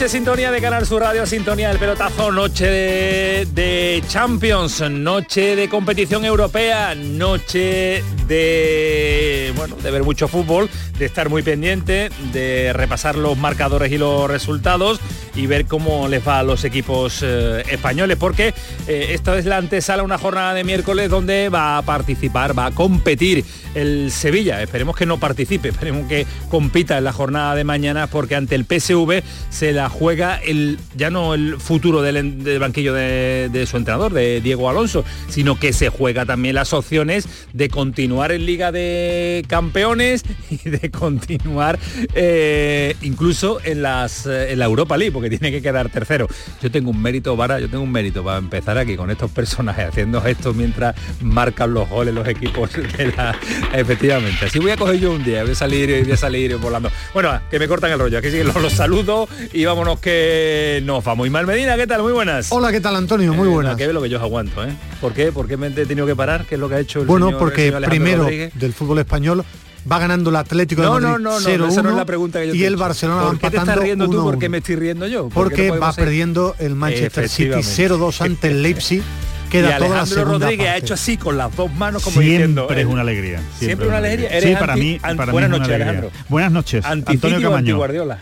Noche, sintonía de Canal Sur Radio, sintonía del pelotazo, noche de, Champions, noche de competición europea, noche de bueno, de ver mucho fútbol, de estar muy pendiente, de repasar los marcadores y los resultados y ver cómo les va a los equipos eh, españoles, porque eh, esta es la antesala una jornada de miércoles donde va a participar, va a competir el Sevilla. Esperemos que no participe, esperemos que compita en la jornada de mañana, porque ante el PSV se la juega el ya no el futuro del, banquillo de, su entrenador, de Diego Alonso, sino que se juega también las opciones de continuar en Liga de Campeones y de continuar eh, incluso en, las, en la Europa League que tiene que quedar tercero. Yo tengo un mérito, Vara, yo tengo un mérito para empezar aquí con estos personajes haciendo esto mientras marcan los goles los equipos de la... Efectivamente. Así voy a coger yo un día, voy a salir, voy a salir volando. Bueno, que me cortan el rollo, aquí sí los, los saludo y vámonos que nos vamos. Mal Medina, ¿qué tal? Muy buenas. Hola, ¿qué tal Antonio? Muy eh, buenas. que ve lo que yo os aguanto, ¿eh? ¿Por qué? ¿Por qué me he tenido que parar? ¿Qué es lo que ha hecho el Bueno, porque primero del fútbol español va ganando el Atlético de Madrid no, no, no, 0 esa no es la pregunta que yo y el Barcelona ¿Por qué te estás riendo tú? ¿Por qué me estoy riendo yo? Porque va perdiendo el Manchester City 0-2 ante el Leipzig. Queda y Alejandro Rodríguez ha hecho así con las dos manos como siempre diciendo. es una alegría. Siempre, una alegría. sí, para mí. buenas noches, Alejandro. Buenas noches. Antonio Camaño. Guardiola.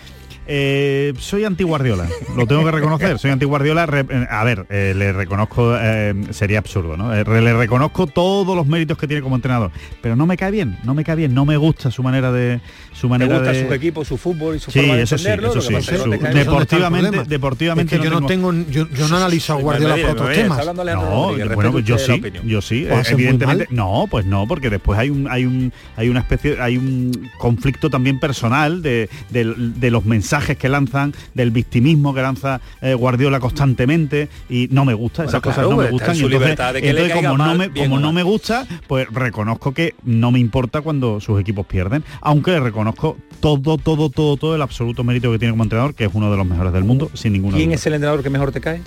Eh, soy antiguardiola, lo tengo que reconocer. Soy antiguardiola. Eh, a ver, eh, le reconozco, sería absurdo, ¿no? le reconozco todos los méritos que tiene como entrenador, pero no me cae bien, no me cae bien, no me gusta su manera de su manera gusta de... su equipo, su fútbol y su sí, eso Sí, eso sí, deportivamente, deportivamente yo no tengo, yo, no analizo a Guardiola por otros temas. No, bueno, pues yo sí, yo sí, evidentemente. No, pues no, porque después hay un hay un hay una especie hay un conflicto también personal de, de los mensajes que lanzan, del victimismo que lanza eh, Guardiola constantemente y no me gusta, esas cosas no me gustan. Y entonces, como, no me, como no me gusta, pues reconozco que no me importa cuando sus equipos pierden, aunque reconozco todo, todo, todo, todo el absoluto mérito que tiene como entrenador, que es uno de los mejores del mundo, sin ninguna ¿Quién es el entrenador que mejor te cae?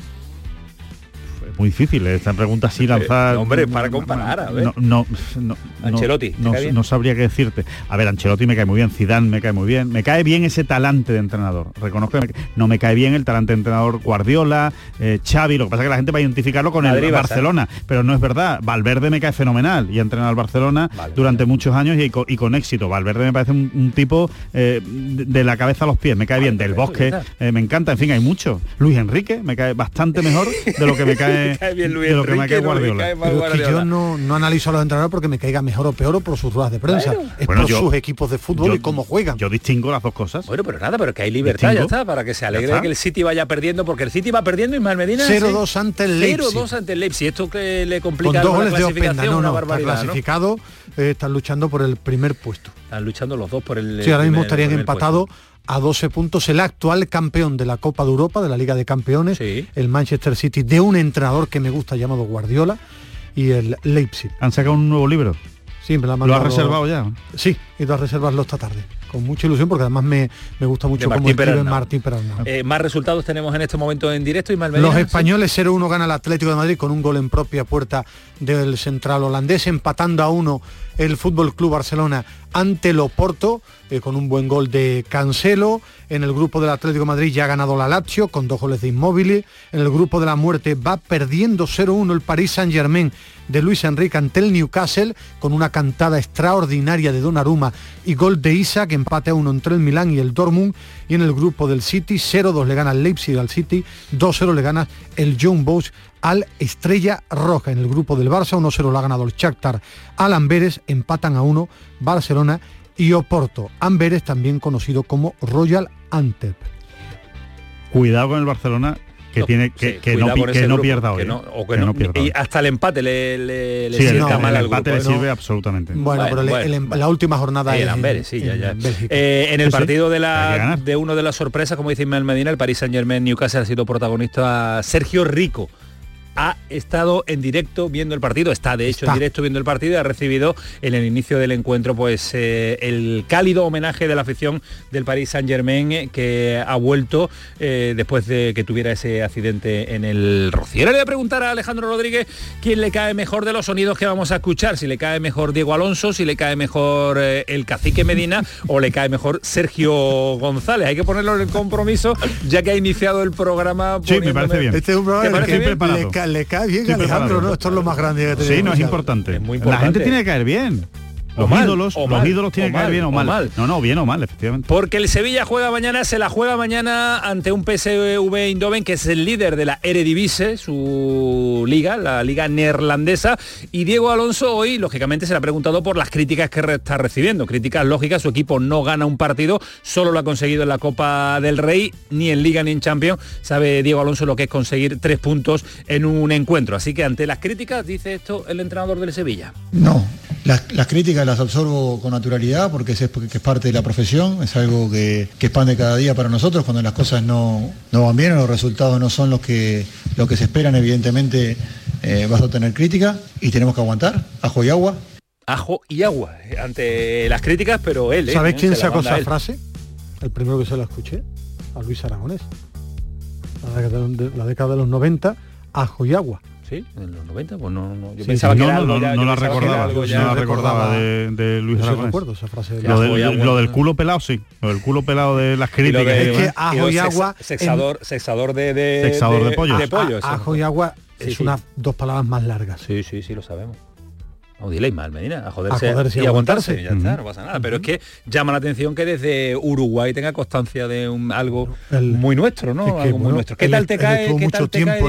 Muy difícil ¿eh? esta pregunta así lanzar hombre para comparar a ver. no no, no Ancelotti no, sabría qué decirte. A ver Ancelotti me cae muy bien Zidane me cae muy bien. Me cae bien ese talante de entrenador reconozco que no me cae bien el talante de entrenador Guardiola eh, Xavi lo que pasa es que la gente va a identificarlo con el Barcelona pero no es verdad Valverde me cae fenomenal y ha entrenado al Barcelona durante muchos años y con, éxito. Valverde me parece un, tipo eh, de, la cabeza a los pies me cae bien del bosque me encanta en fin hay mucho Luis Enrique me cae bastante mejor de lo que me cae de lo que me cae Guardiola. que yo no, no, analizo a los entrenadores porque me caiga mejor o peor por sus ruedas de prensa. Es por sus equipos de fútbol y cómo juegan. Yo distingo las dos cosas. Bueno, pero nada, pero que hay libertad, ya está, para que se alegre que el City vaya perdiendo, porque el City va perdiendo y Medina. 0-2 ante el Leipzig. 0-2 ante el Leipzig. Esto que le complica Con dos goles de Openda, no, no, está clasificado, eh, están luchando por el primer puesto. Están luchando los dos por el Sí, ahora mismo estarían empatados a 12 puntos el actual campeón de la Copa de Europa, de la Liga de Campeones, el Manchester City, de un entrenador que me gusta llamado Guardiola, y el Leipzig. ¿Han sacado un nuevo libro? Sí, me lo, ¿Lo has reservado ya? Sí, he ido a reservarlo esta tarde con mucha ilusión porque además me, gusta mucho como escribe Martín Peralna. Eh, más resultados tenemos en este momento en directo y Los españoles 0-1 gana el Atlético de Madrid con un gol en propia puerta del central holandés, empatando a uno el Fútbol Club Barcelona ante el Oporto eh, con un buen gol de Cancelo. En el grupo del Atlético Madrid ya ha ganado la Lazio con dos goles de Inmóvil. En el grupo de la muerte va perdiendo 0-1 el Paris Saint-Germain de Luis Enrique ante el Newcastle con una cantada extraordinaria de Donnarumma y gol de Isa que empate a uno entre el Milán y el Dortmund y en el grupo del City 0-2 le gana el Leipzig al City, 2-0 le gana el John Bosch al Estrella Roja. En el grupo del Barça 1-0 lo ha ganado el Shakhtar al Amberes, empatan a 1 Barcelona y Oporto. Amberes también conocido como Royal Antep. Cuidado con el Barcelona que tiene que, no, que no, pierda hoy. y hasta el empate le, le, le sí, mal el empate le sirve absolutamente. Bueno, pero la última jornada es en, sí, ya, ya. Eh, en el partido de la de uno de las sorpresas, como dice Ismael Medina, el Paris Saint Germain Newcastle ha sido protagonista Sergio Rico ha estado en directo viendo el partido, está de hecho en directo viendo el partido y ha recibido en el inicio del encuentro pues eh, el cálido homenaje de la afición del Paris Saint Germain eh, que ha vuelto eh, después de que tuviera ese accidente en el Rociera. Le voy a preguntar a Alejandro Rodríguez quién le cae mejor de los sonidos que vamos a escuchar, si le cae mejor Diego Alonso, si le cae mejor el cacique Medina o le cae mejor Sergio González. Hay que ponerlo en el compromiso ya que ha iniciado el programa. Sí, me parece bien. Este es un programa que preparado le cae bien Alejandro, ¿no? Esto es lo más grande que tenemos. Sí, no es importante. La gente tiene que caer bien. Los ídolos, los ídolos tienen que caer bien o mal. No, no, bien o mal, efectivamente. Porque el Sevilla juega mañana, se la juega mañana ante un PSV Eindhoven que es el líder de la Eredivisie, su liga, la liga neerlandesa, y Diego Alonso hoy lógicamente se le ha preguntado por las críticas que está recibiendo, críticas lógicas, su equipo no gana un partido, solo lo ha conseguido en la Copa del Rey, ni en Liga ni en Champions, sabe Diego Alonso lo que es conseguir tres puntos en un encuentro. Así que ante las críticas, dice esto el entrenador del Sevilla. No, las, críticas las absorbo con naturalidad porque es, porque es parte de la profesión, es algo que, que, expande cada día para nosotros cuando las cosas no, van bien o los resultados no son los que, lo que se esperan, evidentemente eh, vas a tener crítica y tenemos que aguantar, ajo y agua. Ajo y agua, eh, ante las críticas, pero él... ¿eh? ¿Sabes quién sacó esa frase? El primero que se la escuché, a Luis Aragonés. la década de los 90, ajo y agua en los 90, pues no, no yo pensaba que no, no, la recordaba, no la recordaba de, de Luis Aragonés. lo, del, culo pelado, sí, lo del culo pelado de las críticas. es que ajo y agua... Sexador, sexador de, de, sexador de, pollo. ajo y agua es unas dos palabras más largas. Sí, sí, sí, lo sabemos. O dile mal, Medina, a joderse, y, aguantarse. Ya está, no pasa nada. Pero es que llama la atención que desde Uruguay tenga constancia de un, algo muy nuestro, ¿no? algo muy nuestro. ¿Qué tal te cae? ¿Qué tal te cae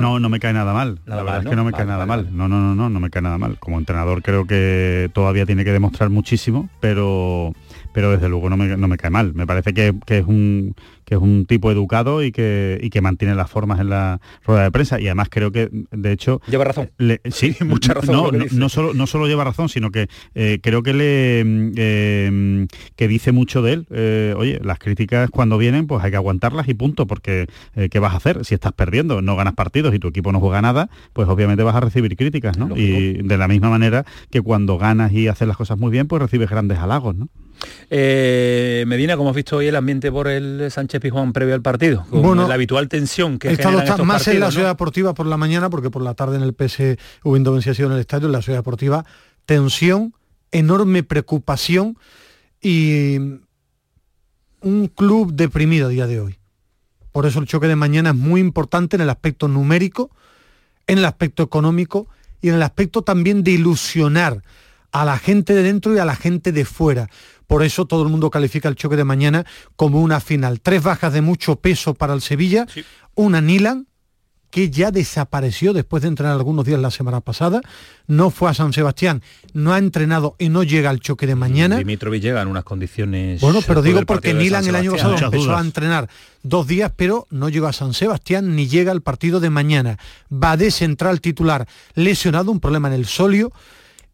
No, no me cae nada mal. la verdad es que no me cae nada mal. No, no, no, no, no me cae nada mal. Como entrenador creo que todavía tiene que demostrar muchísimo, pero pero desde luego no me, no me cae mal. Me parece que, que es un que es un tipo educado y que, y que mantiene las formas en la rueda de prensa. Y además creo que, de hecho... Lleva razón. sí, mucha razón. No, no, solo, no solo lleva razón, sino que eh, creo que le eh, que dice mucho de él. Eh, oye, las críticas cuando vienen, pues hay que aguantarlas y punto, porque ¿qué vas a hacer? Si estás perdiendo, no ganas partidos y tu equipo no juega nada, pues obviamente vas a recibir críticas, ¿no? Y de la misma manera que cuando ganas y haces las cosas muy bien, pues recibes grandes halagos, ¿no? Medina, como has visto hoy el ambiente por el Sánchez Juan previo al partido? bueno, la habitual tensión que está más en la ciudad deportiva por la mañana, porque por la tarde en el PSV Eindhoven ha sido en el estadio, en la ciudad deportiva, tensión, enorme preocupación y un club deprimido a día de hoy. Por eso el choque de mañana es muy importante en el aspecto numérico, en el aspecto económico y en el aspecto también de ilusionar a la gente de dentro y a la gente de fuera. Por eso todo el mundo califica el choque de mañana como una final. Tres bajas de mucho peso para el Sevilla, una Nilan, que ya desapareció después de entrenar algunos días la semana pasada, no fue a San Sebastián, no ha entrenado y no llega al choque de mañana. Dimitrovic llega en unas condiciones... Bueno, pero digo porque Nilan el año pasado empezó a entrenar dos días, pero no llegó a San Sebastián ni llega al partido de mañana. Va de central titular lesionado, un problema en el solio,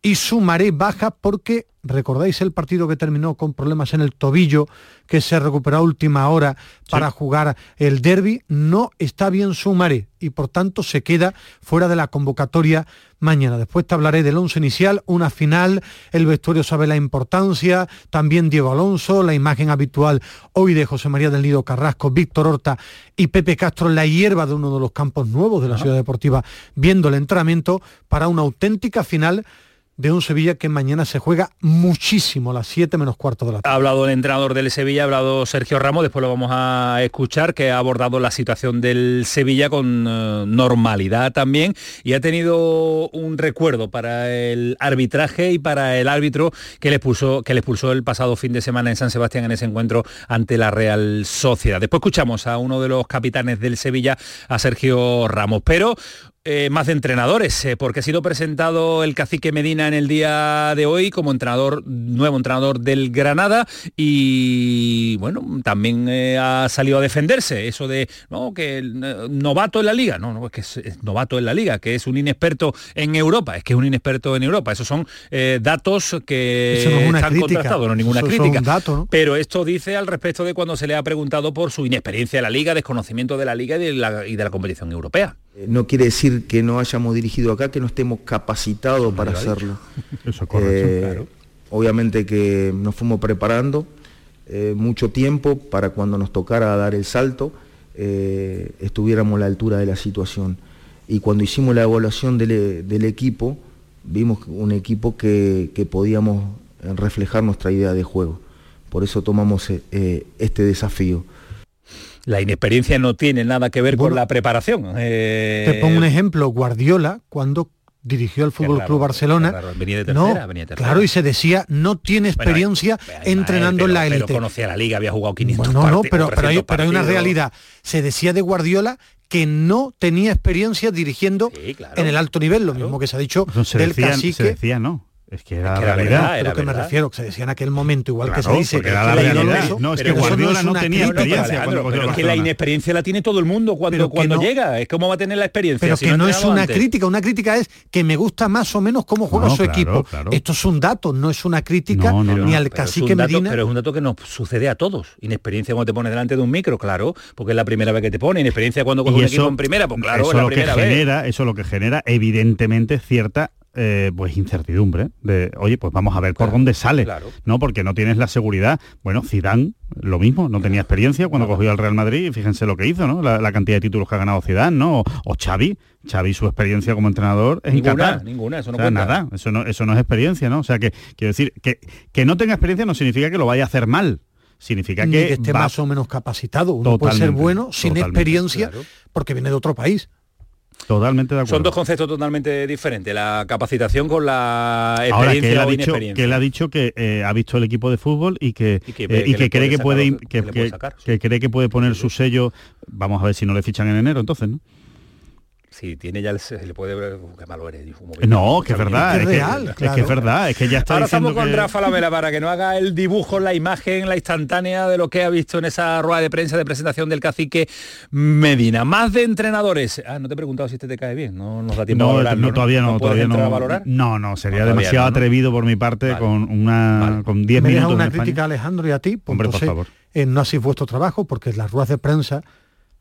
y Sumaré baja porque, recordáis el partido que terminó con problemas en el tobillo, que se recuperó a última hora para jugar el derby, no está bien Sumaré y por tanto se queda fuera de la convocatoria mañana. Después te hablaré del once inicial, una final, el vestuario sabe la importancia, también Diego Alonso, la imagen habitual hoy de José María del Nido Carrasco, Víctor Horta y Pepe Castro en la hierba de uno de los campos nuevos de la ciudad deportiva, viendo el entrenamiento para una auténtica final de un Sevilla que mañana se juega muchísimo las 7 menos cuarto de la tarde. Ha hablado el entrenador del Sevilla, ha hablado Sergio Ramos, después lo vamos a escuchar, que ha abordado la situación del Sevilla con eh, normalidad también y ha tenido un recuerdo para el arbitraje y para el árbitro que le expulsó, que le expulsó el pasado fin de semana en San Sebastián en ese encuentro ante la Real Sociedad. Después escuchamos a uno de los capitanes del Sevilla, a Sergio Ramos. Pero eh, más de entrenadores, eh, porque ha sido presentado el cacique Medina en el día de hoy como entrenador, nuevo entrenador del Granada y bueno, también eh, ha salido a defenderse. Eso de no, que novato en la liga, no, no, es que es, novato en la liga, que es un inexperto en Europa, es que es un inexperto en Europa, esos son datos que están contrastados, no ninguna crítica. Pero esto dice al respecto de cuando se le ha preguntado por su inexperiencia en la liga, desconocimiento de la liga y de la competición europea. Eh, no quiere decir que no hayamos dirigido acá, que no estemos capacitados para hacerlo. Eso es correcto, eh, claro. Obviamente que nos fuimos preparando eh, mucho tiempo para cuando nos tocara dar el salto, estuviéramos a la altura de la situación. Y cuando hicimos la evaluación del, equipo, vimos un equipo que, que, podíamos reflejar nuestra idea de juego. Por eso tomamos este desafío la inexperiencia no tiene nada que ver con la preparación. Eh, te pongo un ejemplo, Guardiola, cuando dirigió el Fútbol Club Barcelona. venía de tercera, no, Claro, y se decía, no tiene experiencia entrenando en la élite. Pero conocía la liga, había jugado 500 No, no, pero, pero, hay, pero, hay, una realidad. Se decía de Guardiola que no tenía experiencia dirigiendo en el alto nivel, lo mismo que se ha dicho del cacique. Se decía, no. Es que era, la realidad. Era lo que me refiero, que se decía en aquel momento, igual que se dice. Que era la realidad. No, es que Guardiola no, tenía experiencia. pero es que la inexperiencia la tiene todo el mundo cuando, cuando llega. Es como va a tener la experiencia. Pero que no, es una crítica. Una crítica es que me gusta más o menos cómo juega su equipo. Esto es un dato, no es una crítica ni al cacique Medina. Pero es un dato que nos sucede a todos. Inexperiencia cuando te pones delante de un micro, claro, porque es la primera vez que te pone. Inexperiencia cuando coges un equipo en primera, pues claro, es la primera vez. Eso lo que genera, evidentemente, cierta eh, pues incertidumbre de oye pues vamos a ver por dónde sale no porque no tienes la seguridad. Bueno Zidane lo mismo no tenía experiencia cuando cogió al Real Madrid y fíjense lo que hizo no la, cantidad de títulos que ha ganado Zidane no o, Xavi. Xavi su experiencia como entrenador es ninguna, ninguna eso no nada eso no eso no es experiencia no o sea que quiero decir que que no tenga experiencia no significa que lo vaya a hacer mal. Significa que, esté más o menos capacitado. Uno puede ser bueno sin experiencia porque viene de otro país Totalmente de acuerdo. Son dos conceptos totalmente diferentes, la capacitación con la experiencia que ha dicho, Que él ha dicho que eh, ha visto el equipo de fútbol y que, y que, eh, cree que puede, que, cree que puede poner su sello, vamos a ver si no le fichan en enero entonces, ¿no? Si tiene ya se le puede ver qué malo eres no que es verdad es, real, que, es que es verdad es que ya está ahora estamos con Rafa Lamela para que no haga el dibujo la imagen la instantánea de lo que ha visto en esa rueda de prensa de presentación del cacique Medina. Más de entrenadores. Ah no te he preguntado si este te cae bien no nos da tiempo no, a valorarlo, no, todavía no, todavía no. valorar? no no sería demasiado atrevido por mi parte con una con 10 minutos una crítica a Alejandro y a ti Hombre, por favor. eh, no hacéis vuestro trabajo porque las ruedas de prensa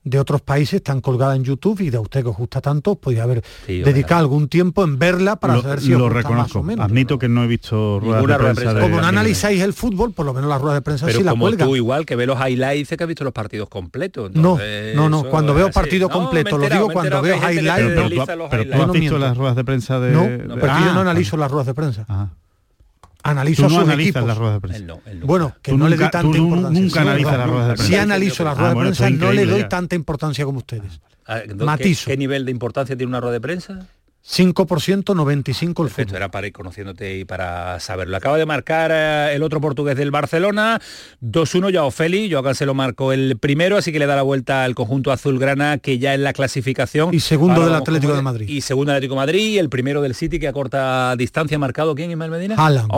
de otros países están colgadas en YouTube y de usted que os gusta tanto, podría haber dedicado algún tiempo en verla para saber si os lo reconozco. menos. Admito que no he visto ruedas de prensa. como no analizáis el fútbol, por lo menos las ruedas de prensa sí la como tú igual que ve los highlights, dice que has visto los partidos completos. no, no, no. Cuando veo partidos completos, lo digo cuando veo highlights. Pero, tú, has visto las ruedas de prensa de. No, pero yo no analizo las ruedas de prensa analizo no sus equipos. las ruedas de prensa. Bueno, que no le doy tanta importancia. Nunca analiza las ruedas de prensa. Si analizo las ruedas de prensa, no le doy tanta importancia como ustedes. Ah, Matizo. ¿Qué nivel de importancia tiene una rueda de prensa? 5%, 95 el Perfecto, era para ir conociéndote y para saberlo. Acaba de marcar eh, el otro portugués del Barcelona, 2-1 ya Feli, yo acá se lo marcó el primero, así que le da la vuelta al conjunto azulgrana que ya en la clasificación. Y segundo del Atlético de Madrid. Y segundo del Atlético de Madrid, y el primero del City que a corta distancia ha marcado quién Ismael Medina? Haaland.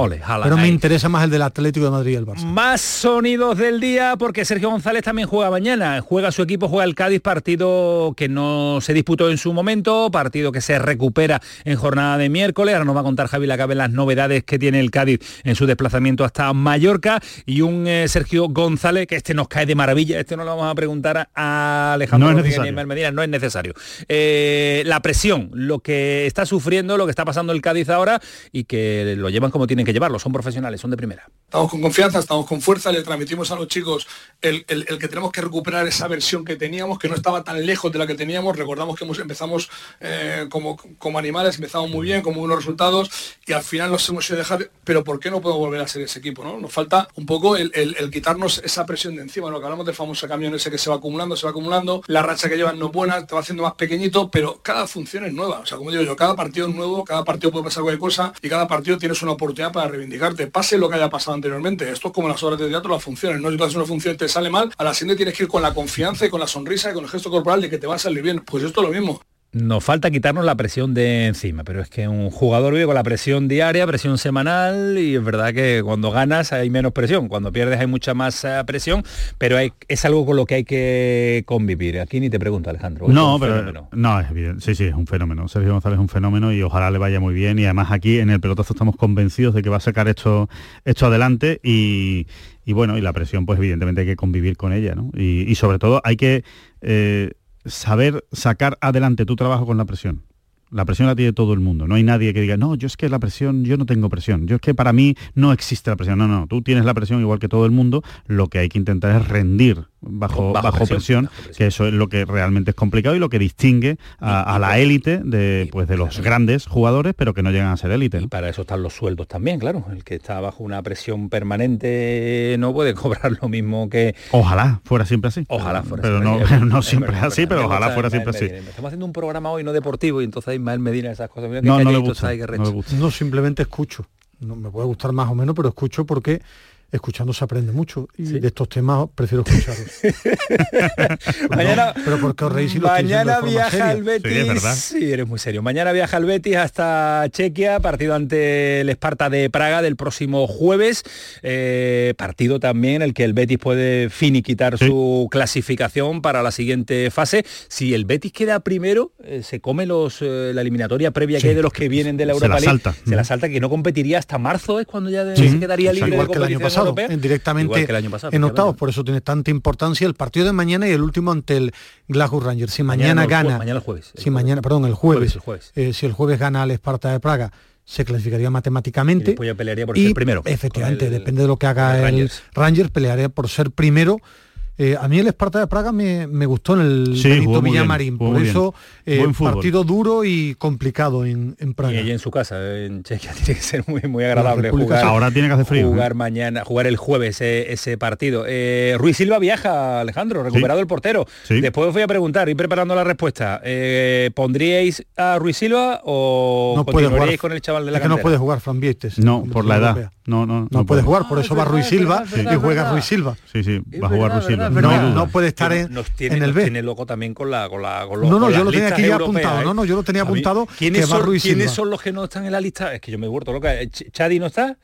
Pero me interesa más el del Atlético de Madrid y el Barça. Más sonidos del día porque Sergio González también juega mañana. Juega su equipo, juega el Cádiz, partido que no se disputó en su momento, partido que se recupera en jornada de miércoles. Ahora nos va a contar Javi Lacabe las novedades que tiene el Cádiz en su desplazamiento hasta Mallorca y un eh, Sergio González, que este nos cae de maravilla, este no lo vamos a preguntar a Alejandro no Medina, no es necesario. Eh, la presión, lo que está sufriendo, lo que está pasando el Cádiz ahora y que lo llevan como tienen que llevarlo, son profesionales, son de primera. Estamos con confianza, estamos con fuerza, le transmitimos a los chicos el, que tenemos que recuperar esa versión que teníamos, que no estaba tan lejos de la que teníamos. Recordamos que empezamos eh, como, como animales, empezamos muy bien, con muy buenos resultados y al final nos hemos ido dejar, pero ¿por qué no podemos volver a ser ese equipo? ¿no? Nos falta un poco el, quitarnos esa presión de encima, lo que hablamos del famoso camión ese que se va acumulando, se va acumulando, la racha que llevan no es buena, te va haciendo más pequeñito, pero cada función es nueva. O sea, como digo yo, cada partido es nuevo, cada partido puede pasar cualquier cosa y cada partido tienes una oportunidad para reivindicarte, pase lo que haya pasado anteriormente. Esto es como las obras de teatro, las funciones. No si tú una función y te sale mal, a la siguiente tienes que ir con la confianza y con la sonrisa y con el gesto corporal de que te va a salir bien. Pues esto es lo mismo. Nos falta quitarnos la presión de encima, pero es que un jugador vive con la presión diaria, presión semanal, y es verdad que cuando ganas hay menos presión, cuando pierdes hay mucha más eh, presión, pero es algo con lo que hay que convivir. Aquí ni te pregunto, Alejandro. No, pero no, es evidente. Sí, sí, es un fenómeno. Sergio González es un fenómeno y ojalá le vaya muy bien. Y además aquí en el pelotazo estamos convencidos de que va a sacar esto, esto adelante y, bueno, y la presión, pues evidentemente hay que convivir con ella, ¿no? Y, sobre todo hay que eh, saber sacar adelante tu trabajo con la presión. La presión la tiene todo el mundo. No hay nadie que diga, no, yo es que la presión, yo no tengo presión. Yo es que para mí no existe la presión. No, no, tú tienes la presión igual que todo el mundo. Lo que hay que intentar es rendir bajo, bajo, presión, que eso es lo que realmente es complicado y lo que distingue a, la élite de, pues, de los grandes jugadores, pero que no llegan a ser élite. Y para eso están los sueldos también, claro. El que está bajo una presión permanente no puede cobrar lo mismo que... Ojalá fuera siempre así. Ojalá fuera pero siempre no, no siempre es así, pero ojalá fuera siempre así. Estamos haciendo un programa hoy no deportivo y entonces Ismael Medina esas cosas. no, no le, gusta, no simplemente escucho. No, me puede gustar más o menos, pero escucho porque escuchando se aprende mucho y de estos temas prefiero escucharlos. mañana, pero porque os reís y lo Mañana viaja al Betis. Sí, eres muy serio. Mañana viaja al Betis hasta Chequia, partido ante el Esparta de Praga del próximo jueves. Eh, partido también el que el Betis puede finiquitar su clasificación para la siguiente fase. Si el Betis queda primero, eh, se come los eh, la eliminatoria previa que hay de los que vienen de la Europa se la salta. Se la salta que no competiría hasta marzo, es cuando ya se quedaría libre de competición directamente en octavos, por eso tiene tanta importancia el partido de mañana y el último ante el Glasgow Rangers. Si mañana, gana, mañana el jueves, si mañana, perdón, el jueves, eh, si el jueves gana al Esparta de Praga, se clasificaría matemáticamente. Y pelearía por ser primero. Efectivamente, depende de lo que haga el Rangers, pelearía por ser primero eh, a mí el Esparta de Praga me, gustó en el Benito Villamarín, por eso eh, partido duro y complicado en, Praga. Y en su casa, en Chequia, tiene que ser muy, muy agradable jugar. Ahora tiene que hacer frío. Jugar mañana, jugar el jueves eh, ese partido. Ruiz Silva viaja, Alejandro, recuperado el portero. Después os voy a preguntar, y preparando la respuesta. ¿Pondríais a Ruiz Silva o no continuaríais con el chaval de la es que no puede jugar Fran Viestes. No, por la edad. No, no, no, puede jugar, por eso va Ruiz Silva y juega Ruiz Silva. Sí, sí, va a jugar Ruiz Silva. No, no puede estar en, tiene, en el B. Tiene loco también con la con la con No, no, yo lo tenía aquí ya apuntado. No, no, yo lo tenía apuntado. ¿Quiénes, son, ¿quiénes son los que no están en la lista? Es que yo me he vuelto loca. ¿Chadi no está?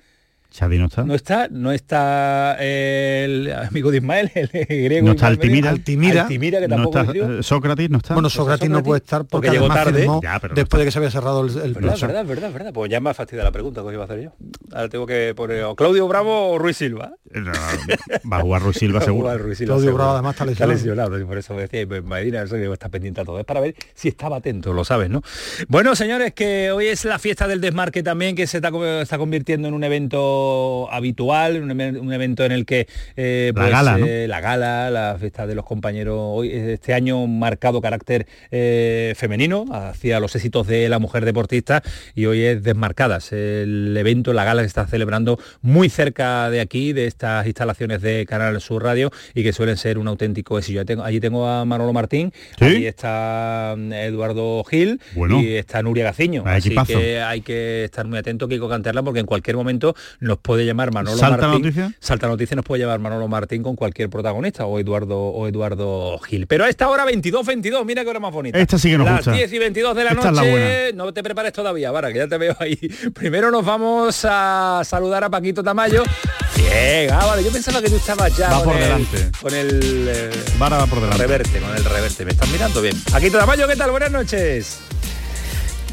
Xavi no está. No está, no está el amigo de Ismael, el griego. No está Altimira. Altimira. Altimira que tampoco no está, eh, Sócrates no está. Bueno, Sócrates, no puede estar porque, llegó tarde. después de que se había cerrado el, el verdad, verdad, verdad, verdad. Pues ya me ha fastidiado la pregunta que iba a hacer yo. Ahora tengo que poner o Claudio Bravo o Ruiz Silva. va a jugar Ruiz Silva seguro. Ruiz Silva, Claudio Bravo además está lesionado. Está lesionado, por eso me decía, pues Medina, eso que está pendiente a todo. Es para ver si estaba atento, lo sabes, ¿no? Bueno, señores, que hoy es la fiesta del desmarque también, que se está, está convirtiendo en un evento habitual un, evento en el que eh, la, pues, gala, eh, la gala, la fiesta de los compañeros, hoy este año un marcado carácter eh, femenino hacia los éxitos de la mujer deportista y hoy es Desmarcadas, el evento, la gala que está celebrando muy cerca de aquí, de estas instalaciones de Canal Sur Radio y que suelen ser un auténtico éxito. allí tengo a Manolo Martín, ahí está mm, Eduardo Gil y está Nuria Gaciño. Así que hay que estar muy atento, Kiko Canterla, porque en cualquier momento nos puede llamar Manolo ¿Salta noticia? Salta noticia nos puede llevar Manolo Martín con cualquier protagonista o Eduardo o Eduardo Gil. Pero a esta hora 22, 22, mira qué hora más bonita. Esta sí que nos Las 10 y 22 de la noche. no te prepares todavía, para que ya te veo ahí. Primero nos vamos a saludar a Paquito Tamayo. Bien, ah, vale, yo pensaba que tú estabas ya va por delante. con el eh, va por delante. reverte, con el reverte. Me estás mirando bien. Paquito Tamayo, ¿qué tal? Buenas noches.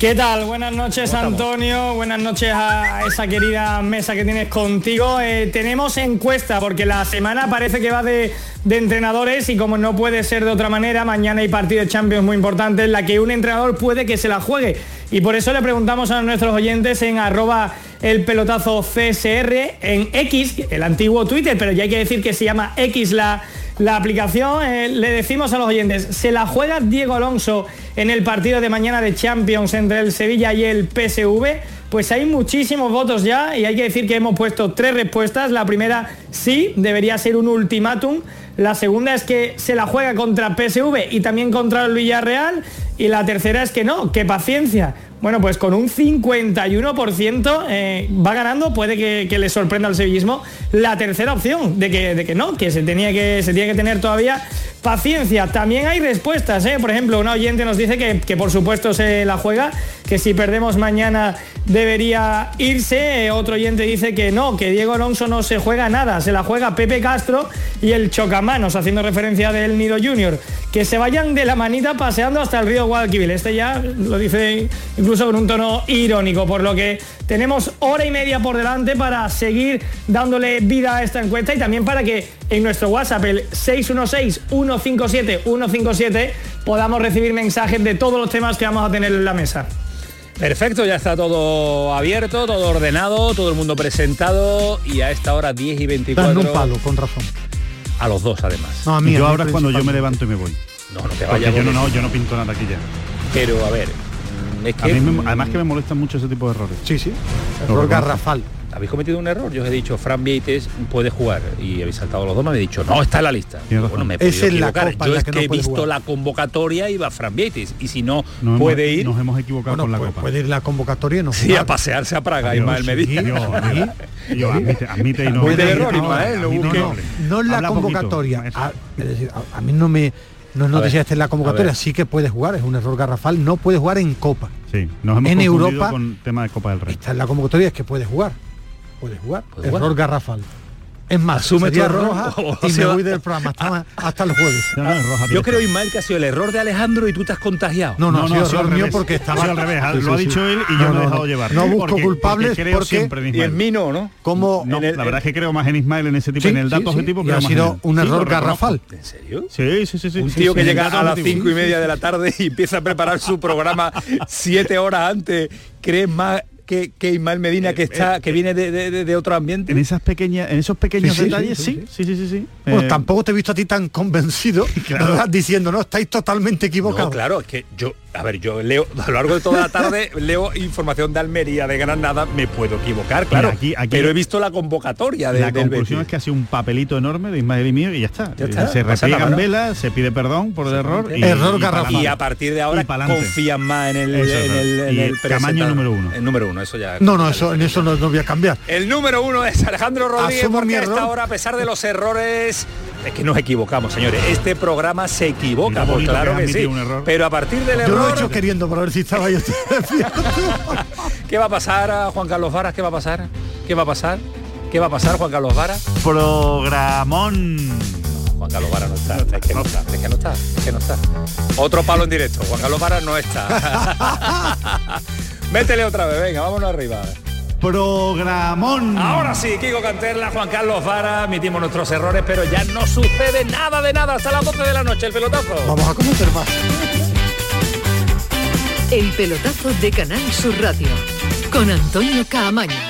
¿Qué tal? Buenas noches Antonio, buenas noches a esa querida mesa que tienes contigo. Eh, tenemos encuesta porque la semana parece que va de, entrenadores y como no puede ser de otra manera, mañana hay partido de Champions muy importante en la que un entrenador puede que se la juegue. Y por eso le preguntamos a nuestros oyentes en arroba el pelotazo CSR, en X, el antiguo Twitter, pero ya hay que decir que se llama X la la aplicación, eh, le decimos a los oyentes, ¿se la juega Diego Alonso en el partido de mañana de Champions entre el Sevilla y el PSV? Pues hay muchísimos votos ya y hay que decir que hemos puesto tres respuestas. La primera, sí, debería ser un ultimátum. La segunda es que se la juega contra PSV y también contra el Villarreal. Y la tercera es que no, que paciencia, bueno, pues con un 51% eh, va ganando, puede que, le sorprenda al sevillismo la tercera opción de que, de que no, que se tenía que, se tiene que tener todavía paciencia. También hay respuestas, ¿eh? por ejemplo, una oyente nos dice que, que, por supuesto se la juega, que si perdemos mañana debería irse. Otro oyente dice que no, que Diego Alonso no se juega nada, se la juega Pepe Castro y el Chocamanos, haciendo referencia del Nido Junior. Que se vayan de la manita paseando hasta el río Guadalquivir. Este ya lo dice con un tono irónico, por lo que tenemos hora y media por delante para seguir dándole vida a esta encuesta y también para que en nuestro WhatsApp, el 616-157-157, podamos recibir mensajes de todos los temas que vamos a tener en la mesa. Perfecto, ya está todo abierto, todo ordenado, todo el mundo presentado y a esta hora 10 y 24. un palo, con razón. A los dos además. No, a mí, yo ahora es cuando yo me levanto y me voy. No, no te vayas. Yo no, no, yo no pinto nada aquí ya. Pero a ver, es que... además que me molestan mucho ese tipo de errores. Sí, sí. Error garrafal habéis cometido un error. Yo os he dicho, Fran Vieites puede jugar y habéis saltado los dos, me habéis dicho, no, está en la lista. Bueno, me he podido equivocar. Yo es que, he visto la convocatoria y va Fran Vieites y si no, puede ir... Nos hemos equivocado con la pues Copa. Puede ir la convocatoria no Sí, a pasearse a Praga, Ismael me dice. Yo, admite, admite y no... el error, Ismael, no, es la convocatoria. A, es decir, a, mí no me... No es noticia en la convocatoria, sí que puede jugar, es un error garrafal, no puede jugar en Copa. Sí, nos hemos en Europa con tema de Copa del Rey. Está en la convocatoria es que puede jugar. Puede jugar. Error garrafal. Es más, Asume sería roja y me voy del programa hasta, el jueves. Yo creo, Ismael, que ha sido el error de Alejandro y tú te has contagiado. No, no, no ha sido error mío porque estaba al revés. lo ha dicho él y yo me he dejado llevar. No busco culpables porque, creo siempre en Y en mí no, ¿no? Como la verdad es que creo más en Ismael en ese tipo, en el dato objetivo que ha sido un error garrafal. ¿En serio? Sí, sí, sí. Un tío que llega a las cinco y media de la tarde y empieza a preparar su programa siete horas antes. ¿Crees más que, que Ismael Medina que eh, está eh, que viene de, otro ambiente. En esas pequeñas, en esos pequeños detalles, sí, sí, sí, sí. Pues tampoco te he visto a ti tan convencido, diciendo, no, estáis totalmente equivocados. claro, es que yo a ver, yo leo a lo largo de toda la tarde leo información de Almería, de Granada, me puedo equivocar, claro. aquí, pero he visto la convocatoria de, La conclusión es que ha sido un papelito enorme de Ismael y mío y ya está. se repliegan velas, se pide perdón por el error. Y, error garrafal. Y a partir de ahora confían más en el, en el, en tamaño número uno. El número uno, eso ya. No, no, eso, en eso no, voy a cambiar. El número uno es Alejandro Rodríguez, porque a esta hora, a pesar de los errores es que nos equivocamos, señores. Este programa se equivoca, pues claro que, sí. Pero a partir del error... Yo lo he hecho queriendo para ver si estaba yo. ¿Qué va a pasar a Juan Carlos Varas? ¿Qué va a pasar? ¿Qué va a pasar? ¿Qué va a pasar, Juan Carlos Varas? Programón. Juan Carlos Varas no está, es que no está, es que no está, es que no está. Otro palo en directo, Juan Carlos Varas no está. Métele otra vez, venga, vámonos arriba. Programón. Ahora sí, Kiko Canterla, Juan Carlos Vara, admitimos nuestros errores, pero ya no sucede nada de nada hasta las 12 de la noche, el pelotazo. Vamos a conocer más. El pelotazo de Canal Sur Radio, con Antonio Caamaño.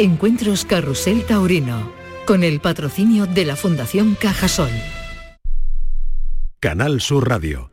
Encuentros Carrusel Taurino, con el patrocinio de la Fundación Cajasol. Canal Sur Radio.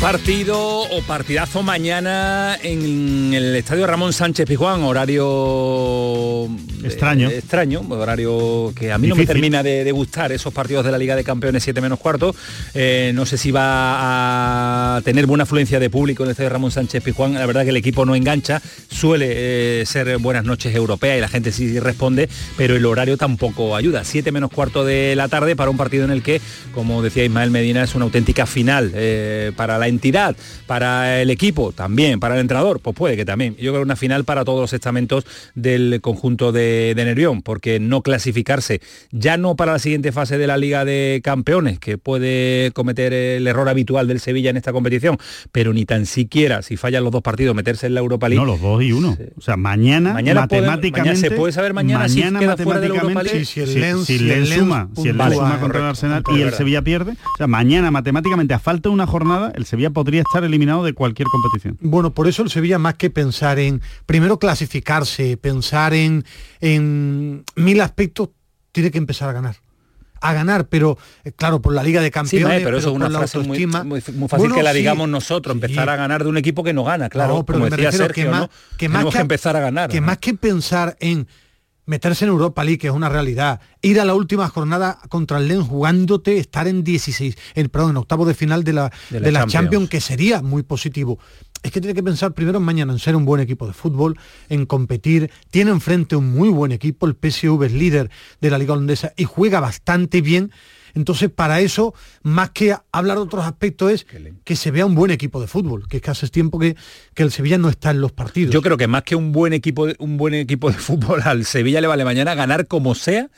Partido o partidazo mañana en el estadio Ramón Sánchez Pizjuán, horario extraño. Eh, extraño, horario que a mí no me termina de, gustar esos partidos de la Liga de Campeones 7 menos cuarto. Eh, no sé si va a tener buena afluencia de público en el estadio Ramón Sánchez Pizjuán. La verdad que el equipo no engancha, suele eh, ser buenas noches europeas y la gente sí responde, pero el horario tampoco ayuda. 7 menos cuarto de la tarde para un partido en el que, como decía Ismael Medina, es una auténtica final para la entidad, para el equipo también, para el entrenador, pues puede que también. Yo creo una final para todos los estamentos del conjunto de, Nervión, porque no clasificarse, ya no para la siguiente fase de la Liga de Campeones, que puede cometer el error habitual del Sevilla en esta competición, pero ni tan siquiera, si fallan los dos partidos, meterse en la Europa League. No, los dos y uno. O sea, mañana, matemáticamente... se puede saber mañana, si queda fuera de la Europa League. Si, el Lens, si, suma, si el suma contra el Arsenal y el Sevilla pierde, o sea, mañana matemáticamente a falta de una jornada, el Sevilla podría estar eliminado de cualquier competición. Bueno, por eso el Sevilla más que pensar en, primero clasificarse, pensar en, en mil aspectos, tiene que empezar a ganar a ganar, pero eh, claro, por la Liga de Campeones. pero, eso es una frase muy, fácil que la digamos nosotros, empezar a ganar de un equipo que no gana, claro. pero como decía Sergio, que más, que, más que, empezar a ganar. Que más que pensar en meterse en Europa League, que es una realidad, ir a la última jornada contra el Lens jugándote, estar en 16, en, perdón, en octavo de final de la, de la, Champions. que sería muy positivo. Es que tiene que pensar primero en mañana en ser un buen equipo de fútbol, en competir. Tiene enfrente un muy buen equipo, el PSV es líder de la Liga Holandesa y juega bastante bien entonces, para eso, más que hablar de otros aspectos, es que se vea un buen equipo de fútbol, que es que hace tiempo que, que el Sevilla no está en los partidos. Yo creo que más que un buen equipo, un buen equipo de fútbol, al Sevilla le vale mañana ganar como sea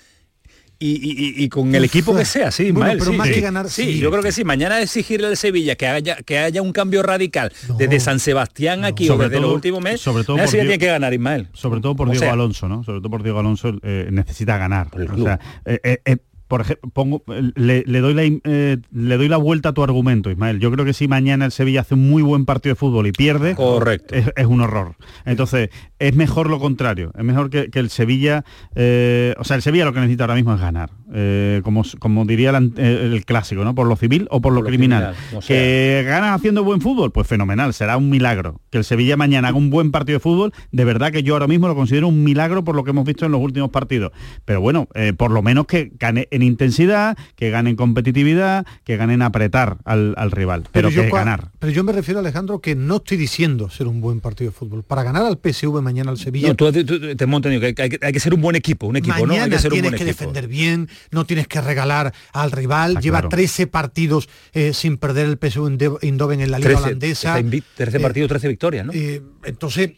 y, con el equipo que sea, sí, pero más que ganar. Sí, yo creo que sí. Mañana exigirle al Sevilla que haya que haya un cambio radical desde San Sebastián aquí o desde los últimos meses. Sobre todo por tiene que ganar Ismael. Sobre todo por Diego Alonso, ¿no? Sobre todo por Diego Alonso eh, necesita ganar. O sea, eh, eh, por ejemplo, pongo, le, doy la, eh, le doy la vuelta a tu argumento, Ismael. Yo creo que si mañana el Sevilla hace un muy buen partido de fútbol y pierde, Correcto. Es, un horror. Entonces, es mejor lo contrario. Es mejor que, el Sevilla, eh, o sea, el Sevilla lo que necesita ahora mismo es ganar. Eh, como, como diría el, clásico, ¿no? Por lo civil o por, lo, criminal. que ganas haciendo buen fútbol, pues fenomenal, será un milagro. Que el Sevilla mañana haga un buen partido de fútbol, de verdad que yo ahora mismo lo considero un milagro por lo que hemos visto en los últimos partidos. Pero bueno, por lo menos que gane en intensidad, que ganen competitividad, que ganen apretar al, rival, pero, que ganar. Pero yo me refiero, Alejandro, que no estoy diciendo ser un buen partido de fútbol. Para ganar al PSV mañana al Sevilla... No, tú, te hemos entendido que hay, que ser un buen equipo, un equipo, ¿no? Hay que ser tienes que defender bien, no tienes que regalar al rival. Ah, Lleva 13 partidos eh, sin perder el PSV Eindhoven en la Liga holandesa. 13 eh, partidos, 13 victorias, ¿no? Eh, entonces,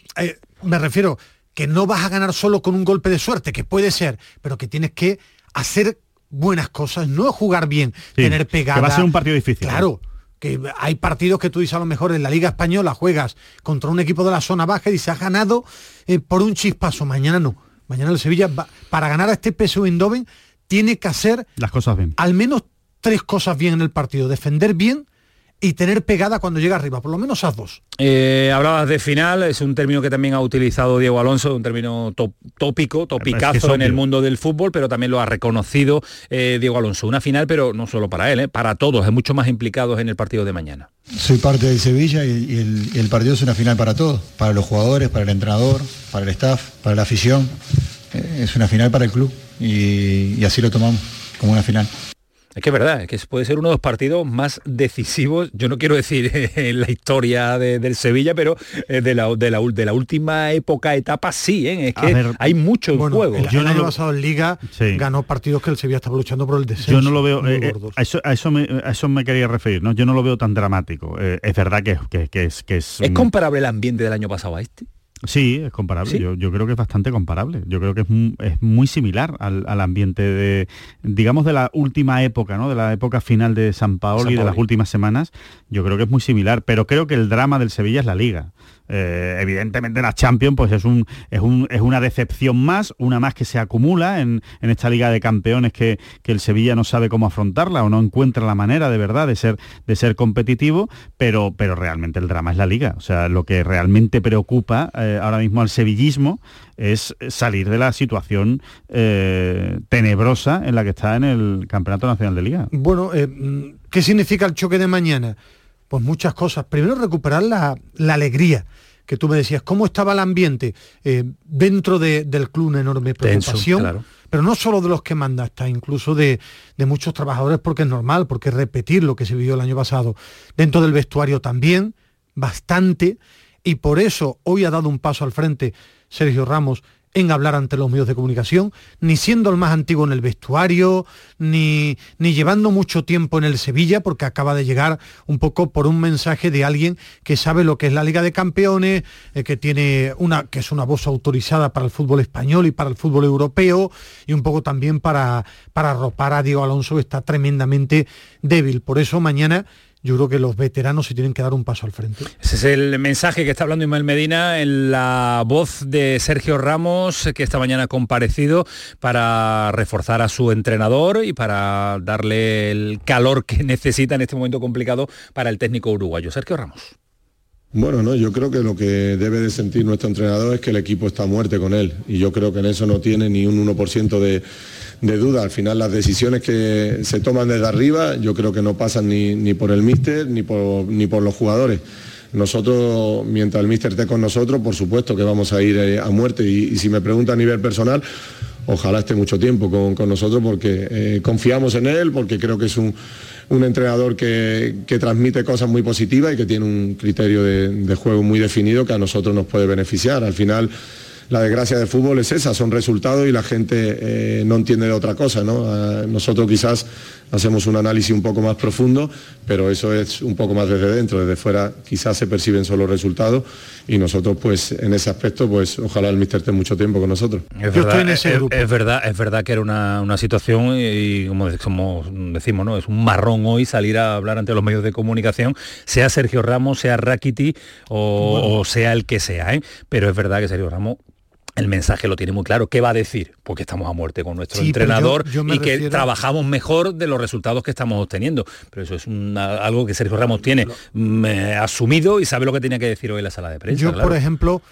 me refiero que no vas a ganar solo con un golpe de suerte, que puede ser, pero que tienes que hacer buenas cosas, no jugar bien, tener pegada. Que va a ser un partido difícil. Claro. Que hay partidos que tú dices a lo mejor en la Liga Española juegas contra un equipo de la zona baja y se ha ganado eh, por un chispazo. Mañana no. Mañana el Sevilla, para ganar a este PSV Eindhoven, tiene que hacer las cosas bien. Al menos tres cosas bien en el partido. Defender bien, y tener pegada cuando llega arriba, por lo menos a dos. Eh, hablabas de final, es un término que también ha utilizado Diego Alonso, un término tópico, topicazo en el mundo del fútbol, pero también lo ha reconocido eh, Diego Alonso. Una final, pero no solo para él, eh, para todos, es mucho más implicados en el partido de mañana. Soy parte del Sevilla y, el, partido es una final para todos, para los jugadores, para el entrenador, para el staff, para la afición. es una final para el club y así lo tomamos como una final. Es que es verdad, es que puede ser uno de los partidos más decisivos, yo no quiero decir en la historia del Sevilla, pero eh, de la, de, la, última época, etapa sí, ¿eh? es que hay mucho en juego. El, yo el año pasado en Liga ganó partidos que el Sevilla estaba luchando por el descenso. Yo no lo veo, eh, a, eso, a, eso me, a, eso me, quería referir, ¿no? yo no lo veo tan dramático. es verdad que, que, es... Que es, ¿Es comparable el ambiente del año pasado a este? Sí, es comparable. Yo, creo que es bastante comparable. Yo creo que es, muy similar al, ambiente de, digamos, de la última época, ¿no? De la época final de San Paolo y de las últimas semanas. Yo creo que es muy similar. Pero creo que el drama del Sevilla es la Liga. Eh, evidentemente la Champions pues es, un, es, un, es, una decepción más, una más que se acumula en, esta Liga de Campeones que, el Sevilla no sabe cómo afrontarla o no encuentra la manera de verdad de ser, de ser competitivo, pero, pero realmente el drama es la Liga. O sea, lo que realmente preocupa eh, ahora mismo al sevillismo es salir de la situación eh, tenebrosa en la que está en el Campeonato Nacional de Liga. Bueno, ¿qué significa el choque de mañana? Pues muchas cosas. Primero recuperar la, alegría que tú me decías, cómo estaba el ambiente eh, dentro del club, una enorme preocupación, pero no solo de los que manda, está incluso de, de, muchos trabajadores, porque es normal, porque repetir lo que se vivió el año pasado. Dentro del vestuario también, bastante, y por eso hoy ha dado un paso al frente Sergio Ramos en hablar ante los medios de comunicación, ni siendo el más antiguo en el vestuario, ni, ni llevando mucho tiempo en el Sevilla, porque acaba de llegar un poco por un mensaje de alguien que sabe lo que es la Liga de Campeones, eh, que tiene una, que es una voz autorizada para el fútbol español y para el fútbol europeo, y un poco también para, para arropar a Diego Alonso, que está tremendamente débil. Por eso mañana yo creo que los veteranos se tienen que dar un paso al frente. Ese es el mensaje que está hablando Ismael Medina en la voz de Sergio Ramos, que esta mañana ha comparecido para reforzar a su entrenador y para darle el calor que necesita en este momento complicado para el técnico uruguayo. Sergio Ramos. Bueno, no, yo creo que lo que debe de sentir nuestro entrenador es que el equipo está a muerte con él y yo creo que en eso no tiene ni un 1% de de duda. Al final las decisiones que se toman desde arriba yo creo que no pasan ni, por el míster ni por, ni por los jugadores. Nosotros, mientras el míster esté con nosotros, por supuesto que vamos a ir eh, a muerte. Y, si me pregunta a nivel personal, ojalá esté mucho tiempo con, nosotros porque eh, confiamos en él, porque creo que es un, entrenador que, transmite cosas muy positivas y que tiene un criterio de, de juego muy definido que a nosotros nos puede beneficiar. Al final la desgracia del fútbol es esa, son resultados y la gente eh, no entiende de otra cosa. ¿no? Ah, nosotros quizás hacemos un análisis un poco más profundo, pero eso es un poco más desde dentro, desde fuera quizás se perciben solo resultados y nosotros pues en ese aspecto pues ojalá el míster esté mucho tiempo con nosotros. Es verdad, es, verdad, es verdad que era una, situación y como, decimos, ¿no? es un marrón hoy salir a hablar ante los medios de comunicación, sea Sergio Ramos, sea Rakiti o, sea el que sea, ¿eh? pero es verdad que Sergio Ramos el mensaje lo tiene muy claro. ¿Qué va a decir? Porque estamos a muerte con nuestro entrenador y que trabajamos mejor de los resultados que estamos obteniendo. Pero eso es algo que Sergio Ramos tiene mm, eh, asumido y sabe lo que tenía que decir hoy en la sala de prensa. Yo, por ejemplo,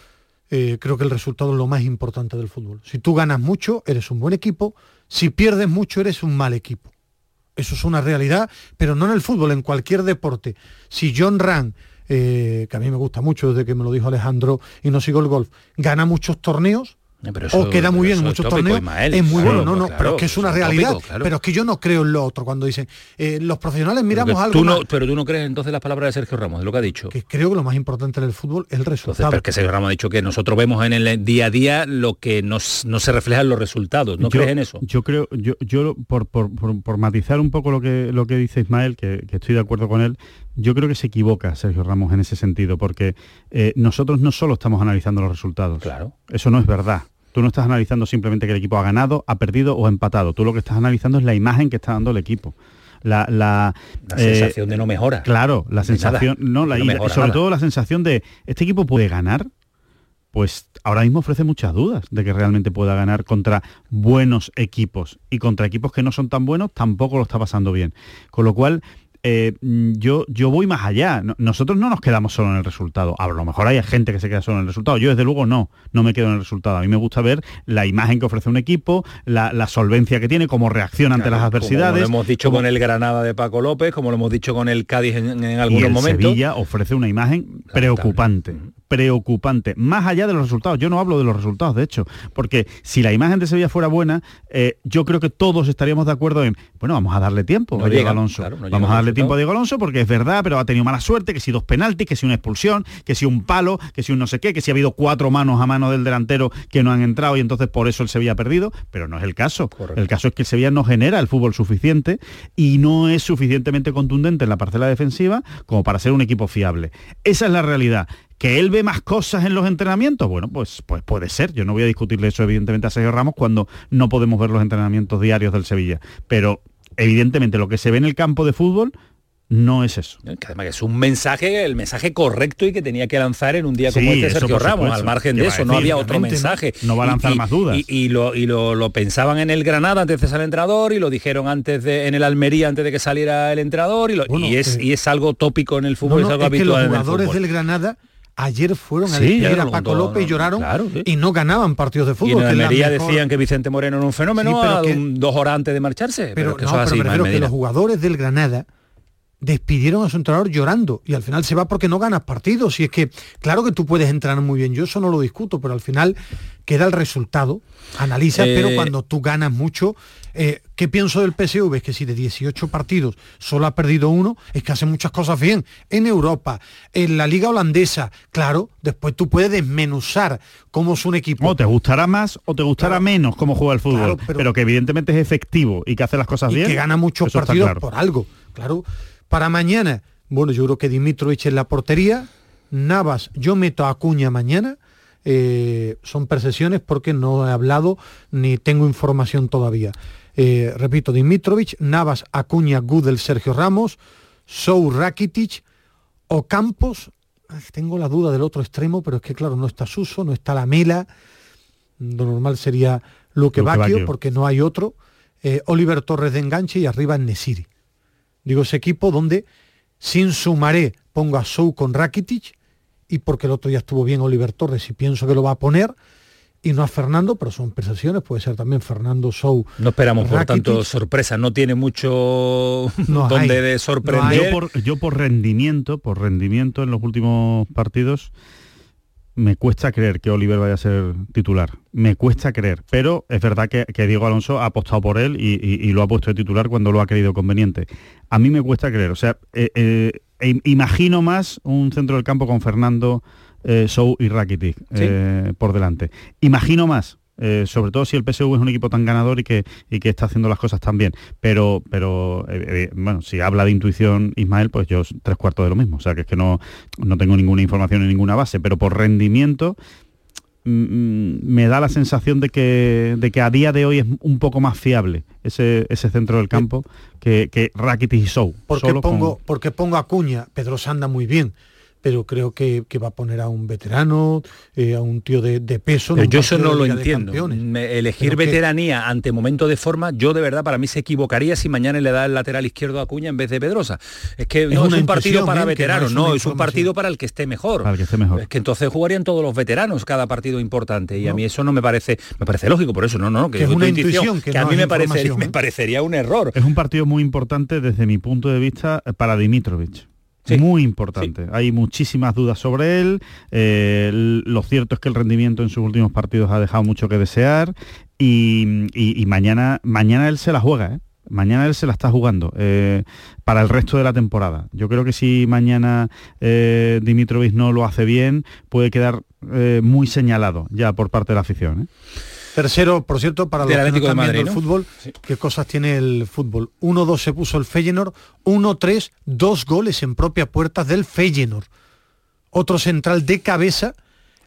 eh, creo que el resultado es lo más importante del fútbol. Si tú ganas mucho, eres un buen equipo. Si pierdes mucho, eres un mal equipo. Eso es una realidad, pero no en el fútbol, en cualquier deporte. Si John Rand eh, que a mí me gusta mucho desde que me lo dijo Alejandro y no sigo el golf, gana muchos torneos, eh, o queda muy bien en muchos torneos, es muy bueno, no, no, pero es que es una realidad. Pero es que yo no creo en lo otro cuando dicen, eh, los profesionales miramos algo. Tú no, Pero tú no crees entonces las palabras de Sergio Ramos, de lo que ha dicho. Que creo que lo más importante en el fútbol es el resultado. pero que Sergio Ramos ha dicho que nosotros vemos en el día a día lo que nos, no se refleja en los resultados. ¿No crees en eso? Yo creo, yo, yo por, por, por, matizar un poco lo que, lo que dice Ismael, que, que estoy de acuerdo con él, yo creo que se equivoca Sergio Ramos en ese sentido, porque eh, nosotros no solo estamos analizando los resultados. Claro. Eso no es verdad. Tú no estás analizando simplemente que el equipo ha ganado, ha perdido o empatado. Tú lo que estás analizando es la imagen que está dando el equipo. La, la, sensación de no mejora. Claro, la sensación, no, la, sobre todo la sensación de este equipo puede ganar, pues ahora mismo ofrece muchas dudas de que realmente pueda ganar contra buenos equipos y contra equipos que no son tan buenos tampoco lo está pasando bien. Con lo cual, eh, yo, yo voy más allá. Nosotros no nos quedamos solo en el resultado. A lo mejor hay gente que se queda solo en el resultado. Yo desde luego no, no me quedo en el resultado. A mí me gusta ver la imagen que ofrece un equipo, la, solvencia que tiene, cómo reacciona ante las adversidades. Como lo hemos dicho con el Granada de Paco López, como lo hemos dicho con el Cádiz en, algunos momentos. Sevilla ofrece una imagen preocupante preocupante, más allá de los resultados. Yo no hablo de los resultados, de hecho, porque si la imagen de Sevilla fuera buena, eh, yo creo que todos estaríamos de acuerdo en, bueno, vamos a darle tiempo a Diego Alonso. vamos a darle tiempo a Diego Alonso porque es verdad, pero ha tenido mala suerte, que si dos penaltis, que si una expulsión, que si un palo, que si un no sé qué, que si ha habido cuatro manos a mano del delantero que no han entrado y entonces por eso el Sevilla ha perdido, pero no es el caso. El caso es que el Sevilla no genera el fútbol suficiente y no es suficientemente contundente en la parcela defensiva como para ser un equipo fiable. Esa es la realidad que él ve más cosas en los entrenamientos, bueno, pues, pues puede ser. Yo no voy a discutirle eso evidentemente a Sergio Ramos cuando no podemos ver los entrenamientos diarios del Sevilla. Pero evidentemente lo que se ve en el campo de fútbol no es eso. Que además es un mensaje, el mensaje correcto y que tenía que lanzar en un día como este Sergio Ramos. Al margen de eso, no había otro mensaje. No, va a lanzar más dudas. Y, lo, y lo, pensaban en el Granada antes de salir el entrenador y lo dijeron antes de, en el Almería antes de que saliera el entrenador y, es, eh, y es algo tópico en el fútbol, es algo habitual. Que los jugadores del Granada ayer fueron a despedir a Paco López y lloraron y no ganaban partidos de fútbol. Y en Almería decían que Vicente Moreno era un fenómeno dos horas antes de marcharse. Pero, que, que los jugadores del Granada despidieron a su entrenador llorando y al final se va porque no ganas partidos. Y es que claro que tú puedes entrenar muy bien. Yo eso no lo discuto pero al final queda el resultado. Analiza pero eh, cuando tú ganas mucho eh, ¿qué pienso del PSV? es que si de 18 partidos solo ha perdido uno es que hace muchas cosas bien. En Europa en la liga holandesa claro después tú puedes desmenuzar cómo es un equipo. O te gustará más o te gustará menos cómo juega el fútbol. Pero, que evidentemente es efectivo y que hace las cosas y bien que gana muchos partidos por algo claro para mañana, bueno, yo creo que Dimitrovich en la portería, Navas, yo meto a Acuña mañana, eh, son percesiones porque no he hablado ni tengo información todavía. Eh, repito, Dimitrovich, Navas, Acuña, Gudel, Sergio Ramos, Sou Rakitic, Ocampos, tengo la duda del otro extremo, pero es que claro, no está Suso, no está la Mela, lo normal sería Luque Bacchio, porque no hay otro, eh, Oliver Torres de enganche y arriba Nesiri. Digo, ese equipo donde sin sumaré pongo a Sou con Rakitic y porque el otro día estuvo bien Oliver Torres y pienso que lo va a poner y no a Fernando, pero son percepciones, puede ser también Fernando Sou. No esperamos por tanto sorpresa, no tiene mucho donde de sorprender. yo, por, rendimiento, por rendimiento en los últimos partidos, me cuesta creer que Oliver vaya a ser titular. Me cuesta creer. Pero es verdad que, Diego Alonso ha apostado por él y, lo ha puesto de titular cuando lo ha querido conveniente. A mí me cuesta creer. O sea, eh, eh, imagino más un centro del campo con Fernando, eh, Sou y Rakitic por delante. Imagino más. Eh, sobre todo si el PSV es un equipo tan ganador y que, y que está haciendo las cosas tan bien. Pero, pero eh, eh, bueno, si habla de intuición Ismael, pues yo tres cuartos de lo mismo. O sea, que es que no, no tengo ninguna información en ninguna base, pero por rendimiento mm, mm, me da la sensación de que, de que a día de hoy es un poco más fiable ese, ese centro del campo que, que Rakitic y Sou. ¿Por qué, pongo, porque pongo a Cuña? Pedro anda muy bien pero creo que, va a poner a un veterano, eh, a un tío de, peso. yo eso no lo entiendo. elegir veteranía ante momento de forma, yo de verdad para mí se equivocaría si mañana le da el lateral izquierdo a Cuña en vez de Pedrosa. Es que no es, un partido para ¿eh? veteranos, no, es, un partido para el que esté mejor. Para el que esté mejor. Es que entonces jugarían todos los veteranos cada partido importante y a mí eso no me parece, me parece lógico, por eso no, no, que, es una intuición que, a mí me, me ¿eh? parecería un error. Es un partido muy importante desde mi punto de vista para Dimitrovich muy importante. Hay muchísimas dudas sobre él. Eh, lo cierto es que el rendimiento en sus últimos partidos ha dejado mucho que desear y, mañana, mañana él se la juega. ¿eh? Mañana él se la está jugando eh, para el resto de la temporada. Yo creo que si mañana Dimitrovich no lo hace bien, puede quedar muy señalado ya por parte de la afición. Tercero, por cierto, para los que no están el fútbol, ¿qué cosas tiene el fútbol? 1-2 se puso el Feyenoord, 1-3, dos goles en propia puerta del Feyenoord. Otro central de cabeza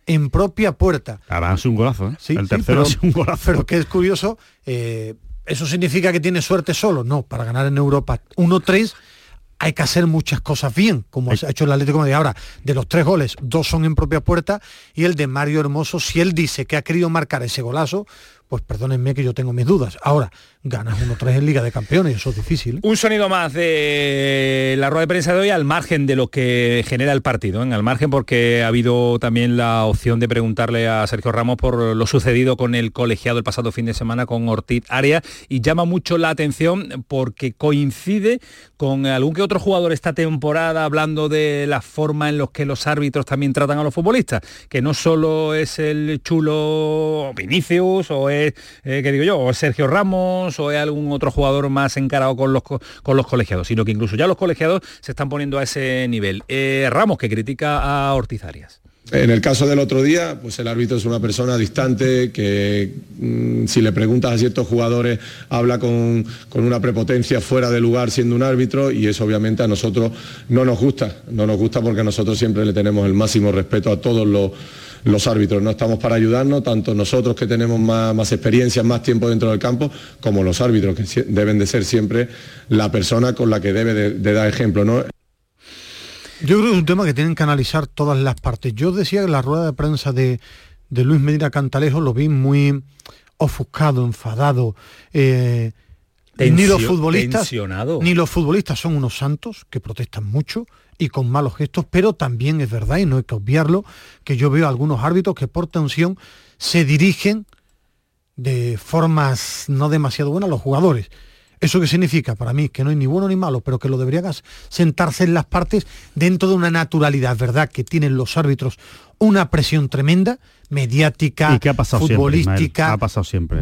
en propia puerta. Ahora hace un golazo, ¿eh? el tercero pero, un golazo. Pero que es curioso, eh, ¿eso significa que tiene suerte solo? No, para ganar en Europa 1-3 hay que hacer muchas cosas bien, como ha hecho el Atlético de. Ahora, de los tres goles, dos son en propia puerta y el de Mario Hermoso, si él dice que ha querido marcar ese golazo, pues perdónenme que yo tengo mis dudas. Ahora, ganas 1-3 en Liga de Campeones, eso es difícil. ¿eh? Un sonido más de la rueda de prensa de hoy al margen de lo que genera el partido, ¿eh? al margen porque ha habido también la opción de preguntarle a Sergio Ramos por lo sucedido con el colegiado el pasado fin de semana con Ortiz Arias y llama mucho la atención porque coincide con algún que otro jugador esta temporada hablando de la forma en la que los árbitros también tratan a los futbolistas, que no solo es el chulo Vinicius o es eh, digo yo, o Sergio Ramos, o es algún otro jugador más encarado con los, con los colegiados, sino que incluso ya los colegiados se están poniendo a ese nivel. Eh, Ramos, que critica a Ortiz Arias. En el caso del otro día, pues el árbitro es una persona distante que mm, si le preguntas a ciertos jugadores habla con, una prepotencia fuera de lugar siendo un árbitro y eso obviamente a nosotros no nos gusta, no nos gusta porque nosotros siempre le tenemos el máximo respeto a todos los, árbitros. No estamos para ayudarnos, tanto nosotros que tenemos más, experiencia, más tiempo dentro del campo, como los árbitros, que deben de ser siempre la persona con la que debe de, dar ejemplo. ¿no? Yo creo que es un tema que tienen que analizar todas las partes. Yo decía que la rueda de prensa de, Luis Medina Cantalejo lo vi muy ofuscado, enfadado. Eh, ni los futbolistas ni los futbolistas son unos santos que protestan mucho y con malos gestos, pero también es verdad, y no hay que obviarlo, que yo veo algunos árbitros que por tensión se dirigen de formas no demasiado buenas a los jugadores. ¿Eso qué significa? Para mí que no hay ni bueno ni malo, pero que lo deberían sentarse en las partes dentro de una naturalidad, ¿verdad? Que tienen los árbitros una presión tremenda, mediática, ¿Y ha pasado futbolística. ha pasado siempre.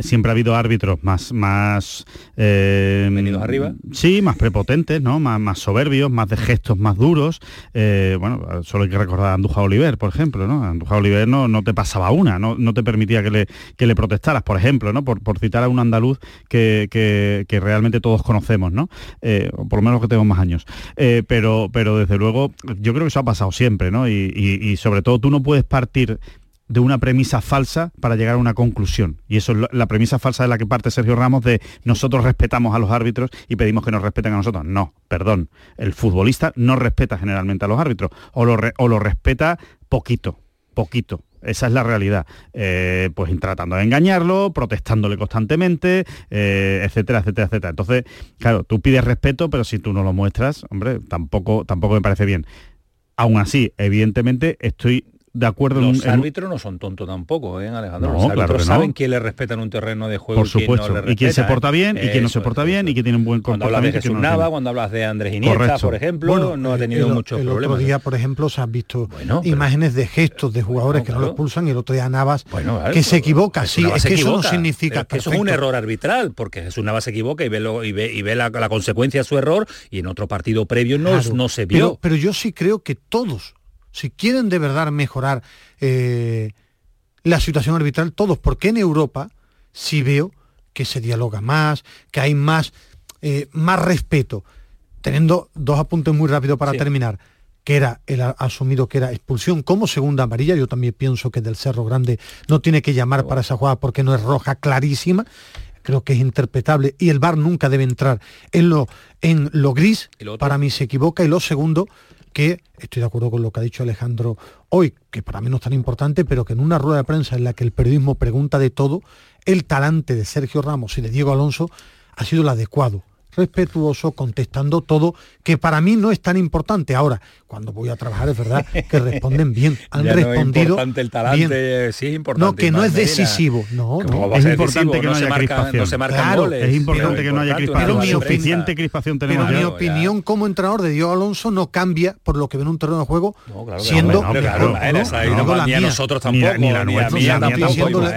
siempre ha habido árbitros más... más eh, Venidos arriba. Sí, más prepotentes, ¿no? Más, más soberbios, más de gestos más duros. Eh, bueno, solo hay que recordar a Andújar Oliver, por ejemplo, ¿no? Andújar Oliver no, no te pasaba una, no, no te permitía que le, que le protestaras, por ejemplo, ¿no? Por, por citar a un andaluz que, que, realmente todos conocemos, ¿no? Eh, por lo menos que tenemos más años. pero, pero desde luego, yo creo que eso ha pasado siempre, ¿no? y sobre todo tú no puedes partir de una premisa falsa para llegar a una conclusión. Y eso es la premisa falsa de la que parte Sergio Ramos de nosotros respetamos a los árbitros y pedimos que nos respeten a nosotros. No, perdón. El futbolista no respeta generalmente a los árbitros o lo, o lo respeta poquito, poquito. Esa es la realidad. Eh, pues tratando de engañarlo, protestándole constantemente, eh, etcétera, etcétera, etcétera. Entonces, claro, tú pides respeto, pero si tú no lo muestras, hombre, tampoco, tampoco me parece bien. Aún así, evidentemente, estoy de acuerdo los árbitros no son tontos tampoco ¿eh, Alejandro los árbitros saben quién le respetan un terreno de juego por supuesto. y quién, se porta bien y quién no se porta bien y quién tiene un buen comportamiento cuando hablas de Jesús cuando hablas de Andrés Iniesta por ejemplo no ha tenido muchos problemas el otro día por ejemplo se han visto imágenes de gestos de jugadores que no lo pulsan y el otro día Navas que se equivoca. Sí es que eso no significa que eso es un error arbitral porque Jesús Navas se equivoca y ve y ve, y ve la, consecuencia de su error y en otro partido previo no, no se vio. pero yo sí creo que todos si quieren de verdad mejorar eh, la situación arbitral, todos, porque en Europa sí veo que se dialoga más, que hay más, eh, más respeto. Teniendo dos apuntes muy rápidos para terminar, que era el asumido que era expulsión como segunda amarilla, yo también pienso que del Cerro Grande no tiene que llamar para esa jugada porque no es roja clarísima, creo que es interpretable y el VAR nunca debe entrar en lo, en lo gris, para mí se equivoca, y lo segundo, que estoy de acuerdo con lo que ha dicho Alejandro hoy, que para mí no es tan importante, pero que en una rueda de prensa en la que el periodismo pregunta de todo, el talante de Sergio Ramos y de Diego Alonso ha sido el adecuado respetuoso, contestando todo, que para mí no es tan importante. Ahora, cuando voy a trabajar es verdad que responden bien, han respondido no el talante, bien. Sí es importante. No, que no es decisivo. No, no. Es importante que no, haya crispación. se marcan goles. Es importante que no haya crispación. Pero mi suficiente crispación tenemos Pero mi opinión como entrenador de Diego Alonso no cambia por lo que ve en un terreno de juego, siendo la mía nosotros tampoco, ni la.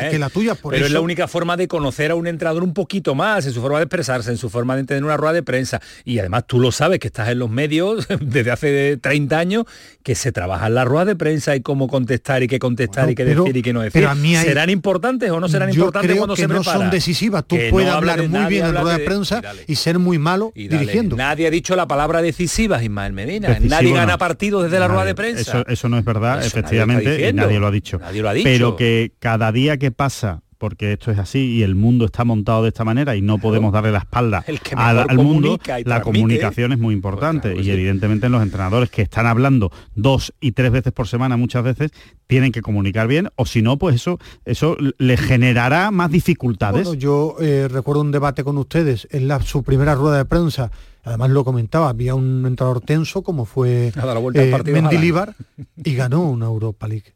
Que la tuya Pero es la única forma de conocer a un entrenador un poquito más en su forma de expresarse, en su forma de entender una rueda de prensa y además tú lo sabes que estás en los medios desde hace 30 años que se trabaja en la rueda de prensa y cómo contestar y qué contestar y qué decir y qué no decir. ¿Serán importantes o no serán importantes cuando se no son decisivas. Tú puedes hablar muy bien en rueda de, prensa y, ser muy malo dirigiendo. Nadie ha dicho la palabra decisivas, Ismael Medina. nadie gana partidos desde la rueda de prensa. Eso, no es verdad, efectivamente, nadie lo ha dicho. Nadie lo ha dicho. Pero que cada día que pasa porque esto es así y el mundo está montado de esta manera y no podemos darle la espalda al, mundo, la comunicación es muy importante pues y evidentemente en los entrenadores que están hablando dos y tres veces por semana muchas veces tienen que comunicar bien o si no pues eso eso le generará más dificultades. yo eh, recuerdo un debate con ustedes en la, su primera rueda de prensa. Además lo comentaba, había un entrenador tenso como fue eh, Mendilibar y ganó una Europa League.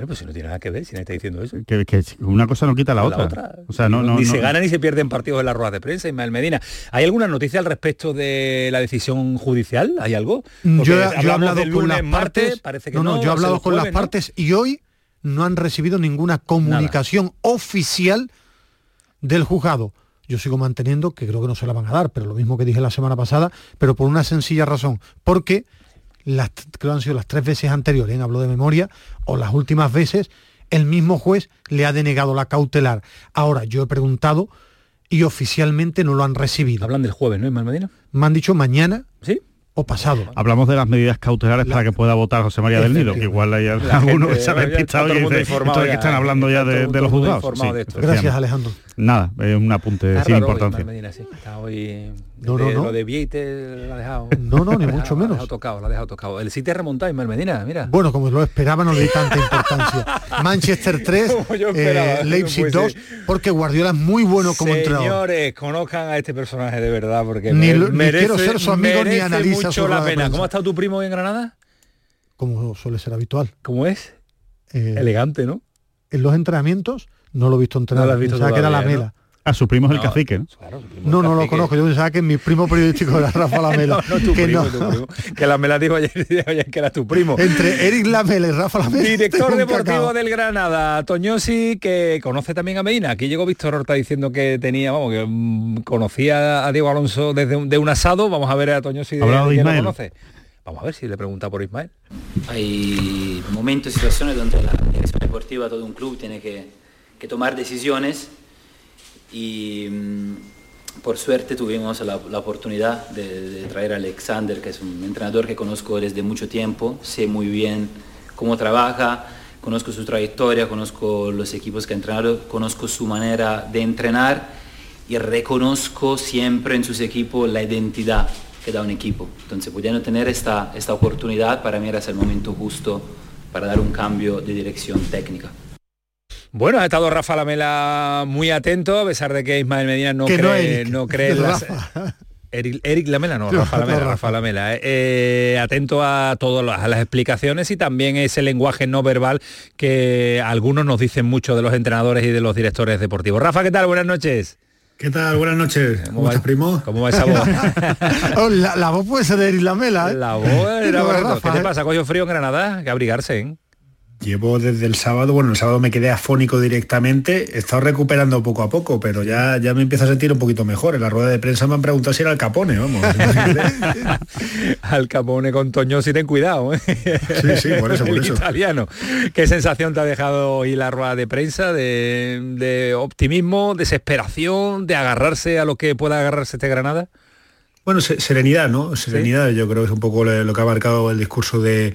Pero pues si no tiene nada que ver, si nadie está diciendo eso. Que, una cosa no quita la, otra. O sea, no, ni se ganan ni se pierden partidos en las ruedas de prensa, Ismael Medina. ¿Hay alguna noticia al respecto de la decisión judicial? ¿Hay algo? yo, he hablado con las partes, parece que no, yo he hablado con las partes y hoy no han recibido ninguna comunicación oficial del juzgado. Yo sigo manteniendo que creo que no se la van a dar, pero lo mismo que dije la semana pasada, pero por una sencilla razón, porque las, que han sido las tres veces anteriores, ¿eh? hablo de memoria, o las últimas veces, el mismo juez le ha denegado la cautelar. Ahora, yo he preguntado y oficialmente no lo han recibido. Hablan del jueves, ¿no, Ismael Medina? Me han dicho mañana. ¿Sí? o pasado. Hablamos de las medidas cautelares para que pueda votar José María del Nido, que igual hay algunos que se ha despistado y dice, que están hablando ya de, los juzgados. Gracias, Alejandro. Nada, es un apunte sin importancia. no, no, no. Lo de Vieite lo ha dejado. No, no, ni mucho menos. Lo ha dejado tocado, lo ha dejado tocado. El City ha remontado Ismael Medina, mira. Bueno, como lo esperaba, no le di tanta importancia. Manchester 3, eh, Leipzig 2, porque Guardiola es muy bueno como entrenador. Señores, conozcan a este personaje de verdad, porque ni, merece, quiero ser su amigo ni analiza mucho la pena. ¿Cómo ha estado tu primo en Granada? Como suele ser habitual. ¿Cómo es? Eh, Elegante, ¿no? En los entrenamientos no lo he visto entrenar. No lo visto que era la mela. A su primo es el cacique, ¿no? no, no lo conozco. Yo pensaba que mi primo periodístico era Rafa Lamela. no, tu que primo, Tu primo. Que Lamela dijo ayer, que era tu primo. Entre Eric Lamela y Rafa Lamela. Director deportivo del Granada, Toñosi, que conoce también a Medina. Aquí llegó Víctor Horta diciendo que tenía, vamos, que mm, conocía a Diego Alonso desde un, de un asado. Vamos a ver a Toñosi de, de, de lo conoce. Vamos a ver si le pregunta por Ismael. Hay momentos y situaciones donde la dirección deportiva, todo un club tiene que, que tomar decisiones y mm, por suerte tuvimos la, oportunidad de, traer a Alexander, que es un entrenador que conozco desde mucho tiempo, sé muy bien cómo trabaja, conozco su trayectoria, conozco los equipos que ha entrenado, conozco su manera de entrenar y reconozco siempre en sus equipos la identidad que da un equipo. Entonces, pudiendo tener esta, esta oportunidad, para mí era el momento justo para dar un cambio de dirección técnica. Bueno, ha estado Rafa Lamela muy atento, a pesar de que Ismael Medina no cree, no, cree las... Eric, Lamela, no, Rafa Lamela, Rafa Lamela. Eh, eh, atento a todas las, explicaciones y también ese lenguaje no verbal que algunos nos dicen mucho de los entrenadores y de los directores deportivos. Rafa, ¿qué tal? Buenas noches. ¿Qué tal? Buenas noches. ¿Cómo, estás, primo? ¿Cómo va esa voz? Oh, la, voz puede ser de Eric Lamela, ¿eh? La voz era ¿Qué te pasa? ¿Coño frío en Granada? Que abrigarse, ¿eh? Llevo desde el sábado, bueno, el sábado me quedé afónico directamente, he estado recuperando poco a poco, pero ya, ya me empiezo a sentir un poquito mejor. En la rueda de prensa me han preguntado si era el Capone, vamos. al Capone con Toño, si ten cuidado. ¿eh? Sí, sí, por eso, por eso. italiano. ¿Qué sensación te ha dejado hoy la rueda de prensa? De, de optimismo, desesperación, de agarrarse a lo que pueda agarrarse este Granada? Bueno, serenidad, ¿no? Serenidad, yo creo que es un poco lo que ha marcado el discurso de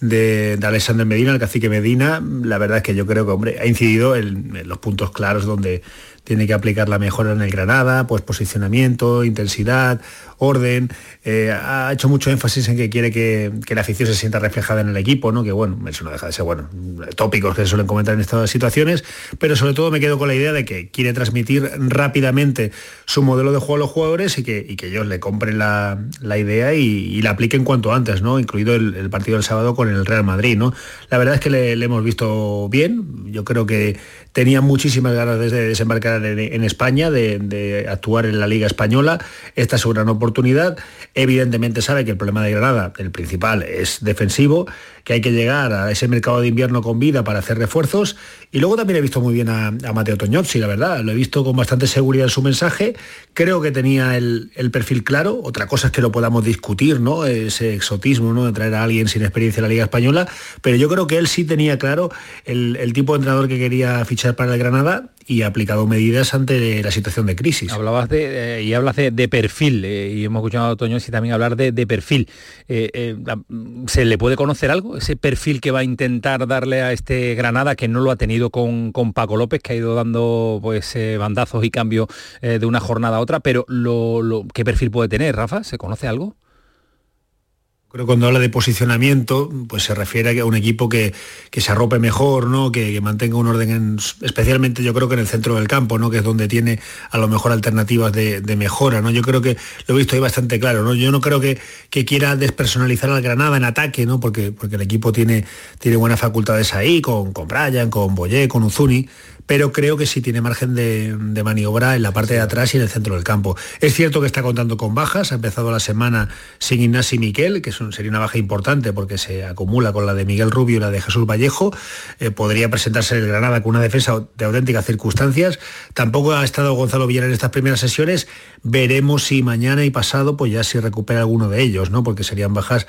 de, Alexander Medina, el cacique Medina, la verdad es que yo creo que hombre, ha incidido en los puntos claros donde tiene que aplicar la mejora en el Granada, pues posicionamiento, intensidad, orden, eh, ha hecho mucho énfasis en que quiere que, la afición se sienta reflejada en el equipo, ¿no? que bueno, eso no deja de ser bueno, tópicos que se suelen comentar en estas situaciones, pero sobre todo me quedo con la idea de que quiere transmitir rápidamente su modelo de juego a los jugadores y que, que ellos le compren la, idea y, la apliquen cuanto antes, ¿no? incluido el, partido del sábado con el Real Madrid. ¿no? La verdad es que le, hemos visto bien, yo creo que tenía muchísimas ganas de desembarcar en, España, de, actuar en la Liga Española, esta es una gran oportunidad Evidentemente sabe que el problema de Granada, el principal, es defensivo, que hay que llegar a ese mercado de invierno con vida para hacer refuerzos. Y luego también he visto muy bien a, Mateo Toñozzi, la verdad. Lo he visto con bastante seguridad en su mensaje. Creo que tenía el, perfil claro. Otra cosa es que lo podamos discutir, ¿no? Ese exotismo, ¿no? De traer a alguien sin experiencia en la Liga Española. Pero yo creo que él sí tenía claro el, el tipo de entrenador que quería fichar para el Granada y ha aplicado medidas ante la situación de crisis. Hablabas de, eh, y hablas de, perfil, eh, y hemos escuchado a Toño también hablar de, perfil. Eh, ¿Se le puede conocer algo? Ese perfil que va a intentar darle a este Granada, que no lo ha tenido con, con Paco López, que ha ido dando pues bandazos y cambios de una jornada a otra, pero lo, ¿qué perfil puede tener, Rafa? ¿Se conoce algo? Que cuando habla de posicionamiento, pues se refiere a un equipo que, se arrope mejor, ¿no? Que, mantenga un orden, especialmente yo creo que en el centro del campo, ¿no? Que es donde tiene a lo mejor alternativas de, mejora, ¿no? Yo creo que lo he visto ahí bastante claro, ¿no? Yo no creo que, quiera despersonalizar al Granada en ataque, ¿no? Porque, porque el equipo tiene, tiene buenas facultades ahí, con, con con Boyé, con Uzuni, pero creo que sí tiene margen de, maniobra en la parte de atrás y en el centro del campo. Es cierto que está contando con bajas, ha empezado la semana sin Ignasi Miquel, que sería una baja importante porque se acumula con la de Miguel Rubio y la de Jesús Vallejo. Eh, podría presentarse el Granada con una defensa de auténticas circunstancias. Tampoco ha estado Gonzalo Villar en estas primeras sesiones. Veremos si mañana y pasado, pues ya si recupera alguno de ellos, ¿no? Porque serían bajas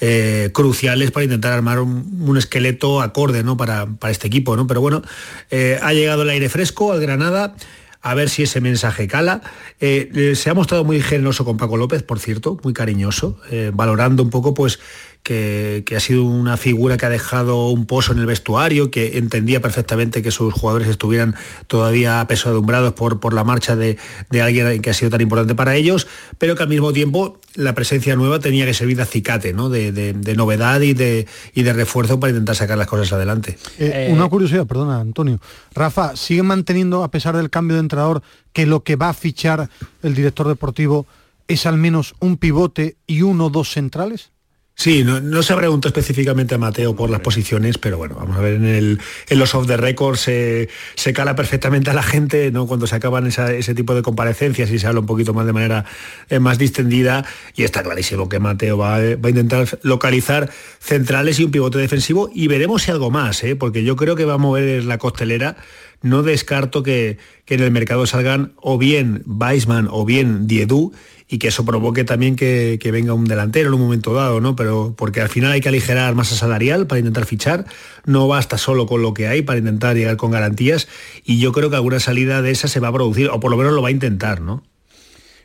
eh, cruciales para intentar armar un, esqueleto acorde ¿no? para, para, este equipo. ¿no? Pero bueno, eh, ha llegado el aire fresco al Granada a ver si ese mensaje cala. se ha mostrado muy generoso con Paco López, por cierto, muy cariñoso, valorando un poco pues que, ha sido una figura que ha dejado un pozo en el vestuario, que entendía perfectamente que sus jugadores estuvieran todavía apesadumbrados por, por la marcha de, alguien que ha sido tan importante para ellos, pero que al mismo tiempo la presencia nueva tenía que servir de acicate, ¿no? de, novedad y de, y de refuerzo para intentar sacar las cosas adelante. Eh, eh, una curiosidad, perdona Antonio. Rafa, ¿sigue manteniendo, a pesar del cambio de entrenador, que lo que va a fichar el director deportivo es al menos un pivote y uno o dos centrales? Sí, no, se preguntado específicamente a Mateo por las posiciones, pero bueno, vamos a ver, en, el, en los off the record se, cala perfectamente a la gente, ¿no? Cuando se acaban ese tipo de comparecencias y se habla un poquito más de manera eh, más distendida, y está clarísimo que Mateo va, va, a intentar localizar centrales y un pivote defensivo, y veremos si algo más, ¿eh? porque yo creo que va a mover la costelera. No descarto que, que en el mercado salgan o bien Weisman o bien Diedu y que eso provoque también que, venga un delantero en un momento dado, ¿no? Pero porque al final hay que aligerar masa salarial para intentar fichar, no basta solo con lo que hay para intentar llegar con garantías y yo creo que alguna salida de esa se va a producir, o por lo menos lo va a intentar, ¿no?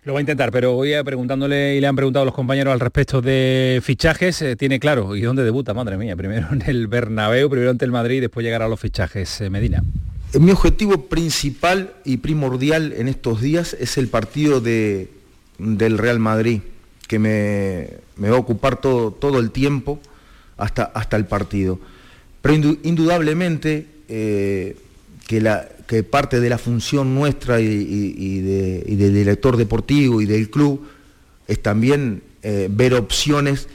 Lo va a intentar, pero voy a preguntándole y le han preguntado a los compañeros al respecto de fichajes. Eh, tiene claro, ¿y dónde debuta? Madre mía, primero en el Bernabéu, primero ante el Madrid y después llegar a los fichajes. Eh, Medina. Mi objetivo principal y primordial en estos días es el partido de, del Real Madrid, que me, va a ocupar todo, todo el tiempo hasta, hasta el partido. Pero indudablemente eh, que, la, que parte de la función nuestra y, del director deportivo y del club es también eh, ver opciones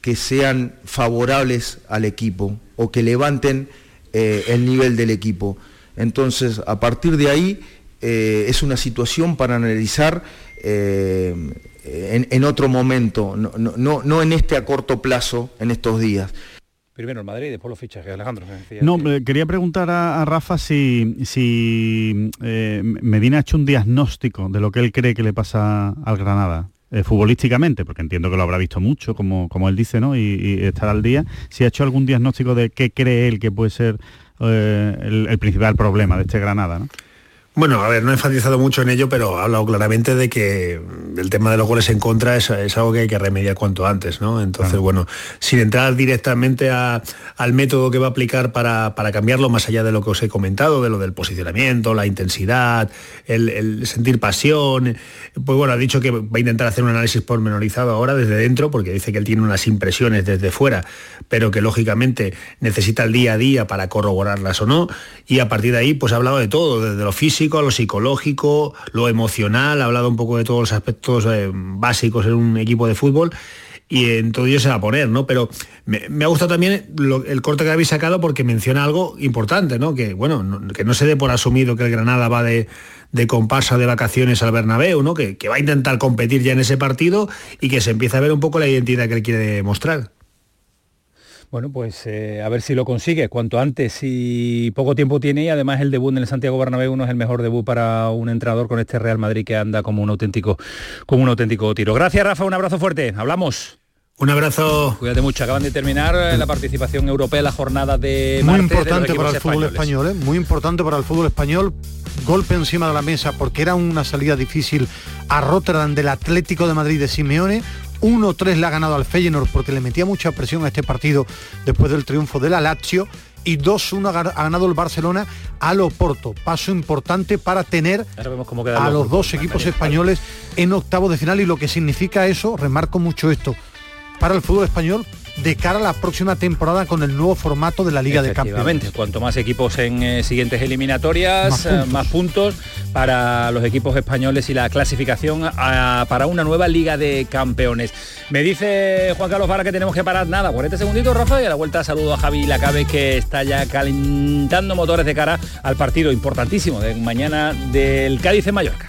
que sean favorables al equipo o que levanten eh, el nivel del equipo. Entonces, a partir de ahí, es una situación para analizar eh, en, otro momento, no, no, no, en este a corto plazo, en estos días. Primero el Madrid, después los fichajes, Alejandro. No, quería preguntar a, Rafa si, si eh, Medina ha hecho un diagnóstico de lo que él cree que le pasa al Granada. Eh, futbolísticamente, porque entiendo que lo habrá visto mucho, como, como él dice, ¿no? Y, estar al día. Si ha hecho algún diagnóstico de qué cree él que puede ser el, el, principal problema de este Granada, ¿no? Bueno, a ver, no he enfatizado mucho en ello, pero ha hablado claramente de que el tema de los goles en contra es, algo que hay que remediar cuanto antes, ¿no? Entonces, bueno, sin entrar directamente al método que va a aplicar para, cambiarlo, más allá de lo que os he comentado, de lo del posicionamiento, la intensidad, el, sentir pasión, pues bueno, ha dicho que va a intentar hacer un análisis pormenorizado ahora desde dentro, porque dice que él tiene unas impresiones desde fuera, pero que lógicamente necesita el día a día para corroborarlas o no, y a partir de ahí, pues ha hablado de todo, desde lo físico, a lo psicológico, lo emocional, ha hablado un poco de todos los aspectos eh, básicos en un equipo de fútbol y en todo ello se va a poner, ¿no? Pero me, ha gustado también el corte que habéis sacado porque menciona algo importante, ¿no? Que bueno, que no se dé por asumido que el Granada va de, de comparsa de vacaciones al Bernabéu, ¿no? Que, que va a intentar competir ya en ese partido y que se empieza a ver un poco la identidad que él quiere mostrar. Bueno, pues eh, a ver si lo consigue cuanto antes y poco tiempo tiene y además el debut en el Santiago Bernabéu no es el mejor debut para un entrenador con este Real Madrid que anda como un auténtico como un auténtico tiro. Gracias Rafa, un abrazo fuerte. Hablamos. Un abrazo. Cuídate mucho. Acaban de terminar eh, la participación europea, la jornada de muy importante para el fútbol español, ¿eh? muy importante para el fútbol español. Golpe encima de la mesa porque era una salida difícil a Rotterdam del Atlético de Madrid de Simeone 1-3 le ha ganado al Feyenoord porque le metía mucha presión a este partido después del triunfo de la Lazio y 2-1 ha ganado el Barcelona al Oporto. Paso importante para tener a los dos equipos españoles en octavo de final y lo que significa eso, remarco mucho esto, para el fútbol español de cara a la próxima temporada con el nuevo formato de la Liga de Campeones. Cuanto más equipos en eh, siguientes eliminatorias, eh, más puntos. para los equipos españoles y la clasificación para una nueva Liga de Campeones. Me dice Juan Carlos Vara que tenemos que parar nada, 40 segunditos, Rafa, y a la vuelta saludo a Javi Lacabe que está ya calentando motores de cara al partido importantísimo de mañana del Cádiz en Mallorca.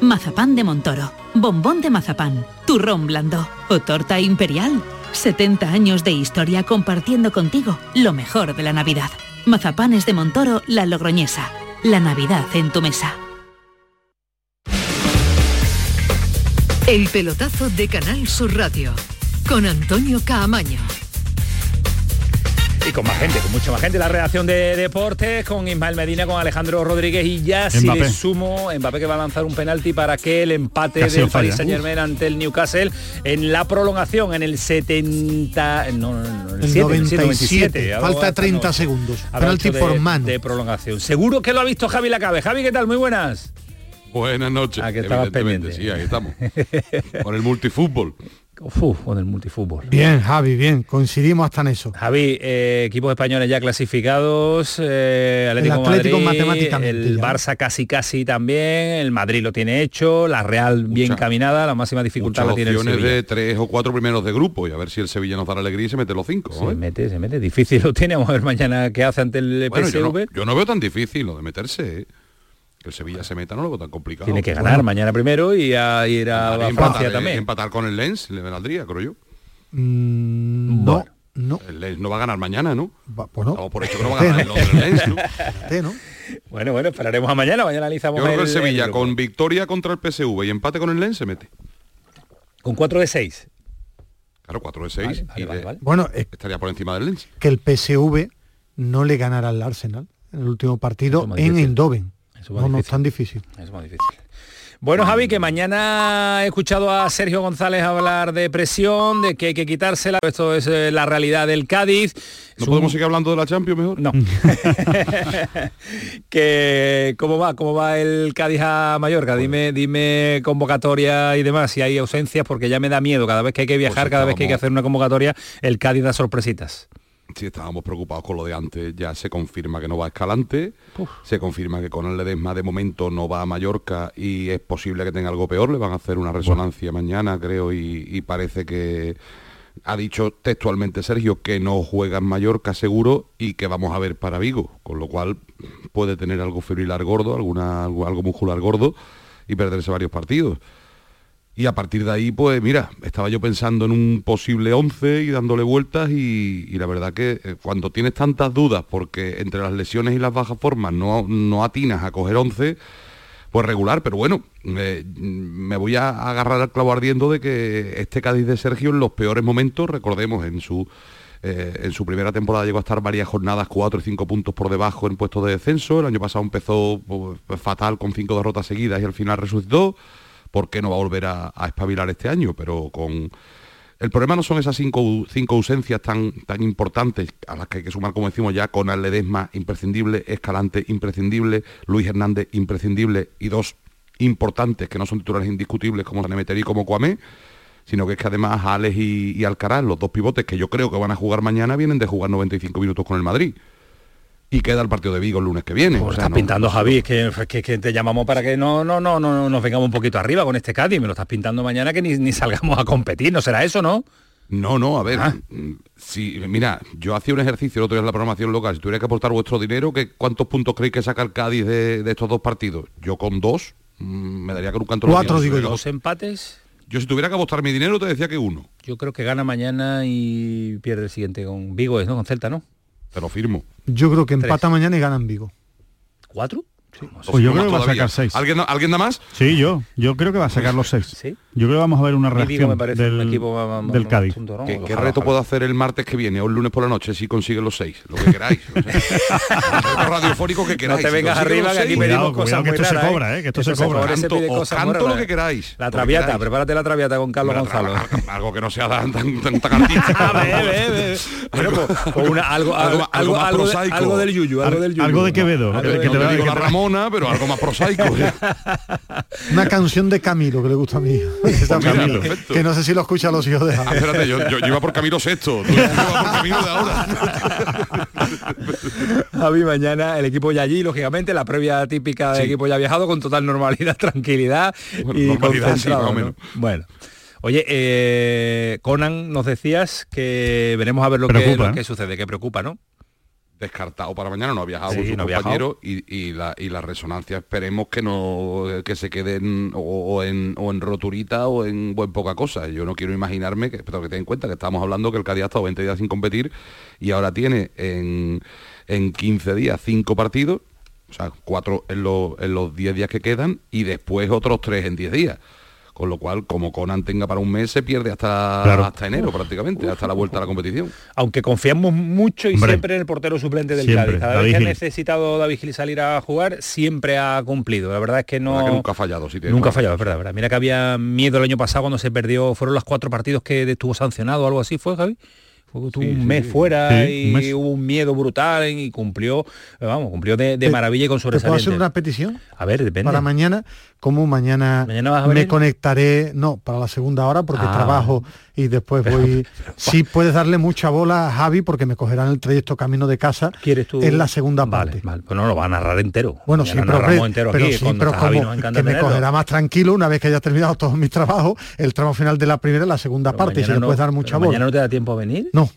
Mazapán de Montoro, bombón de mazapán, turrón blando o torta imperial. 70 años de historia compartiendo contigo lo mejor de la Navidad. Mazapanes de Montoro, la logroñesa. La Navidad en tu mesa. El pelotazo de Canal Sur Radio con Antonio Caamaño. Y con más gente, con mucha más gente, la redacción de deportes, con Ismael Medina, con Alejandro Rodríguez y ya si le sumo, Mbappé que va a lanzar un penalti para que el empate Casi del falla. Paris Saint Germain ante el Newcastle en la prolongación, en el 70... No, no, no, el, El 7, 97, 97, algo falta hasta 30 no. segundos. Penalti de- por mano. De prolongación. Seguro que lo ha visto Javi Lacabe. Javi, ¿qué tal? Muy buenas. Buenas noches. Ah, que estabas evidentemente, pendiente. Sí, ahí estamos. Con el multifútbol. Uf, con el multifútbol. Bien, Javi, bien, coincidimos hasta en eso. Javi, eh, equipos españoles ya clasificados, eh, Atlético, El Atlético Madrid, matemáticamente el ya. Barça casi casi también, el Madrid lo tiene hecho, la Real bien caminada, la máxima dificultad la tiene el opciones Sevilla. de tres o cuatro primeros de grupo y a ver si el Sevilla nos da la alegría y se mete los cinco. Se ¿eh? mete, se mete, difícil lo tiene, vamos a ver mañana qué hace ante el Bueno, yo, PSV. no, yo no veo tan difícil lo de meterse. Que el Sevilla se meta no lo veo tan complicado. Tiene que ganar mañana primero y a ir a, a empatar, Francia también. Empatar con el Lens le valdría, creo yo. Mm, no, no. El Lens no va a ganar mañana, ¿no? pues no. Damos por hecho que no va a ganar el Londres Lens, ¿no? Bueno, bueno, esperaremos a mañana, mañana analizamos Yo creo que el el- Sevilla el- con victoria contra el PSV y empate con el Lens se mete. con 4 de 6. Claro, 4 de 6 y de- Bueno, es estaría por encima del Lens. que el PSV no le ganara al Arsenal en el último partido en. Eindhoven. Eso No, no es difícil. tan difícil. Es más difícil. Bueno, Javi, que mañana he escuchado a Sergio González hablar de presión, de que hay que quitársela. Esto es eh, la realidad del Cádiz. ¿No podemos seguir hablando de la Champions mejor? No. que cómo va, cómo va el Cádiz a Mallorca. Dime, dime convocatoria y demás, si hay ausencias, porque ya me da miedo cada vez que hay que viajar, cada vez que hay que hacer una convocatoria, el Cádiz da sorpresitas. Si estábamos preocupados con lo de antes, ya se confirma que no va a Escalante, se confirma que con el Ledesma de momento no va a Mallorca y es posible que tenga algo peor, le van a hacer una resonancia mañana, creo, y, y parece que ha dicho textualmente Sergio que no juega en Mallorca seguro y que vamos a ver para Vigo, con lo cual puede tener algo fibrilar gordo, alguna, algo, algo muscular gordo y perderse varios partidos. Y a partir de ahí, pues mira, estaba yo pensando en un posible 11 y dándole vueltas y, la verdad que eh, cuando tienes tantas dudas, porque entre las lesiones y las bajas formas no, no atinas a coger 11, pues regular, pero bueno, eh, me voy a agarrar al clavo ardiendo de que este Cádiz de Sergio en los peores momentos, recordemos, en su, eh, en su primera temporada llegó a estar varias jornadas, cuatro y cinco puntos por debajo en puestos de descenso, el año pasado empezó pues, fatal con cinco derrotas seguidas y al final resucitó, ¿por qué no va a volver a, espabilar este año? Pero con... El problema no son esas cinco, cinco ausencias tan, tan importantes a las que hay que sumar, como decimos ya, con Ledesma imprescindible, Escalante imprescindible, Luis Hernández imprescindible y dos importantes que no son titulares indiscutibles como Sanemeterí y como Cuamé, sino que es que además Alex y, y Alcaraz, los dos pivotes que yo creo que van a jugar mañana, vienen de jugar 95 minutos con el Madrid. Y queda el partido de Vigo el lunes que viene. Pues O sea, estás no- pintando, Javi, es que, que- que te llamamos para que no, no, no, no nos vengamos un poquito arriba con este Cádiz. Me lo estás pintando mañana que ni, ni salgamos a competir, ¿no será eso, no? No, no, a ver, Ah. si, mira, yo hacía un ejercicio el otro día en la programación local, si tuviera que aportar vuestro dinero, ¿qué, ¿cuántos puntos creéis que saca el Cádiz de, de estos dos partidos? Yo con dos, mm, me daría con un canto. Cuatro, digo que Dos empates. Yo si tuviera que apostar mi dinero te decía que uno. Yo creo que gana mañana y pierde el siguiente con Vigo, ¿es, ¿no? Con Celta, ¿no? Te lo firmo. Yo creo que Tres. empata mañana y ganan Vigo. ¿Cuatro? Pues yo creo que va a sacar seis. ¿Alguien, ¿Alguien da más? Sí, yo. Yo creo que va a sacar los seis. ¿Sí? Yo creo que vamos a ver una reacción me parece un del, equipo del Cádiz. tonto, ¿no? ¿Qué, qué Ojalá, reto ojalá. puedo hacer el martes que viene o el lunes por la noche si consiguen los seis? Lo que queráis. O sea, reto radiofónico que No queráis. te Si vengas arriba que aquí pedimos Cuidado, cosas cuidado, que muy esto se raras, cobra, ¿eh? Que esto se Esto cobra. cobra, se Canto, cosas lo que queráis. La traviata, queráis. prepárate la traviata con Carlos Gonzalo. algo- Algo que no sea tan, tan, tan, tan artístico. A ver, ve, ve. Bueno, pues una- algo, algo, algo, más algo, de, prosaico. algo del yuyu, algo del yuyu. algo de Quevedo, Algo de- te No te te- Ramona, pero algo más prosaico. ¿eh? Una canción de Camilo que le gusta a mí. Que no sé si lo escuchan los hijos de. Ah, espérate, yo, yo, iba por camino sexto, tú ibas por camino de ahora. Javi, mañana el equipo ya allí, lógicamente, la previa típica del equipo ya ha viajado con total normalidad, tranquilidad y normalidad, sí, más o menos. Bueno. Oye, eh, Conan, nos decías que veremos a ver lo, que, lo ¿eh? que sucede, que preocupa, ¿no? Descartado para mañana, no ha viajado Sí, con su no compañero y, y la, y la resonancia esperemos que no que se queden o, o en, o en roturita o en buen poca cosa. Yo no quiero imaginarme, que, pero que ten en cuenta que estamos hablando que el Cádiz ha estado 20 días sin competir y ahora tiene en, en 15 días 5 partidos, o sea, 4 en, los- en los 10 días que quedan y después otros 3 en 10 días. Con lo cual, como Conan tenga para un mes, se pierde hasta, Claro. hasta enero prácticamente, hasta la vuelta a la competición. Aunque confiamos mucho y Hombre. siempre en el portero suplente del Siempre, Cádiz. Cada David vez que ha necesitado David Gil salir a jugar, siempre ha cumplido. La verdad es que no... Que nunca ha fallado, tiene Nunca ha fallado, es verdad, verdad. Mira que había miedo el año pasado cuando se perdió, fueron los cuatro partidos que estuvo sancionado o algo así, ¿fue Javi? Tuvo Sí, un mes sí. fuera Sí, y un mes. hubo un miedo brutal y cumplió, vamos, cumplió de, de maravilla y con ¿Te puedo hacer una petición? A ver, depende. Para mañana, como mañana, ¿Mañana vas a me conectaré, no, para la segunda hora porque Ah. trabajo y después voy. Sí puedes darle mucha bola a Javi porque me cogerán el trayecto camino de casa ¿Quieres tú? en la segunda Vale, parte. vale. Pues no lo va a narrar entero. Bueno, Mañana sí, pero, hombre, entero pero aquí, sí, pero como que me cogerá más tranquilo una vez que haya terminado todos mis trabajos, el tramo final de la primera y la segunda parte, y si Mañana le no- puedes dar mucha pero bola. Mañana no te da tiempo a venir. No,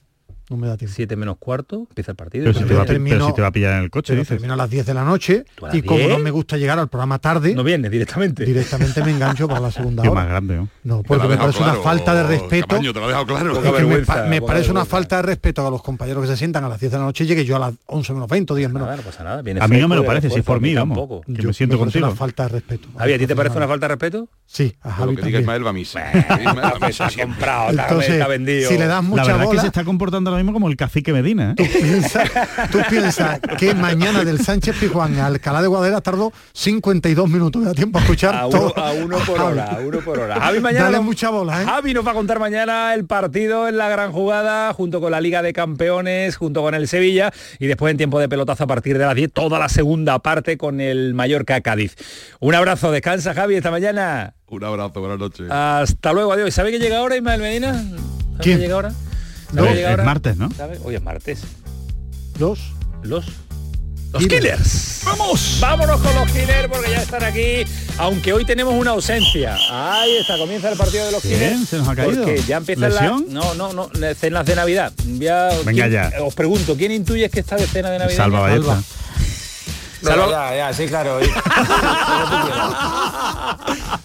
no me da tiempo. Siete menos cuarto, empieza el partido. Pero si, te va, a pi- termino- pero si te va a pillar en el coche, Pero dices. termino a las 10 de la noche ¿Tú a las y como 10? no me gusta llegar al programa tarde, No vienes directamente. directamente me engancho para la segunda hora. más grande, ¿no? Porque me parece una falta de respeto. Camaño, te lo ha dejado claro. Es Poca que me, pa- me parece una falta de respeto a los compañeros que se sientan a las 10 de la noche y llegue yo a las 11 menos 20 o 10 menos. Nada, no pasa nada. viene A mí no me lo parece, si es por mí vamos. tampoco. Que Yo- me siento parece contigo. una falta de respeto. Javi, ¿a ti te parece una falta de respeto? Sí, a Lo Javi que diga también. Ismael va a misa. Ismael va a misa Está siempre. comprado, está, Entonces, está vendido. si le das La mucha verdad es que bola, se está comportando ahora mismo como el cacique Medina, ¿eh? piensa- tú piensas que mañana del Sánchez Pijuán a Alcalá de Guadalajara tardó 52 minutos. Da tiempo a escuchar a uno, todo. a uno por Javi. hora, a uno por hora. Javi mañana Dale nos- mucha bola, ¿eh? Javi nos va a contar mañana el partido en la gran jugada junto con la Liga de Campeones, junto con el Sevilla y después en tiempo de pelotazo a partir de las 10 toda la segunda parte con el Mallorca Cádiz. Un abrazo, descansa Javi esta mañana. Un abrazo, buenas noches. Hasta luego, adiós. ¿Sabe que llega ahora Ismael Medina? ¿Sabe ¿Quién? que llega ahora? ¿Sabe No, que llega es martes, ¿no? ¿Sabe? Hoy es martes. Los Los los killers. ¡Vamos! Vámonos con los killers porque ya están aquí, aunque hoy tenemos una ausencia. Ahí está, comienza el partido de los killers. ¿Se nos ha caído? Porque ya empiezan las... No, no, no, cenas de Navidad. Ya, Venga ¿quién- ya. Os pregunto, ¿quién intuyes que está de cena de Navidad? Salva Ballesta. Salva- ya, ya, sí, claro.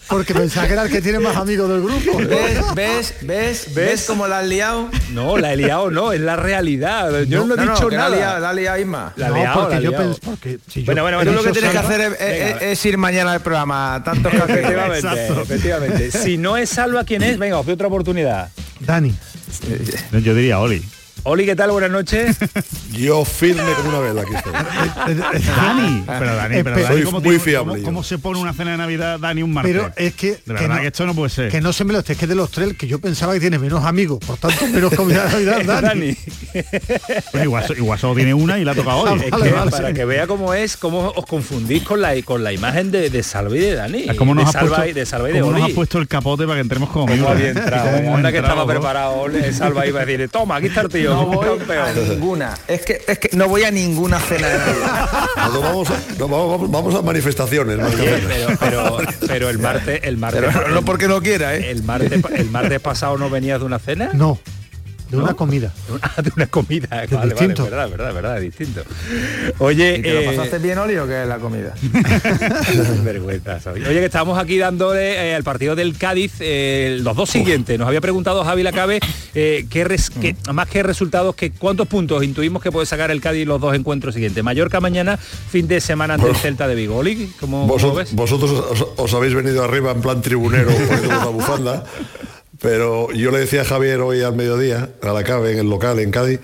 Porque pensaba que era el que tiene más amigos del grupo. ¿Ves, ves, ves, ves cómo la has liado? No, la he liado, no, es la realidad. Yo no, he dicho que la nada. has liado, la liado, Isma. La he No, liado, porque la he yo liado. pens- porque si yo- Bueno, bueno, Tú lo que tienes que salva- hacer es, es- Venga. es ir mañana al programa. Tantos cafés. Efectivamente, efectivamente. Si no es Salva, ¿quién es? Venga, os doy otra oportunidad. Dani. Yo diría Oli. Oli, ¿qué tal? Buenas noches. Yo firme como una vela aquí estoy. Dani, pero Dani, pero Dani, Soy ¿cómo, muy tiene- fiable cómo- cómo se pone una cena de Navidad Dani un martes? Pero es que, de que verdad no- que esto no puede ser. Que no se me lo esté, es que de los tres, que yo pensaba que tiene menos amigos, por tanto menos comida de Navidad, Dani. Pues igual, igual solo tiene una y la ha tocado hoy. Es que vale. para que vea cómo es, cómo os confundís con la con la imagen de, de Salva y de Dani. Es como nos, de has Salva, puesto, y- de Salva y de cómo nos has puesto el capote para que entremos como ¿Cómo viudas. había entrado? cómo que estaba ¿no? preparado. Salva iba a decir, toma, aquí está el tío, No somos voy a campeones. ninguna. Es que, es que no voy a ninguna cena de Navidad. Nos vamos, a, nos vamos, vamos- a manifestaciones. más Oye, pero, pero, pero el martes, el martes, Pero no porque no quiera, ¿eh? el martes, el martes pasado no venías de una cena. No, de una comida. De una, de una comida. Vale, vale, distinto. verdad, verdad, verdad, distinto. Oye, ¿Y te lo eh, pasaste bien, Oli, o qué es la comida? Qué vergüenza soy. Oye, que estamos aquí dándole eh, al partido del Cádiz eh, los dos siguientes. Nos había preguntado Javi Lacabe eh, qué res- qué- más que resultados, que cuántos puntos intuimos que puede sacar el Cádiz los dos encuentros siguientes. Mallorca mañana, fin de semana ante el Celta de Vigo. Oli, ¿cómo, cómo Vosotros, ves? vosotros os, os habéis venido arriba en plan tribunero la bufanda, pero yo le decía a Javier hoy al mediodía, a la CABE, en el local, en Cádiz,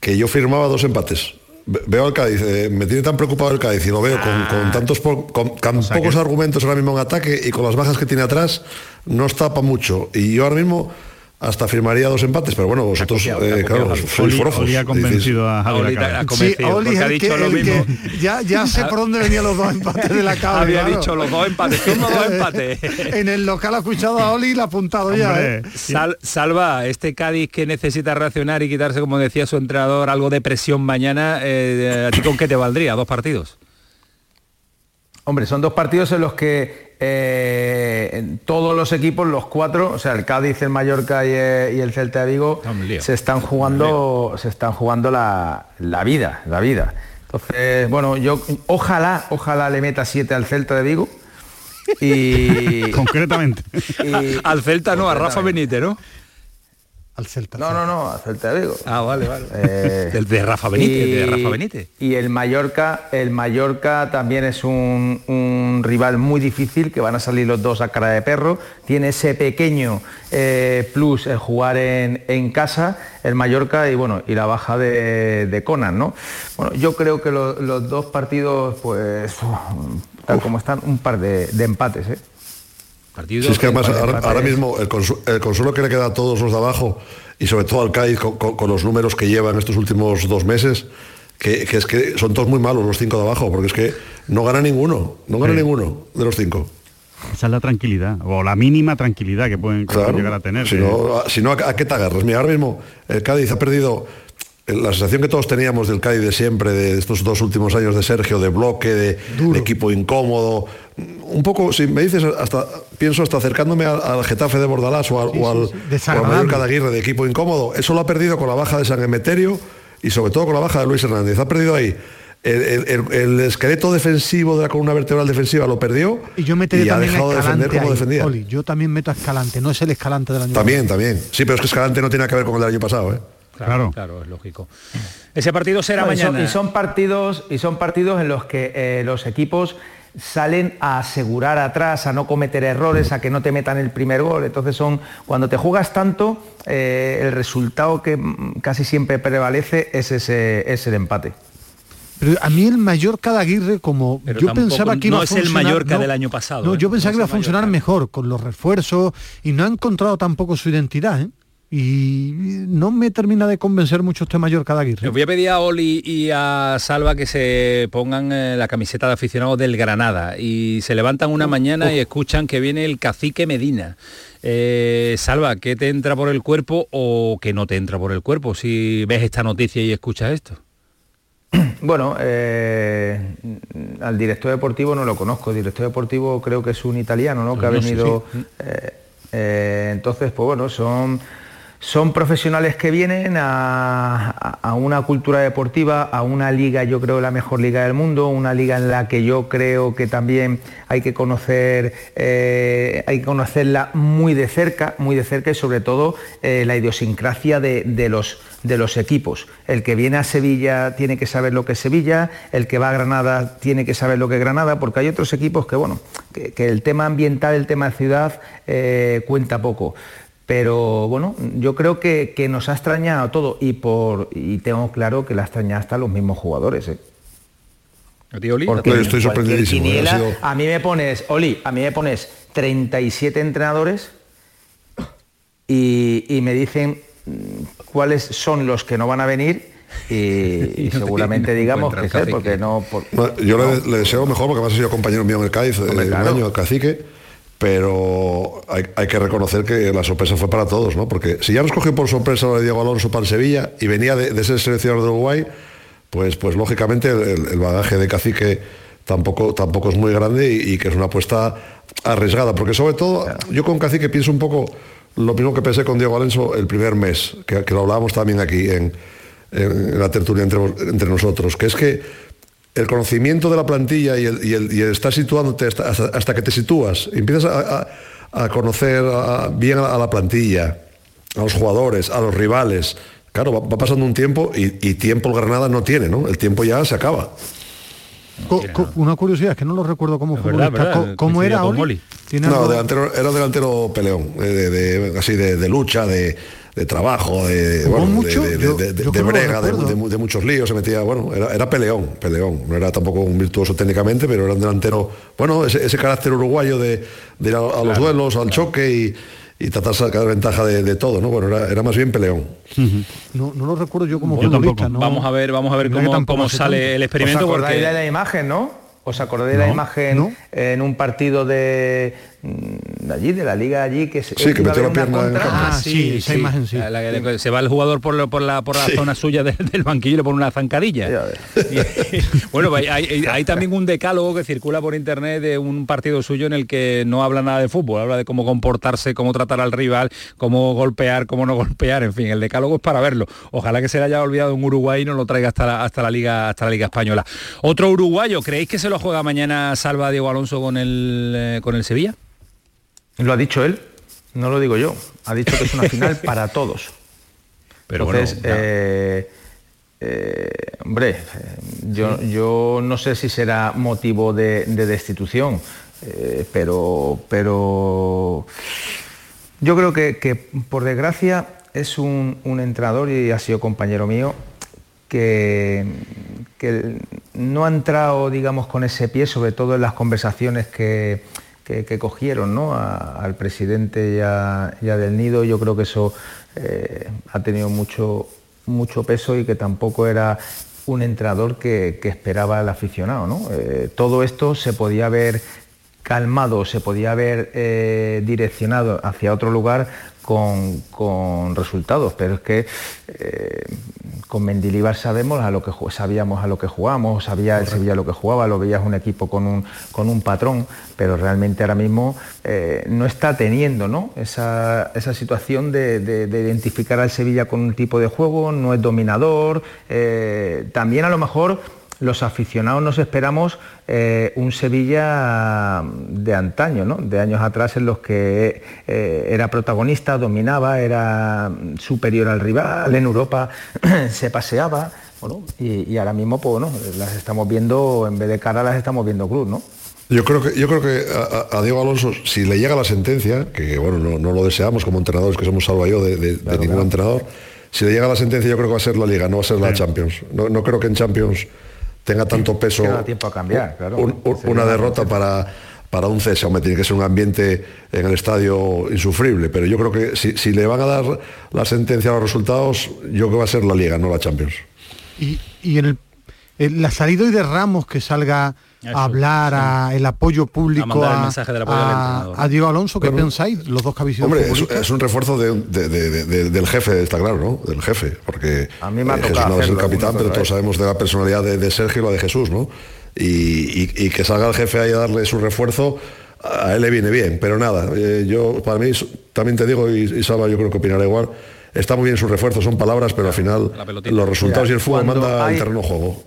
que yo firmaba dos empates. Ve- Veo al Cádiz, eh, me tiene tan preocupado el Cádiz y lo veo con, con tantos con, sea pocos que- argumentos ahora mismo en ataque y con las bajas que tiene atrás, no está para mucho. Y yo ahora mismo hasta firmaría dos empates, pero bueno, vosotros, eh, claro, sois. Oli ha convencido a Javier Sí, Oli ha dicho lo mismo. ya, ya sé por dónde venían los dos empates de la cabeza. Había dicho los dos empates, ¿cómo dos empates? en el local ha escuchado a Oli y la ha apuntado ya. ¿eh? Sal, salva, este Cádiz que necesita reaccionar y quitarse, como decía su entrenador, algo de presión mañana, eh, ¿a ti con qué te valdría? ¿Dos partidos? Hombre, son dos partidos en los que eh, todos los equipos, los cuatro, o sea, el Cádiz, el Mallorca y, eh, el Celta de Vigo, se están jugando, se están jugando la, vida, la vida. Entonces, bueno, yo ojalá, ojalá le meta siete al Celta de Vigo. Y concretamente. al Celta no, a Rafa Benítez, ¿no? Al Celta. No, no, no, al Celta de Vigo. Ah, vale, vale. Eh, el de Rafa Benítez, y, de Rafa Benítez. Y el Mallorca, el Mallorca también es un, rival muy difícil, que van a salir los dos a cara de perro. Tiene ese pequeño eh, plus el jugar en, casa, el Mallorca y bueno, y la baja de, Conan, ¿no? Bueno, yo creo que los dos partidos, pues, tal como están, un par de, empates, ¿eh? Si es que además ahora, mismo el, consuelo que le queda a todos los de abajo y sobre todo al Cádiz con, los números que llevan estos últimos dos meses, que, es que son todos muy malos los cinco de abajo, porque es que no gana ninguno, no gana ninguno de los cinco. Esa es la tranquilidad, o la mínima tranquilidad que pueden, llegar a tener. Si no, si no ¿a, qué te agarras? Mira, ahora mismo el Cádiz ha perdido la sensación que todos teníamos del Cádiz de siempre, de estos dos últimos años de Sergio, de bloque, de, equipo incómodo, un poco, si me dices, hasta pienso hasta acercándome al, Getafe de Bordalás o al, sí, sí, Aguirre de equipo incómodo, eso lo ha perdido con la baja de San Emeterio y sobre todo con la baja de Luis Hernández. Ha perdido ahí. El, esqueleto defensivo de la columna vertebral defensiva lo perdió y yo metería también ha dejado de defender como defendía. yo también meto a Escalante, no es el Escalante del año También, también. Sí, pero es que Escalante no tiene que ver con el del año pasado, ¿eh? Claro, claro, es lógico. Ese partido será mañana. Y son, partidos y son partidos en los que eh, los equipos salen a asegurar atrás, a no cometer errores, a que no te metan el primer gol. Entonces son cuando te juegas tanto, eh, el resultado que casi siempre prevalece es ese es el empate. Pero a mí el Mallorca de Aguirre, como yo pensaba que iba no a funcionar, es el Mallorca del año pasado. No, yo ¿eh? pensaba que iba a funcionar mejor con los refuerzos y no ha encontrado tampoco su identidad. ¿eh? Y no me termina de convencer mucho este Mallorca de Aguirre. Les voy a pedir a Oli y a Salva que se pongan eh, la camiseta de aficionados del Granada y se levantan una mañana y escuchan que viene el cacique Medina. Eh, Salva, ¿qué te entra por el cuerpo o qué no te entra por el cuerpo si ves esta noticia y escuchas esto? Bueno, eh, al director deportivo no lo conozco. El director deportivo creo que es un italiano, ¿no? que ha venido... entonces, pues bueno, son son profesionales que vienen a, una cultura deportiva, a una liga, yo creo, la mejor liga del mundo, una liga en la que yo creo que también hay que conocer, eh, hay que conocerla muy de cerca, muy de cerca y sobre todo eh, la idiosincrasia de, los, de equipos. El que viene a Sevilla tiene que saber lo que es Sevilla, el que va a Granada tiene que saber lo que es Granada, porque hay otros equipos que, bueno, que, el tema ambiental, el tema ciudad, eh, cuenta poco. Pero bueno, yo creo que, nos ha extrañado todo y, por, y tengo claro que la ha extrañado hasta los mismos jugadores. ¿eh? ¿A ti, Oli? Porque estoy sorprendidísimo. ¿eh? A mí me pones, Oli, a mí me pones 37 entrenadores y, me dicen mm, cuáles son los que no van a venir y, seguramente digamos que sé, porque no... yo Le, deseo mejor porque además ha sido compañero mío en el CAIZ de un año, el cacique pero hay, que reconocer que la sorpresa fue para todos, ¿no? Porque si ya nos cogió por sorpresa lo de Diego Alonso para el Sevilla y venía de, ser seleccionador de Uruguay, pues, pues lógicamente el, bagaje de cacique tampoco, tampoco es muy grande y, que es una apuesta arriesgada, porque sobre todo yo con cacique pienso un poco lo mismo que pensé con Diego Alonso el primer mes, que, lo hablábamos también aquí en, la tertulia entre, entre nosotros, que es que el conocimiento de la plantilla y el, estar situándote hasta, que te sitúas, empiezas a, conocer bien a, la plantilla, a los jugadores, a los rivales. Claro, va, pasando un tiempo y, tiempo el Granada no tiene, ¿no? El tiempo ya se acaba. una curiosidad, es que no lo recuerdo cómo fue. ¿Cómo era Oli? No, era delantero peleón, así de lucha, de, de trabajo, de, de, brega, de, muchos líos, se metía, bueno, era, peleón, peleón, no era tampoco un virtuoso técnicamente, pero era un delantero, bueno, ese, carácter uruguayo de, ir a, los duelos, al choque y tratar de sacar ventaja de, todo, ¿no? Bueno, era, más bien peleón. no, no, lo recuerdo yo como futbolista, ¿no? Vamos a ver, vamos a ver cómo, cómo sale el experimento. ¿Os acordáis de la imagen, no? ¿Os acordáis de la imagen en un partido de allí, de la liga allí, que se, sí, que metió la pierna en ah, sí, esa imagen sí. se va el jugador por, la, por la, por la zona suya del banquillo y le pone una zancadilla. bueno, hay, hay, también un decálogo que circula por internet de un partido suyo en el que no habla nada de fútbol, habla de cómo comportarse, cómo tratar al rival, cómo golpear, cómo no golpear, en fin, el decálogo es para verlo. Ojalá que se le haya olvidado un Uruguay y no lo traiga hasta la, hasta la liga hasta la liga española. Otro uruguayo, ¿creéis que se lo juega mañana Salva Diego Alonso con el eh, con el Sevilla? Lo ha dicho él, no lo digo yo. Ha dicho que es una final para todos. Pero Entonces, eh, eh, hombre, eh, yo, yo, no sé si será motivo de, destitución, pero, pero yo creo que, por desgracia es un, entrenador y ha sido compañero mío que, que, no ha entrado, digamos, con ese pie, sobre todo en las conversaciones que, que, cogieron ¿no? al presidente ya, ya, del nido, yo creo que eso eh, ha tenido mucho, mucho peso y que tampoco era un entrenador que, esperaba el aficionado. ¿no? Eh, todo esto se podía haber calmado, se podía haber eh, direccionado hacia otro lugar con, resultados, pero es que con Mendilibar sabemos a lo que sabíamos a lo que jugamos, sabía el Sevilla lo que jugaba, lo veías un equipo con un, con un patrón, pero realmente ahora mismo eh, no está teniendo ¿no? Esa, situación de, identificar al Sevilla con un tipo de juego, no es dominador, eh, también a lo mejor los aficionados nos esperamos eh, un Sevilla de antaño, ¿no? de años atrás en los que eh, era protagonista, dominaba, era superior al rival, en Europa se paseaba, y, ahora mismo pues, bueno, las estamos viendo, en vez de cara las estamos viendo cruz, ¿no? Yo creo que, yo creo que a, Diego Alonso, si le llega la sentencia, que bueno, no, lo deseamos como entrenadores, que somos salvo yo de, ningún entrenador, si le llega la sentencia yo creo que va a ser la Liga, no va a ser la Champions. No, no creo que en Champions tenga tanto peso. tiempo a cambiar, claro. una derrota para, para un César, me tiene que ser un ambiente en el estadio insufrible, pero yo creo que si, le van a dar la sentencia a los resultados, yo creo que va a ser la Liga, no la Champions. Y, y en el, la salida hoy de Ramos que salga hablar, a el apoyo público a, Diego Alonso, ¿qué pensáis? Los dos que Hombre, es, un refuerzo del jefe, está claro, ¿no? Del jefe, porque a mí me eh, Jesús no es el capitán, pero todos sabemos de la personalidad de, Sergio y la de Jesús, ¿no? Y, que salga el jefe ahí a darle su refuerzo, a él le viene bien, pero nada, eh, yo para mí también te digo, y, y Salva yo creo que opinará igual, está muy bien su refuerzo, son palabras, pero al final los resultados y el fútbol manda el terreno juego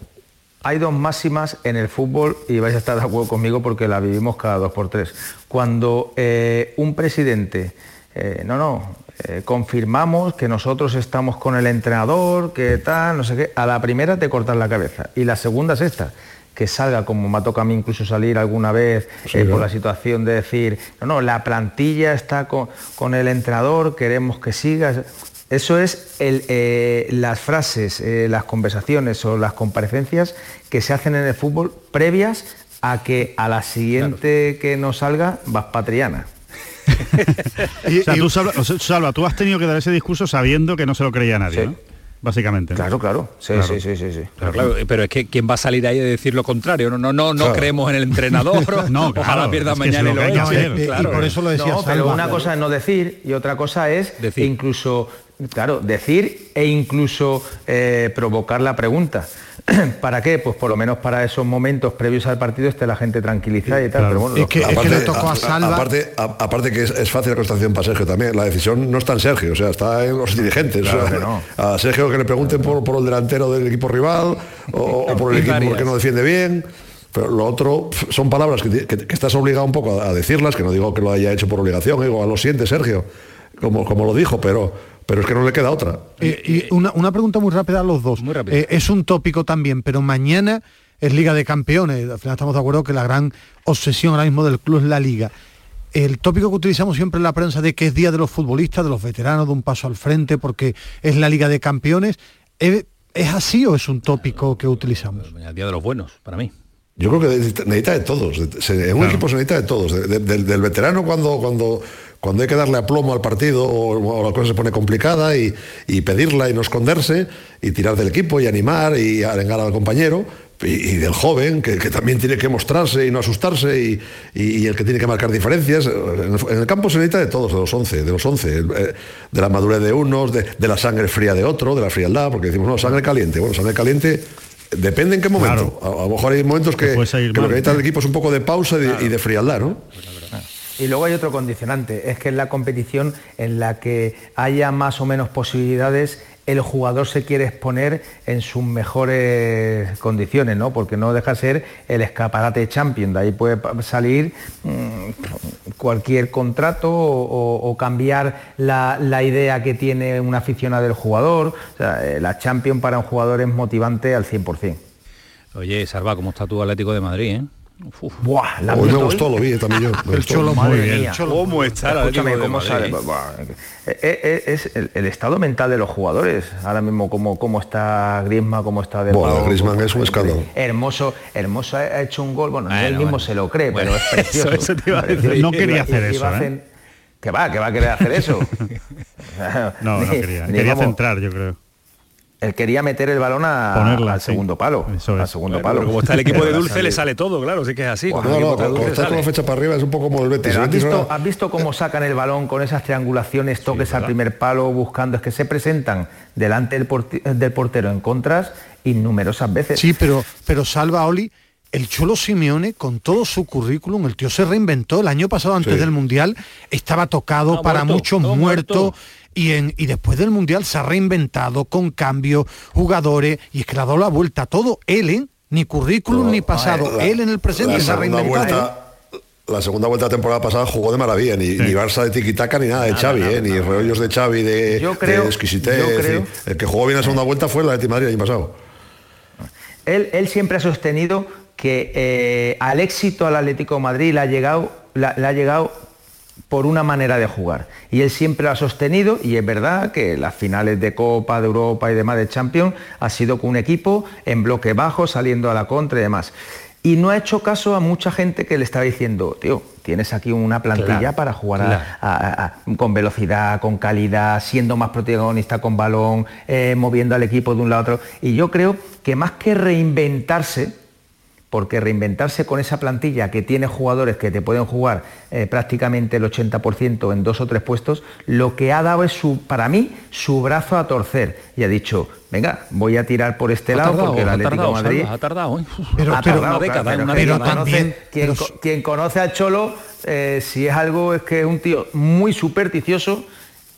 hay dos máximas en el fútbol y vais a estar de acuerdo conmigo porque la vivimos cada dos por tres. Cuando eh, un presidente, eh, no, no, eh, confirmamos que nosotros estamos con el entrenador, que tal, no sé qué, a la primera te cortan la cabeza y la segunda es esta que salga, como me ha tocado a mí incluso salir alguna vez por la situación de decir, no, no, la plantilla está con, con el entrenador, queremos que siga. Eso es eh, las frases, eh, las conversaciones o las comparecencias que se hacen en el fútbol previas a que a la siguiente que nos salga vas patriana. o sea, tú, Salva, tú has tenido que dar ese discurso sabiendo que no se lo creía nadie, ¿no? básicamente. Claro, claro. Sí, sí, sí, sí, pero es que quién va a salir ahí a decir lo contrario. No, no, no, no creemos en el entrenador. no, ojalá pierda mañana y lo y por eso lo decía pero una cosa es no decir y otra cosa es incluso Claro, decir e incluso eh, provocar la pregunta. ¿Para qué? Pues por lo menos para esos momentos previos al partido esté la gente tranquilizada y tal. Pero bueno, es que, aparte, le tocó a Salva. Aparte, que es, fácil la constatación para Sergio también. La decisión no está en Sergio, o sea, está en los dirigentes. A Sergio que le pregunten por, por, el delantero del equipo rival o, por el equipo que no defiende bien. Pero lo otro son palabras que, estás obligado un poco a, decirlas, que no digo que lo haya hecho por obligación, digo, lo siente Sergio, como, como lo dijo, pero pero es que no le queda otra. y una, pregunta muy rápida a los dos. Eh, es un tópico también, pero mañana es Liga de Campeones. Al final estamos de acuerdo que la gran obsesión ahora mismo del club es la Liga. El tópico que utilizamos siempre en la prensa de que es Día de los futbolistas, de los veteranos, de un paso al frente, porque es la Liga de Campeones, ¿es, así o es un tópico que utilizamos? El Día de los buenos, para mí. Yo creo que necesita de todos. En un equipo se necesita de todos. del, veterano cuando, cuando cuando hay que darle aplomo al partido o, la cosa se pone complicada y, pedirla y no esconderse y tirar del equipo y animar y arengar al compañero y, del joven, que, también tiene que mostrarse y no asustarse, y, el que tiene que marcar diferencias. En el, campo se necesita de todos, de los 11, de los 11, eh, de la madurez de unos, de, la sangre fría de otro, de la frialdad, porque decimos, no, sangre caliente. Bueno, sangre caliente depende en qué momento. A, lo mejor hay momentos que, lo que necesita el equipo es un poco de pausa y de, frialdad, ¿no? Y luego hay otro condicionante, es que en la competición en la que haya más o menos posibilidades el jugador se quiere exponer en sus mejores condiciones, ¿no? Porque no deja de ser el escaparate champion, de ahí puede salir mm, cualquier contrato o, cambiar la, idea que tiene una aficionada del jugador. Eh, la champion para un jugador es motivante al 100%. Oye, Sarva, ¿cómo está tu Atlético de Madrid? Eh? Buah, la me gustó, lo vi también yo. el cholo muy bien. ¿Cómo está Escúchame, ¿cómo sale? Eh, eh, es el, estado mental de los jugadores. Ahora mismo, cómo, cómo está Griezmann, cómo está de Bueno, Griezmann es un escándalo. Hermoso, hermoso ha hecho un gol. Bueno, él mismo se lo cree, pero es precioso. no quería hacer eso. ¿eh? ¿Qué va? ¿Qué va a querer hacer eso? no, no quería. Quería centrar, yo creo él quería meter el balón al segundo palo. Al segundo palo. como está el equipo de Dulce le sale todo, claro, sí que es así. no, no, cuando está con la fecha para arriba es un poco como el Betis. ¿has, visto, cómo sacan el balón con esas triangulaciones, toques al primer palo, buscando? Es que se presentan delante del, portero en contras innumerosas veces. Sí, pero, pero salva Oli. El Cholo Simeone, con todo su currículum, el tío se reinventó el año pasado antes del Mundial, estaba tocado para muchos muertos y, después del Mundial se ha reinventado con cambio, jugadores, y es que le ha dado la vuelta a todo. Él, ¿eh? Ni currículum ni pasado. él en el presente se ha reinventado. la segunda vuelta de temporada pasada jugó de maravilla, ni, ni Barça de tiquitaca ni nada de Xavi, ¿eh? ni rollos de Xavi de, yo creo, el que jugó bien la segunda vuelta fue la de Madrid el año pasado. Él, él siempre ha sostenido que eh, al éxito al Atlético de Madrid le ha llegado, le ha llegado por una manera de jugar. Y él siempre lo ha sostenido y es verdad que las finales de Copa, de Europa y demás de Champions ha sido con un equipo en bloque bajo, saliendo a la contra y demás. Y no ha hecho caso a mucha gente que le estaba diciendo, tío, tienes aquí una plantilla para jugar con velocidad, con calidad, siendo más protagonista con balón, eh, moviendo al equipo de un lado a otro. Y yo creo que más que reinventarse, porque reinventarse con esa plantilla que tiene jugadores que te pueden jugar eh, prácticamente el 80% en dos o tres puestos, lo que ha dado es su, para mí, su brazo a torcer. Y ha dicho, venga, voy a tirar por este lado porque el Atlético de Madrid ha tardado, ¿eh? pero, ha tardado, una década, pero, también quien, conoce a Cholo, eh, si es algo es que es un tío muy supersticioso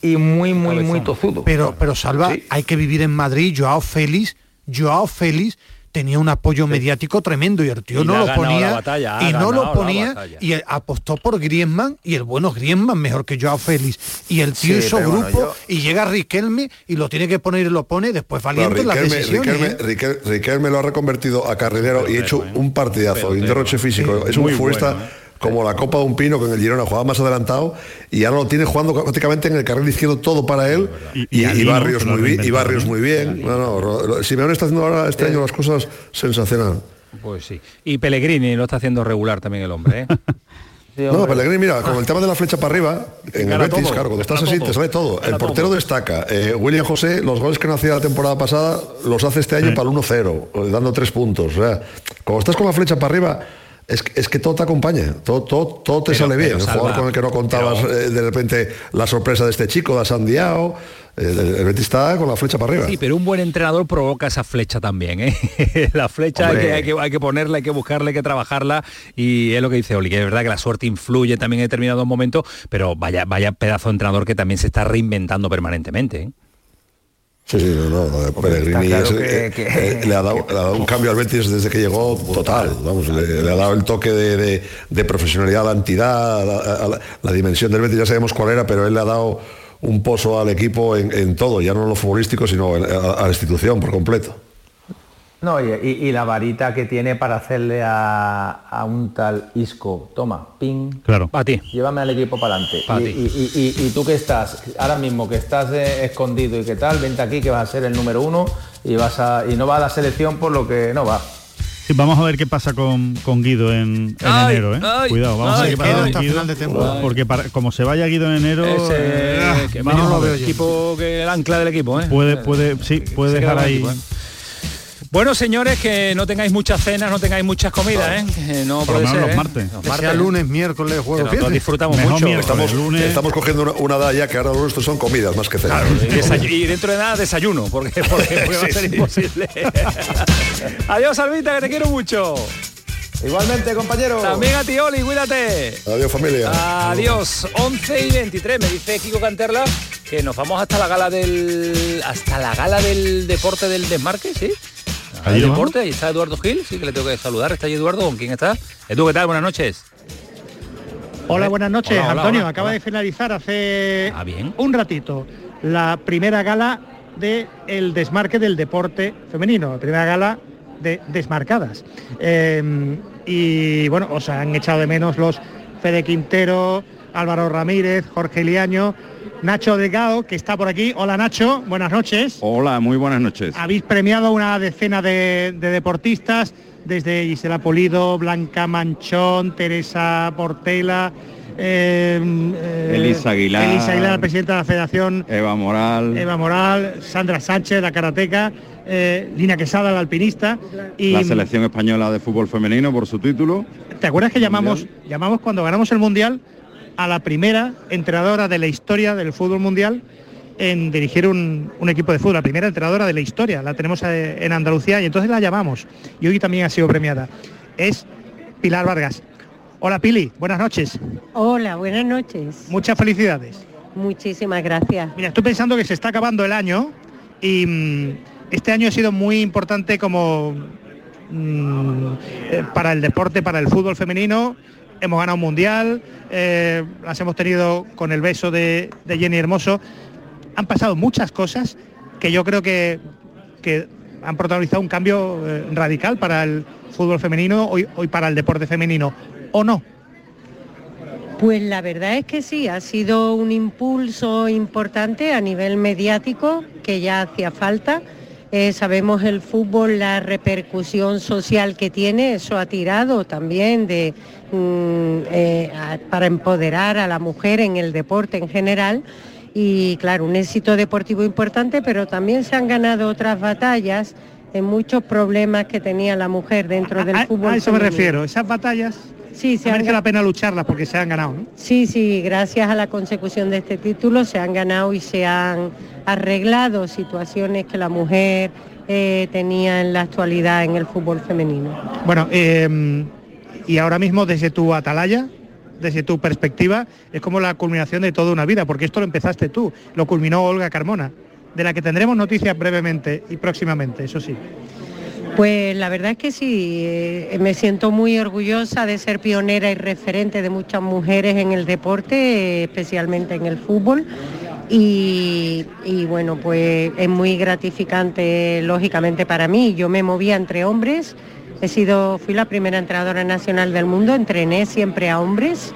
y muy muy muy tozudo. Pero pero Salva, hay que vivir en Madrid, Joao Félix, Joao Félix tenía un apoyo mediático tremendo y el tío no lo ponía y no lo ponía y apostó por Griezmann y el bueno Griezmann mejor que Joao Félix. Y el tío hizo grupo y llega Riquelme y lo tiene que poner y lo pone después valiente en las decisiones Riquelme, ¿eh? Riquelme, lo ha reconvertido a carrilero y ha hecho un partidazo y un derroche físico. Es un futbolista como la Copa de un Pino con el Girona jugaba más adelantado y ahora lo tiene jugando prácticamente en el carril izquierdo todo para él. Y, Barrios muy bien y Barrios muy bien. No, no, Simeone está haciendo ahora este año las cosas sensacional. Pues sí. Y Pellegrini lo está haciendo regular también el hombre ¿eh? no, Pellegrini, mira, con el tema de la flecha para arriba, en el Betis, claro, cuando estás así te sale todo. El portero destaca. Eh, William José, los goles que no hacía la temporada pasada, los hace este año para el 1-0, dando tres puntos. O sea, cuando estás con la flecha para arriba, es, es, que todo te acompaña, todo, todo, todo te sale bien. el jugador con el que no contabas eh, de repente la sorpresa de este chico, de Sandiao, eh, el Betis está con la flecha para arriba. Sí, pero un buen entrenador provoca esa flecha también. ¿eh? la flecha hay que, hay que, hay, que, ponerla, hay que buscarla, hay que trabajarla y es lo que dice Oli, que es verdad que la suerte influye también en determinados momentos, pero vaya, vaya pedazo de entrenador que también se está reinventando permanentemente. Sí, sí, no, no, Pellegrini eh, eh, le, ha dado, un cambio al Betis desde que llegó total, vamos, le, ha dado el toque de, profesionalidad a la entidad, la, dimensión del Betis, ya sabemos cuál era, pero él le ha dado un pozo al equipo en, todo, ya no en lo futbolístico, sino a la institución por completo. No, y, la varita que tiene para hacerle a, un tal Isco, toma, ping, claro, para ti. Llévame al equipo para adelante. Y, y, tú que estás, ahora mismo que estás eh, escondido y qué tal, vente aquí que vas a ser el número uno y vas a y no va a la selección por lo que no va. vamos a ver qué pasa con, con Guido en, enero, ¿eh? Cuidado, vamos a ver qué pasa con Guido. Porque para, como se vaya Guido en enero, eh, que vamos a ver el equipo que el ancla del equipo, ¿eh? Puede, puede, sí, puede dejar ahí. Bueno, señores, que no tengáis muchas cenas, no tengáis muchas comidas, ¿eh? no Por puede ser, los ¿eh? martes. Los Que martes. sea lunes, miércoles, jueves, Que nosotros disfrutamos Mejor mucho. miércoles, Estamos, lunes. estamos cogiendo una, una edad ya que ahora lo nuestro son comidas más que cenas. Y, desay- y dentro de nada desayuno, porque, porque va a ser imposible. Adiós, Salvita, que te quiero mucho. Igualmente, compañero. También a ti, Oli, cuídate. Adiós, familia. Adiós, 11 y 23, me dice Kiko Canterla que nos vamos hasta la gala del hasta la gala del deporte del desmarque, ¿sí? ¿Allí deporte, ahí está Eduardo Gil, sí que le tengo que saludar, está ahí Eduardo, ¿con quién está? Edu, ¿qué tal? Buenas noches. Hola, buenas noches. Hola, hola, Antonio, hola, acaba hola. de finalizar hace Ah, bien. un ratito la primera gala de el desmarque del deporte femenino, la primera gala de desmarcadas. Eh, y bueno, os han echado de menos los Fede Quintero, Álvaro Ramírez, Jorge Liaño, Nacho Delgado, que está por aquí. Hola Nacho, buenas noches. Hola, muy buenas noches. Habéis premiado una decena de, de deportistas, desde Gisela Polido, Blanca Manchón, Teresa Portela, eh, eh, Elisa Aguilar. Elisa Aguilar, presidenta de la Federación, Eva Moral, Eva Moral, Sandra Sánchez, la karateca, eh, Lina Quesada, la alpinista. Y la selección española de fútbol femenino por su título. ¿Te acuerdas que llamamos, llamamos cuando ganamos el Mundial a la primera entrenadora de la historia del fútbol mundial en dirigir un, un equipo de fútbol, la primera entrenadora de la historia, la tenemos eh, en Andalucía y entonces la llamamos y hoy también ha sido premiada. Es Pilar Vargas. Hola Pili, buenas noches. Hola, buenas noches. Muchas felicidades. Muchísimas gracias. Mira, estoy pensando que se está acabando el año y mm, este año ha sido muy importante como mm, eh, para el deporte, para el fútbol femenino. Hemos ganado un mundial, eh, las hemos tenido con el beso de, Jenny Hermoso. Han pasado muchas cosas que yo creo que, que han protagonizado un cambio eh, radical para el fútbol femenino hoy, hoy para el deporte femenino. ¿O no? Pues la verdad es que sí, ha sido un impulso importante a nivel mediático que ya hacía falta. Eh, sabemos el fútbol, la repercusión social que tiene, eso ha tirado también de, mm, eh, a- para empoderar a la mujer en el deporte en general. Y claro, un éxito deportivo importante, pero también se han ganado otras batallas en muchos problemas que tenía la mujer dentro del A, fútbol. a eso me refiero, esas batallas Sí, se han merece la pena lucharlas porque se han ganado. ¿no? Sí, sí, gracias a la consecución de este título se han ganado y se han arreglado situaciones que la mujer eh, tenía en la actualidad en el fútbol femenino. Bueno, eh, y ahora mismo desde tu atalaya, desde tu perspectiva, es como la culminación de toda una vida, porque esto lo empezaste tú, lo culminó Olga Carmona, de la que tendremos noticias brevemente y próximamente, eso sí. Pues la verdad es que sí, eh, me siento muy orgullosa de ser pionera y referente de muchas mujeres en el deporte, especialmente en el fútbol. Y, y bueno, pues es muy gratificante, lógicamente, para mí. Yo me movía entre hombres, he sido, fui la primera entrenadora nacional del mundo, entrené siempre a hombres.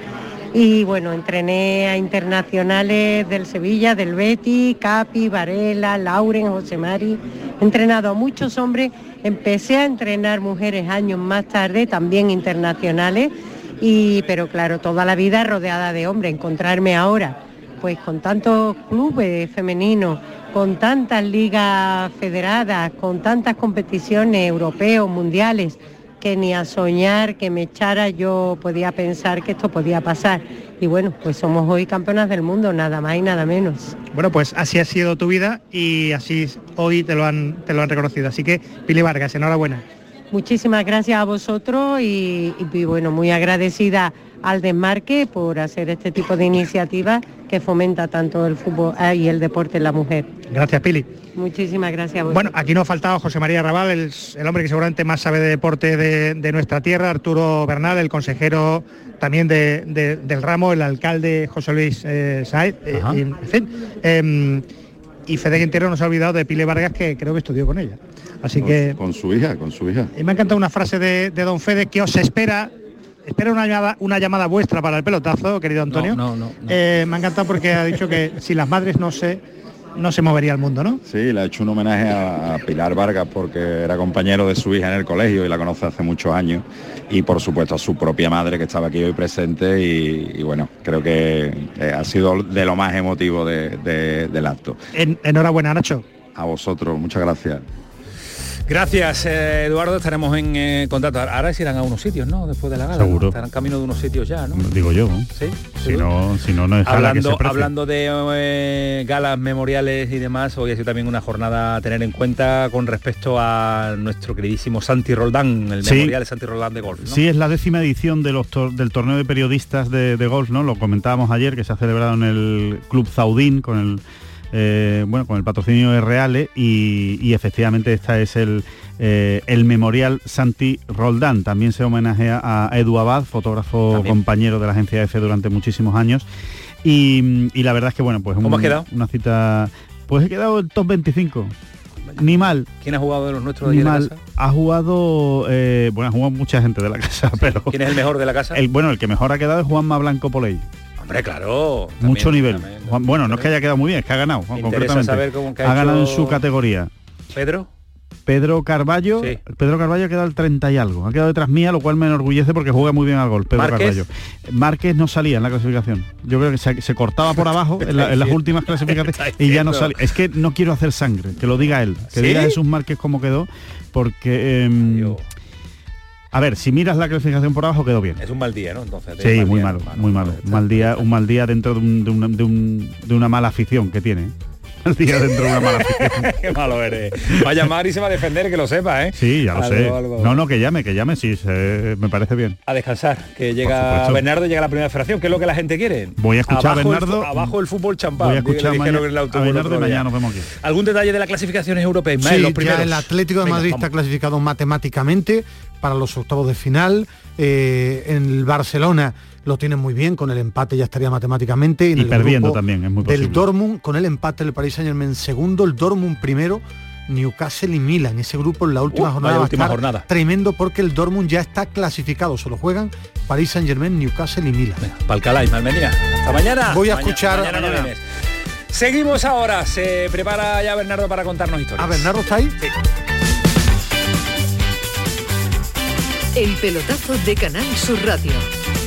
Y bueno, entrené a internacionales del Sevilla, del Betty, Capi, Varela, Lauren, José Mari. He entrenado a muchos hombres. Empecé a entrenar mujeres años más tarde, también internacionales. Y, pero claro, toda la vida rodeada de hombres. Encontrarme ahora, pues con tantos clubes femeninos, con tantas ligas federadas, con tantas competiciones europeos, mundiales, que ni a soñar que me echara yo podía pensar que esto podía pasar. Y bueno, pues somos hoy campeonas del mundo, nada más y nada menos. Bueno, pues así ha sido tu vida y así hoy te lo han, te lo han reconocido. Así que, Pili Vargas, enhorabuena. Muchísimas gracias a vosotros y, y, bueno, muy agradecida al Desmarque por hacer este tipo de iniciativas que fomenta tanto el fútbol ah, y el deporte en la mujer. Gracias, Pili. Muchísimas gracias a vosotros. Bueno, aquí no ha faltado José María Raval, el, el hombre que seguramente más sabe de deporte de, de nuestra tierra, Arturo Bernal, el consejero también de, de, del ramo, el alcalde José Luis eh, Saez, eh, y, en fin. Eh, y Fede Quintero nos ha olvidado de Pile Vargas, que creo que estudió con ella. Así con, que... Con su hija, con su hija. Y me ha encantado una frase de, de don Fede que os espera Espera una llamada, una llamada vuestra para el pelotazo, querido Antonio. No, no, no, no. Eh, me ha encantado porque ha dicho que si las madres no se no se movería el mundo, ¿no? Sí, le ha hecho un homenaje a, Pilar Vargas porque era compañero de su hija en el colegio y la conoce hace muchos años. Y por supuesto a su propia madre que estaba aquí hoy presente y, bueno, creo que eh, ha sido de lo más emotivo del acto. enhorabuena, Nacho. A vosotros, muchas gracias. Gracias, eh, Eduardo. Estaremos en eh, contacto. Ahora se irán a unos sitios, ¿no? Después de la gala. Seguro. Estarán camino de unos sitios ya, ¿no? Digo yo. Sí. Si no, si no, no es hablando, hablando de eh, galas memoriales y demás, hoy ha sido también una jornada a tener en cuenta con respecto a nuestro queridísimo Santi Roldán, el memorial de Santi Roldán de golf. ¿no? Sí, es la décima edición de los del torneo de periodistas de, de golf, ¿no? Lo comentábamos ayer, que se ha celebrado en el Club Zaudín con el eh, bueno, con el patrocinio de Reale y, efectivamente esta es el, eh, el memorial Santi Roldán. También se homenajea a Edu Abad, fotógrafo compañero de la agencia EFE durante muchísimos años. Y, la verdad es que bueno, pues ¿Cómo quedado? una cita. Pues he quedado el top 25 ni mal. ¿Quién ha jugado de los nuestros de, mal. Ha jugado, eh, bueno, ha jugado mucha gente de la casa, pero... ¿Quién es el mejor de la casa? El, bueno, el que mejor ha quedado es Juanma Blanco Poley. Hombre, claro. Mucho nivel. bueno, no es que haya quedado muy bien, es que ha ganado, concretamente. ha, ganado en su categoría. ¿Pedro? Pedro Carballo, Pedro Carballo ha quedado el 30 y algo. Ha quedado detrás mía, lo cual me enorgullece porque juega muy bien al gol. Pedro Carballo. Márquez no salía en la clasificación. Yo creo que se, cortaba por abajo en, las últimas clasificaciones y ya no salía. Es que no quiero hacer sangre, que lo diga él, que diga Jesús Márquez cómo quedó, porque em, a ver, si miras la clasificación por abajo quedó bien. Es un mal día, ¿no? Entonces. Sí, muy malo, muy malo. Un mal día, un mal día dentro de, de una mala afición que tiene. ¿Eh? día dentro de una mala Qué malo eres. Va a llamar y se va a defender, que lo sepa, ¿eh? Sí, ya lo sé. No, no, que llame, que llame, sí, me parece bien. A descansar, que llega Bernardo, llega la primera federación, que es lo que la gente quiere. Voy a escuchar a Bernardo. abajo el fútbol champán. Voy a escuchar mañana, a Bernardo y mañana nos vemos aquí. ¿Algún detalle de las clasificaciones europeas? Sí, ya el Atlético de Madrid está clasificado matemáticamente para los octavos de final. Eh, en el Barcelona lo tienen muy bien, con el empate ya estaría matemáticamente. y perdiendo también, es muy posible. Del Dortmund, con el empate el Paris Saint Germain segundo, el Dortmund primero, Newcastle y Milan. Ese grupo en la última uh, jornada última jornada. tremendo porque el Dortmund ya está clasificado. Solo juegan Paris Saint Germain, Newcastle y Milan. Palcalá y Malmenira. Hasta mañana. Voy a escuchar. Seguimos ahora. Se prepara ya Bernardo para contarnos historias. ¿A Bernardo está ahí? Sí. El pelotazo de Canal Sur Radio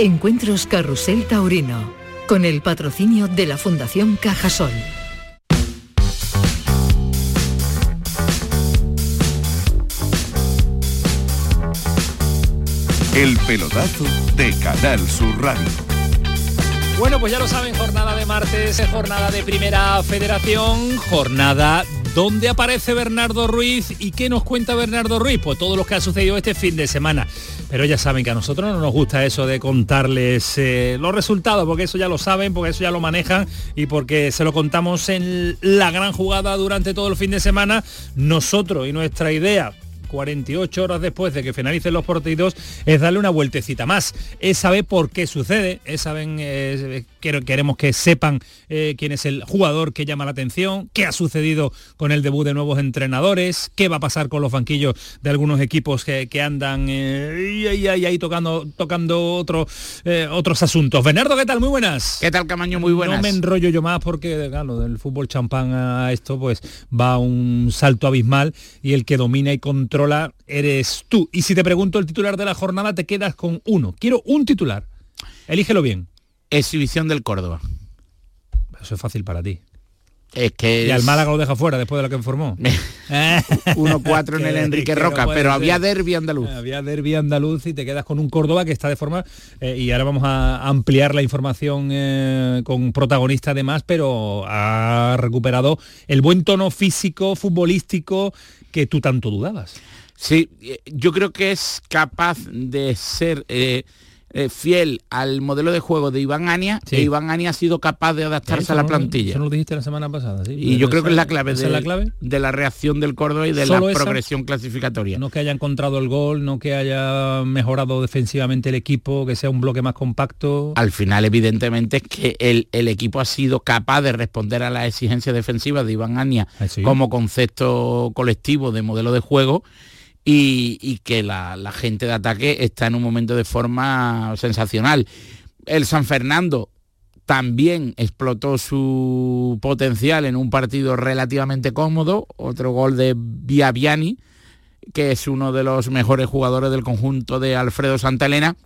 Encuentros Carrusel Taurino, con el patrocinio de la Fundación Cajasol. El pelotazo de Canal Sur Radio. Bueno, pues ya lo saben, jornada de martes, jornada de Primera Federación, jornada donde aparece Bernardo Ruiz y qué nos cuenta Bernardo Ruiz, pues todo lo que ha sucedido este fin de semana. Pero ya saben que a nosotros no nos gusta eso de contarles eh, los resultados, porque eso ya lo saben, porque eso ya lo manejan y porque se lo contamos en la gran jugada durante todo el fin de semana. Nosotros y nuestra idea 48 horas después de que finalicen los partidos es darle una vueltecita más. Es saber por qué sucede, es saben, eh, queremos que sepan eh, quién es el jugador que llama la atención, qué ha sucedido con el debut de nuevos entrenadores, qué va a pasar con los banquillos de algunos equipos que, andan eh, ahí, tocando, tocando otros asuntos. Bernardo, ¿qué tal? Muy buenas. ¿Qué tal, Camaño? Muy buenas. No me enrollo yo más porque, claro, del fútbol champán a esto pues va un salto abismal y el que domina y controla eres tú. Y si te pregunto el titular de la jornada, te quedas con uno. Quiero un titular. Elígelo bien. Exhibición del Córdoba. Eso es fácil para ti. Es que y al Málaga lo deja fuera después de lo que informó. 1-4 en el Enrique Roca, pero había derbi andaluz. Había derbi andaluz y te quedas con un Córdoba que está de forma... Eh, y ahora vamos a ampliar la información eh, con protagonista además, pero ha recuperado el buen tono físico, futbolístico que tú tanto dudabas. Sí, eh, yo creo que es capaz de ser eh, eh, fiel al modelo de juego de Iván Ania e Iván Ania ha sido capaz de adaptarse a la plantilla. Eso lo dijiste la semana pasada, ¿sí? Y yo creo que es la clave, de, la clave de la reacción del Córdoba y de la progresión clasificatoria. No que haya encontrado el gol, no que haya mejorado defensivamente el equipo, que sea un bloque más compacto. Al final, evidentemente, es que el, equipo ha sido capaz de responder a las exigencias defensivas de Iván Ania ah, como concepto colectivo de modelo de juego y, que la, gente de ataque está en un momento de forma sensacional. El San Fernando también explotó su potencial en un partido relativamente cómodo, otro gol de Viaviani, que es uno de los mejores jugadores del conjunto de Alfredo Santalena,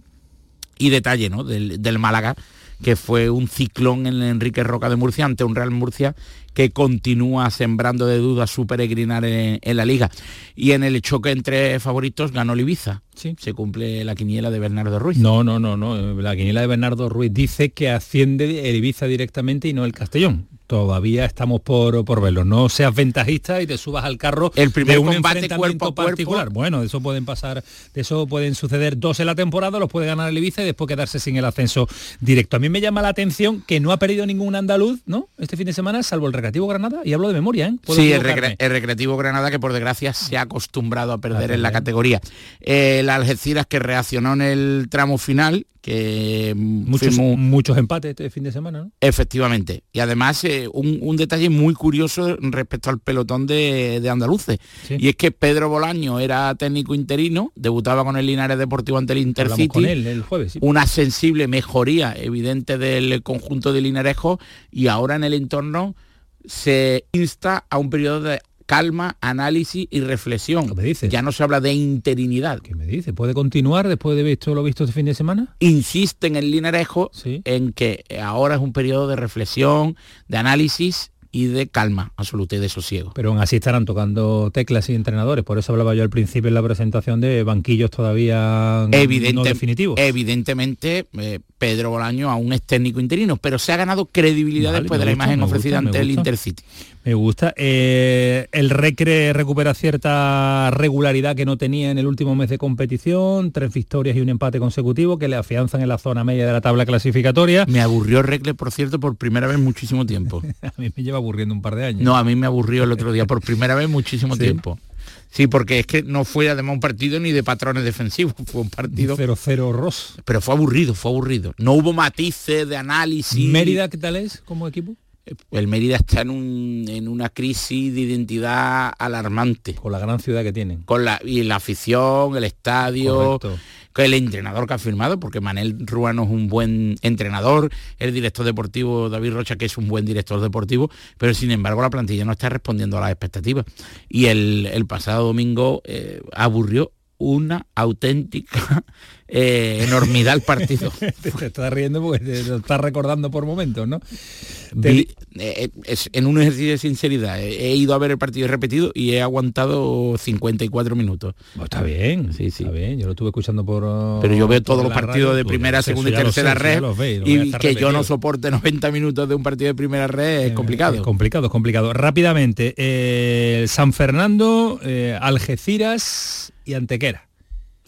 y detalle ¿no? del, del Málaga, que fue un ciclón en Enrique Roca de Murcia ante un Real Murcia que continúa sembrando de dudas su peregrinar en, la liga. Y en el choque entre favoritos ganó Ibiza. Sí. Se cumple la quiniela de Bernardo Ruiz. No, no, no, no. La quiniela de Bernardo Ruiz dice que asciende el Ibiza directamente y no el Castellón todavía estamos por, por verlo. No seas ventajista y te subas al carro el primer de un combate cuerpo particular. Bueno, de eso pueden pasar, de eso pueden suceder dos en la temporada, los puede ganar el Ibiza y después quedarse sin el ascenso directo. A mí me llama la atención que no ha perdido ningún andaluz, ¿no? Este fin de semana, salvo el Recreativo Granada, y hablo de memoria, ¿eh? Sí, el, Recreativo Granada que por desgracia se ha acostumbrado a perder en la categoría. el Algeciras que reaccionó en el tramo final que muchos, muchos empates este fin de semana, ¿no? Efectivamente. Y además eh, un, detalle muy curioso respecto al pelotón de, de andaluces. Y es que Pedro Bolaño era técnico interino, debutaba con el Linares Deportivo ante el Intercity. Con él el jueves, Una sensible mejoría evidente del conjunto de Linarejo y ahora en el entorno se insta a un periodo de calma, análisis y reflexión. me dices? Ya no se habla de interinidad. ¿Qué me dice? ¿Puede continuar después de visto lo visto este fin de semana? Insiste en el Linarejo en que ahora es un periodo de reflexión, de análisis y de calma absoluta y de sosiego. Pero aún así estarán tocando teclas y entrenadores, por eso hablaba yo al principio en la presentación de banquillos todavía no definitivos. Evidentemente, eh, Pedro Bolaño aún es técnico interino, pero se ha ganado credibilidad después de la imagen ofrecida ante el Intercity. Me gusta. Eh, el Recre recupera cierta regularidad que no tenía en el último mes de competición, tres victorias y un empate consecutivo que le afianzan en la zona media de la tabla clasificatoria. Me aburrió Recre, por cierto, por primera vez muchísimo tiempo. a mí me lleva aburriendo un par de años. No, a mí me aburrió el otro día por primera vez muchísimo tiempo. Sí, porque es que no fue además un partido ni de patrones defensivos, fue un partido... 0-0 Ross. Pero fue aburrido, fue aburrido. No hubo matices de análisis. ¿Mérida qué tal es como equipo? El Mérida está en, un, en, una crisis de identidad alarmante. Con la gran ciudad que tienen. Con la, y la afición, el estadio, con el entrenador que ha firmado, porque Manel Ruano es un buen entrenador, el director deportivo David Rocha, que es un buen director deportivo, pero sin embargo la plantilla no está respondiendo a las expectativas. Y el, pasado domingo eh, aburrió una auténtica eh, enormidad el partido. te estás riendo porque te lo estás recordando por momentos, ¿no? eh, es, en un ejercicio de sinceridad, he, ido a ver el partido repetido y he aguantado 54 minutos. Pues está bien, sí, sí. Está bien, yo lo estuve escuchando por... Pero yo veo todos los partidos de primera, segunda y tercera red y que yo no soporte 90 minutos de un partido de primera red es complicado. Es complicado, es complicado. Rápidamente, San Fernando, Algeciras y Antequera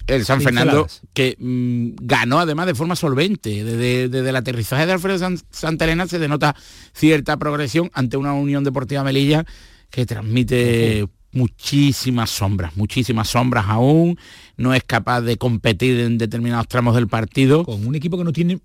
el San Fernando que mm, ganó además de forma solvente. Desde, el aterrizaje de Alfredo Santa Elena se denota cierta progresión ante una Unión Deportiva Melilla que transmite muchísimas sombras, muchísimas sombras aún, no es capaz de competir en determinados tramos del partido. Con un equipo que no tiene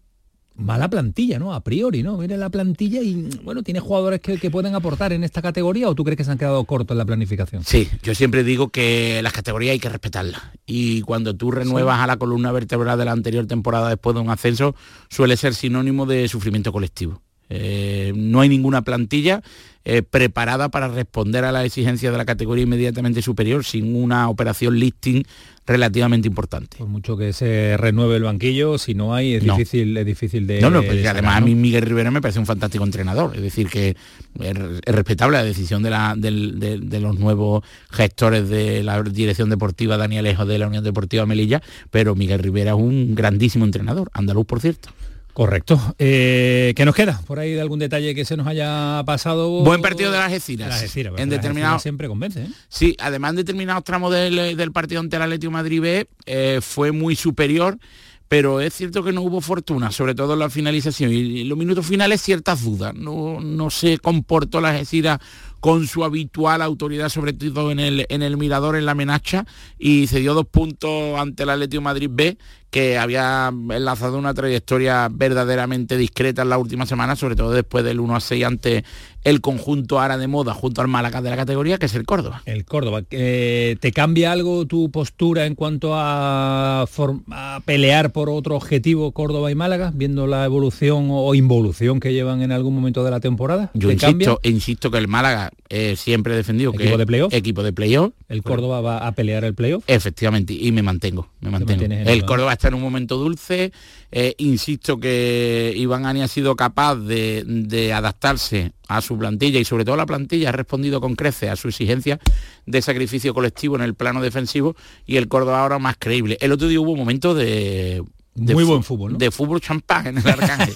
mala plantilla, ¿no? A priori, ¿no? Mire la plantilla y, bueno, ¿tiene jugadores que, pueden aportar en esta categoría o tú crees que se han quedado cortos en la planificación? Sí, yo siempre digo que las categorías hay que respetarlas. Y cuando tú renuevas a la columna vertebral de la anterior temporada después de un ascenso, suele ser sinónimo de sufrimiento colectivo. Eh, no hay ninguna plantilla eh, preparada para responder a las exigencias de la categoría inmediatamente superior sin una operación listing relativamente importante. Por mucho que se renueve el banquillo, si no hay es difícil es difícil de No, no, pues además a mí Miguel Rivera me parece un fantástico entrenador, es decir que es, respetable la decisión de, la, de, los nuevos gestores de la dirección deportiva Daniel Ejo de la Unión Deportiva Melilla, pero Miguel Rivera es un grandísimo entrenador, andaluz por cierto. Correcto. Eh, ¿Qué nos queda? Por ahí de algún detalle que se nos haya pasado. Buen partido de las Algeciras. en determinado siempre convence. ¿eh? Sí, además en determinados tramos del, partido ante el Atlético Madrid B eh, fue muy superior. Pero es cierto que no hubo fortuna, sobre todo en la finalización. Y en los minutos finales ciertas dudas. No, no se comportó la Algeciras con su habitual autoridad, sobre todo en el, en el mirador, en la menacha, y se dio dos puntos ante el Atlético Madrid B, que había enlazado una trayectoria verdaderamente discreta en la última semana, sobre todo después del 1 a 6 ante el conjunto ara de moda junto al Málaga de la categoría, que es el Córdoba. El Córdoba. Eh, ¿Te cambia algo tu postura en cuanto a, pelear por otro objetivo Córdoba y Málaga, viendo la evolución o involución que llevan en algún momento de la temporada? Yo insisto, insisto que el Málaga eh, siempre he defendido ¿Equipo que de playoff? equipo de playoff. ¿El Córdoba va a pelear el playoff? Efectivamente, y me mantengo, me mantengo. El Córdoba está en un momento dulce, eh, insisto que Iván Ani ha sido capaz de, adaptarse a su plantilla y sobre todo la plantilla ha respondido con crece a su exigencia de sacrificio colectivo en el plano defensivo y el Córdoba ahora más creíble. El otro día hubo un momento de muy buen fútbol, ¿no? De fútbol champán en el Arcángel.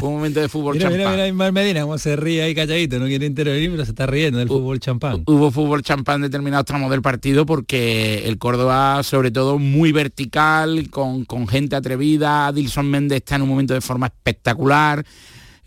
Fue un momento de fútbol champán. Mira, mira, Medina, cómo se ríe ahí calladito, no quiere intervenir, pero se está riendo del fútbol champán. Hubo fútbol champán en determinados tramos del partido porque el Córdoba, sobre todo, muy vertical, con, con gente atrevida. Dilson Méndez está en un momento de forma espectacular.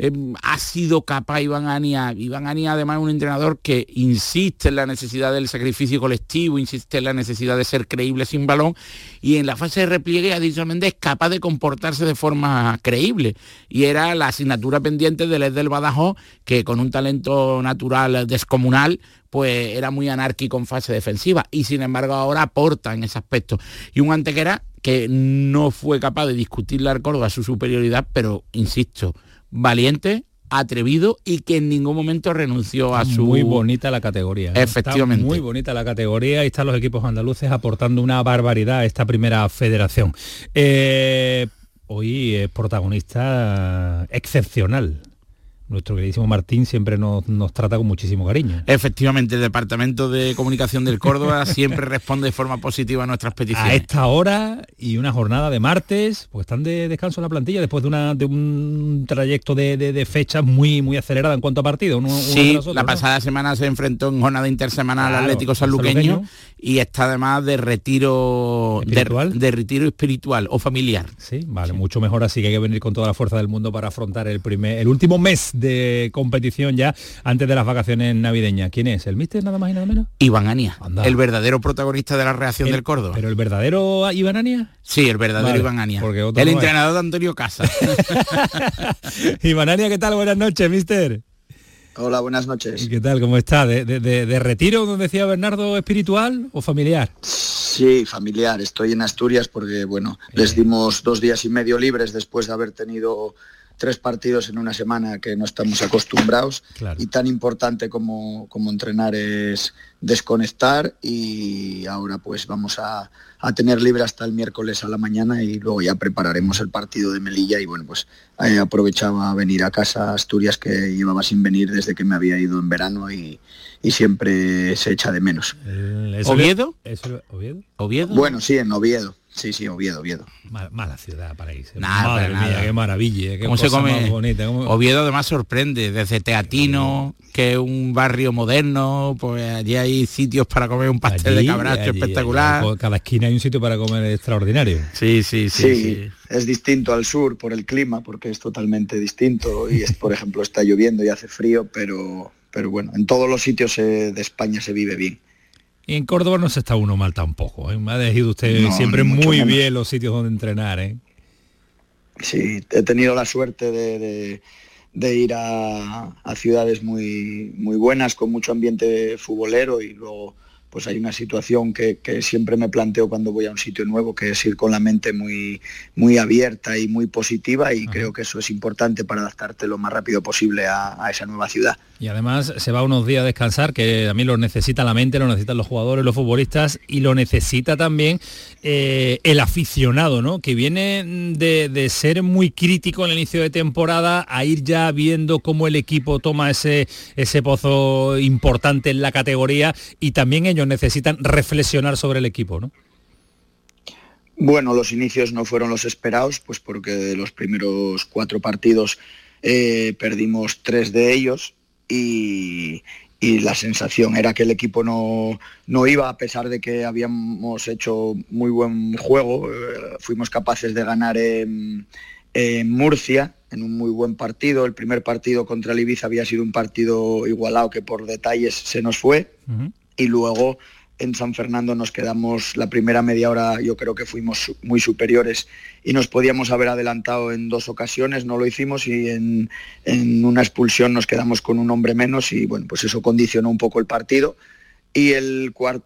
Em, ha sido capaz Iván Ania. Iván Ania además es un entrenador que insiste en la necesidad del sacrificio colectivo, insiste en la necesidad de ser creíble sin balón y en la fase de repliegue dicho Méndez es capaz de comportarse de forma creíble. Y era la asignatura pendiente del Ed del Badajoz, que con un talento natural descomunal, pues era muy anárquico en fase defensiva y sin embargo ahora aporta en ese aspecto. Y un Antequera que no fue capaz de discutirle al Córdoba su superioridad, pero insisto, valiente, atrevido y que en ningún momento renunció a su... Muy bonita la categoría. ¿eh? Efectivamente. muy bonita la categoría y están los equipos andaluces aportando una barbaridad a esta primera federación. Eh, hoy es protagonista excepcional nuestro queridísimo Martín siempre nos, trata con muchísimo cariño. Efectivamente, el Departamento de Comunicación del Córdoba siempre responde de forma positiva a nuestras peticiones. A esta hora y una jornada de martes, pues están de descanso en la plantilla después de, una, de un trayecto de, de, fechas muy, muy acelerada en cuanto a partido. sí, la pasada semana se enfrentó en jornada intersemanal al Atlético Sanluqueño y está además de retiro De, retiro espiritual o familiar. Sí, vale, mucho mejor así que hay que venir con toda la fuerza del mundo para afrontar el primer el último mes de competición ya antes de las vacaciones navideñas. ¿Quién es? ¿El míster nada más y nada menos? Iván Ania, el verdadero protagonista de la reacción del Córdoba. ¿Pero el verdadero Iván Ania? Sí, el verdadero Iván Ania. el entrenador de Antonio Casa. Iván Ania, ¿qué tal? Buenas noches, mister. Hola, buenas noches. ¿Qué tal? ¿Cómo está? ¿De, de, retiro, donde decía Bernardo, espiritual o familiar? Sí, familiar. Estoy en Asturias porque, bueno, les dimos dos días y medio libres después de haber tenido tres partidos en una semana que no estamos acostumbrados y tan importante como, como entrenar es desconectar y ahora pues vamos a, a, tener libre hasta el miércoles a la mañana y luego ya prepararemos el partido de Melilla y bueno pues eh, aprovechaba a venir a casa a Asturias que llevaba sin venir desde que me había ido en verano y, y siempre se echa de menos. ¿Oviedo? ¿Oviedo? Bueno, sí, en Oviedo. Sí, sí, Oviedo, Oviedo. mala ciudad para irse. Madre mía, qué maravilla, qué ¿Cómo se come? bonita. Oviedo además sorprende, desde Teatino, que es un barrio moderno, pues allí hay sitios para comer un pastel de cabracho espectacular. cada esquina hay un sitio para comer extraordinario. Sí, sí, sí, sí, Es distinto al sur por el clima, porque es totalmente distinto. Y es, por ejemplo, está lloviendo y hace frío, pero, pero bueno, en todos los sitios eh, de España se vive bien. Y en Córdoba no se está uno mal tampoco. ¿eh? Me ha elegido usted siempre muy bien los sitios donde entrenar. ¿eh? Sí, he tenido la suerte de, ir a, a, ciudades muy, muy buenas, con mucho ambiente futbolero y luego pues hay una situación que, siempre me planteo cuando voy a un sitio nuevo, que es ir con la mente muy, muy abierta y muy positiva y creo que eso es importante para adaptarte lo más rápido posible a, esa nueva ciudad. Y además se va unos días a descansar, que también lo necesita la mente, lo necesitan los jugadores, los futbolistas y lo necesita también eh, el aficionado, ¿no? que viene de, de, ser muy crítico en el inicio de temporada a ir ya viendo cómo el equipo toma ese, ese pozo importante en la categoría y también ellos necesitan reflexionar sobre el equipo, ¿no? Bueno, los inicios no fueron los esperados, pues porque los primeros cuatro partidos eh, perdimos tres de ellos y, la sensación era que el equipo no, no, iba, a pesar de que habíamos hecho muy buen juego. Eh, fuimos capaces de ganar en, Murcia en un muy buen partido. El primer partido contra el Ibiza había sido un partido igualado que por detalles se nos fue y luego en San Fernando nos quedamos la primera media hora, yo creo que fuimos muy superiores y nos podíamos haber adelantado en dos ocasiones, no lo hicimos y en, una expulsión nos quedamos con un hombre menos y bueno, pues eso condicionó un poco el partido. Y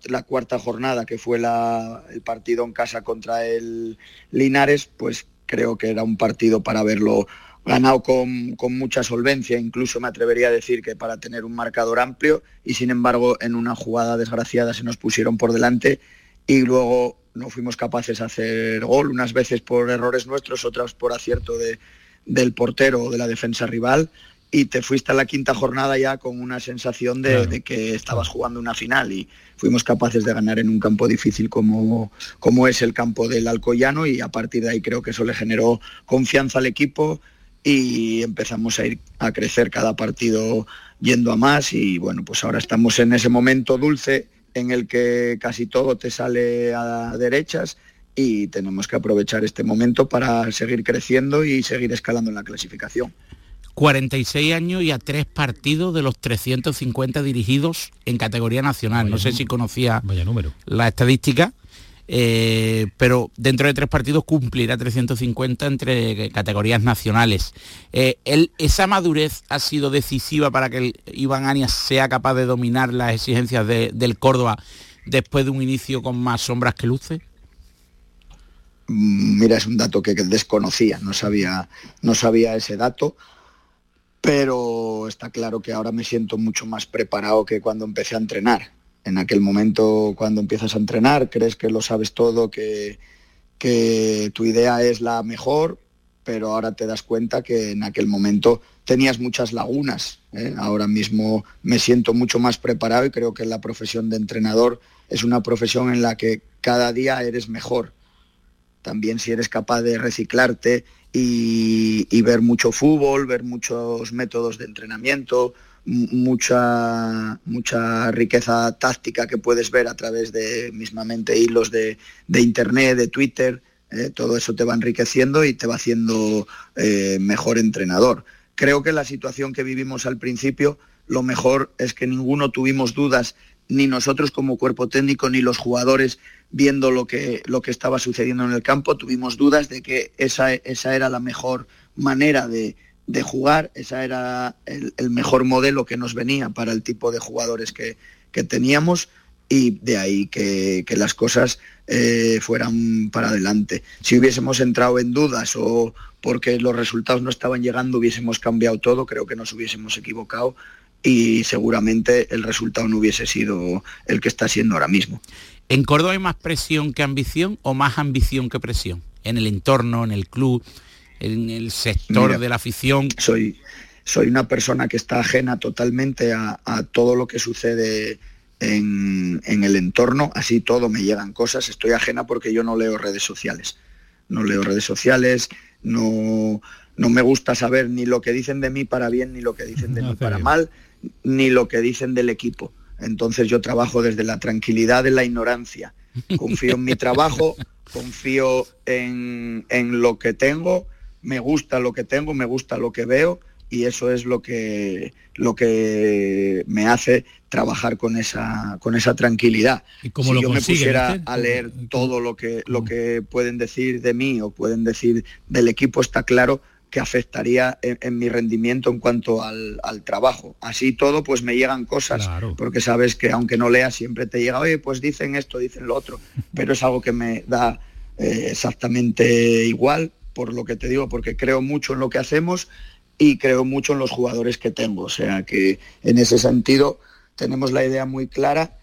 la cuarta jornada, que fue el partido en casa contra el Linares, pues creo que era un partido para verlo ganado con, mucha solvencia, incluso me atrevería a decir que para tener un marcador amplio y sin embargo en una jugada desgraciada se nos pusieron por delante y luego no fuimos capaces de hacer gol, unas veces por errores nuestros, otras por acierto de, del portero o de la defensa rival y te fuiste a la quinta jornada ya con una sensación de, de, que estabas jugando una final y fuimos capaces de ganar en un campo difícil como, como es el campo del Alcoyano y a partir de ahí creo que eso le generó confianza al equipo, y empezamos a ir a crecer cada partido yendo a más y bueno, pues ahora estamos en ese momento dulce en el que casi todo te sale a derechas y tenemos que aprovechar este momento para seguir creciendo y seguir escalando en la clasificación. 46 años y a tres partidos de los 350 dirigidos en categoría nacional. no sé si conocía la estadística. Eh, pero dentro de tres partidos cumplirá 350 entre categorías nacionales. Eh, ¿Esa madurez ha sido decisiva para que Iván Anias sea capaz de dominar las exigencias del Córdoba después de un inicio con más sombras que luces? Mm, mira, es un dato que desconocía, no sabía, no sabía ese dato, pero está claro que ahora me siento mucho más preparado que cuando empecé a entrenar en aquel momento cuando empiezas a entrenar crees que lo sabes todo, que, que tu idea es la mejor, pero ahora te das cuenta que en aquel momento tenías muchas lagunas. ¿eh? Ahora mismo me siento mucho más preparado y creo que la profesión de entrenador es una profesión en la que cada día eres mejor. También si eres capaz de reciclarte y, y ver mucho fútbol, ver muchos métodos de entrenamiento, mucha, mucha riqueza táctica que puedes ver a través de mismamente hilos de, internet, de Twitter, eh, todo eso te va enriqueciendo y te va haciendo eh, mejor entrenador. Creo que la situación que vivimos al principio, lo mejor es que ninguno tuvimos dudas, ni nosotros como cuerpo técnico, ni los jugadores viendo lo que, lo que estaba sucediendo en el campo, tuvimos dudas de que esa, esa era la mejor manera de, de jugar, ese era el, mejor modelo que nos venía para el tipo de jugadores que, teníamos y de ahí que, las cosas eh, fueran para adelante. Si hubiésemos entrado en dudas o porque los resultados no estaban llegando hubiésemos cambiado todo, creo que nos hubiésemos equivocado y seguramente el resultado no hubiese sido el que está siendo ahora mismo. ¿En Córdoba hay más presión que ambición o más ambición que presión? En el entorno, en el club, en el sector de la afición. Soy, soy una persona que está ajena totalmente a, todo lo que sucede en, el entorno, así todo me llegan cosas, estoy ajena porque yo no leo redes sociales, no leo redes sociales, no, no me gusta saber ni lo que dicen de mí para bien, ni lo que dicen de mí para mal, ni lo que dicen del equipo. Entonces yo trabajo desde la tranquilidad de la ignorancia. Confío en mi trabajo, confío en, en lo que tengo, me gusta lo que tengo, me gusta lo que veo y eso es lo que, lo que me hace trabajar con esa, con esa tranquilidad. si yo me pusiera a leer todo lo que, lo que pueden decir de mí o pueden decir del equipo, está claro que afectaría en, mi rendimiento en cuanto al, trabajo. Así todo, pues me llegan cosas, porque sabes que aunque no leas, siempre te llega, oye, pues dicen esto, dicen lo otro, pero es algo que me da eh, exactamente igual, por lo que te digo, porque creo mucho en lo que hacemos y creo mucho en los jugadores que tengo. O sea que en ese sentido tenemos la idea muy clara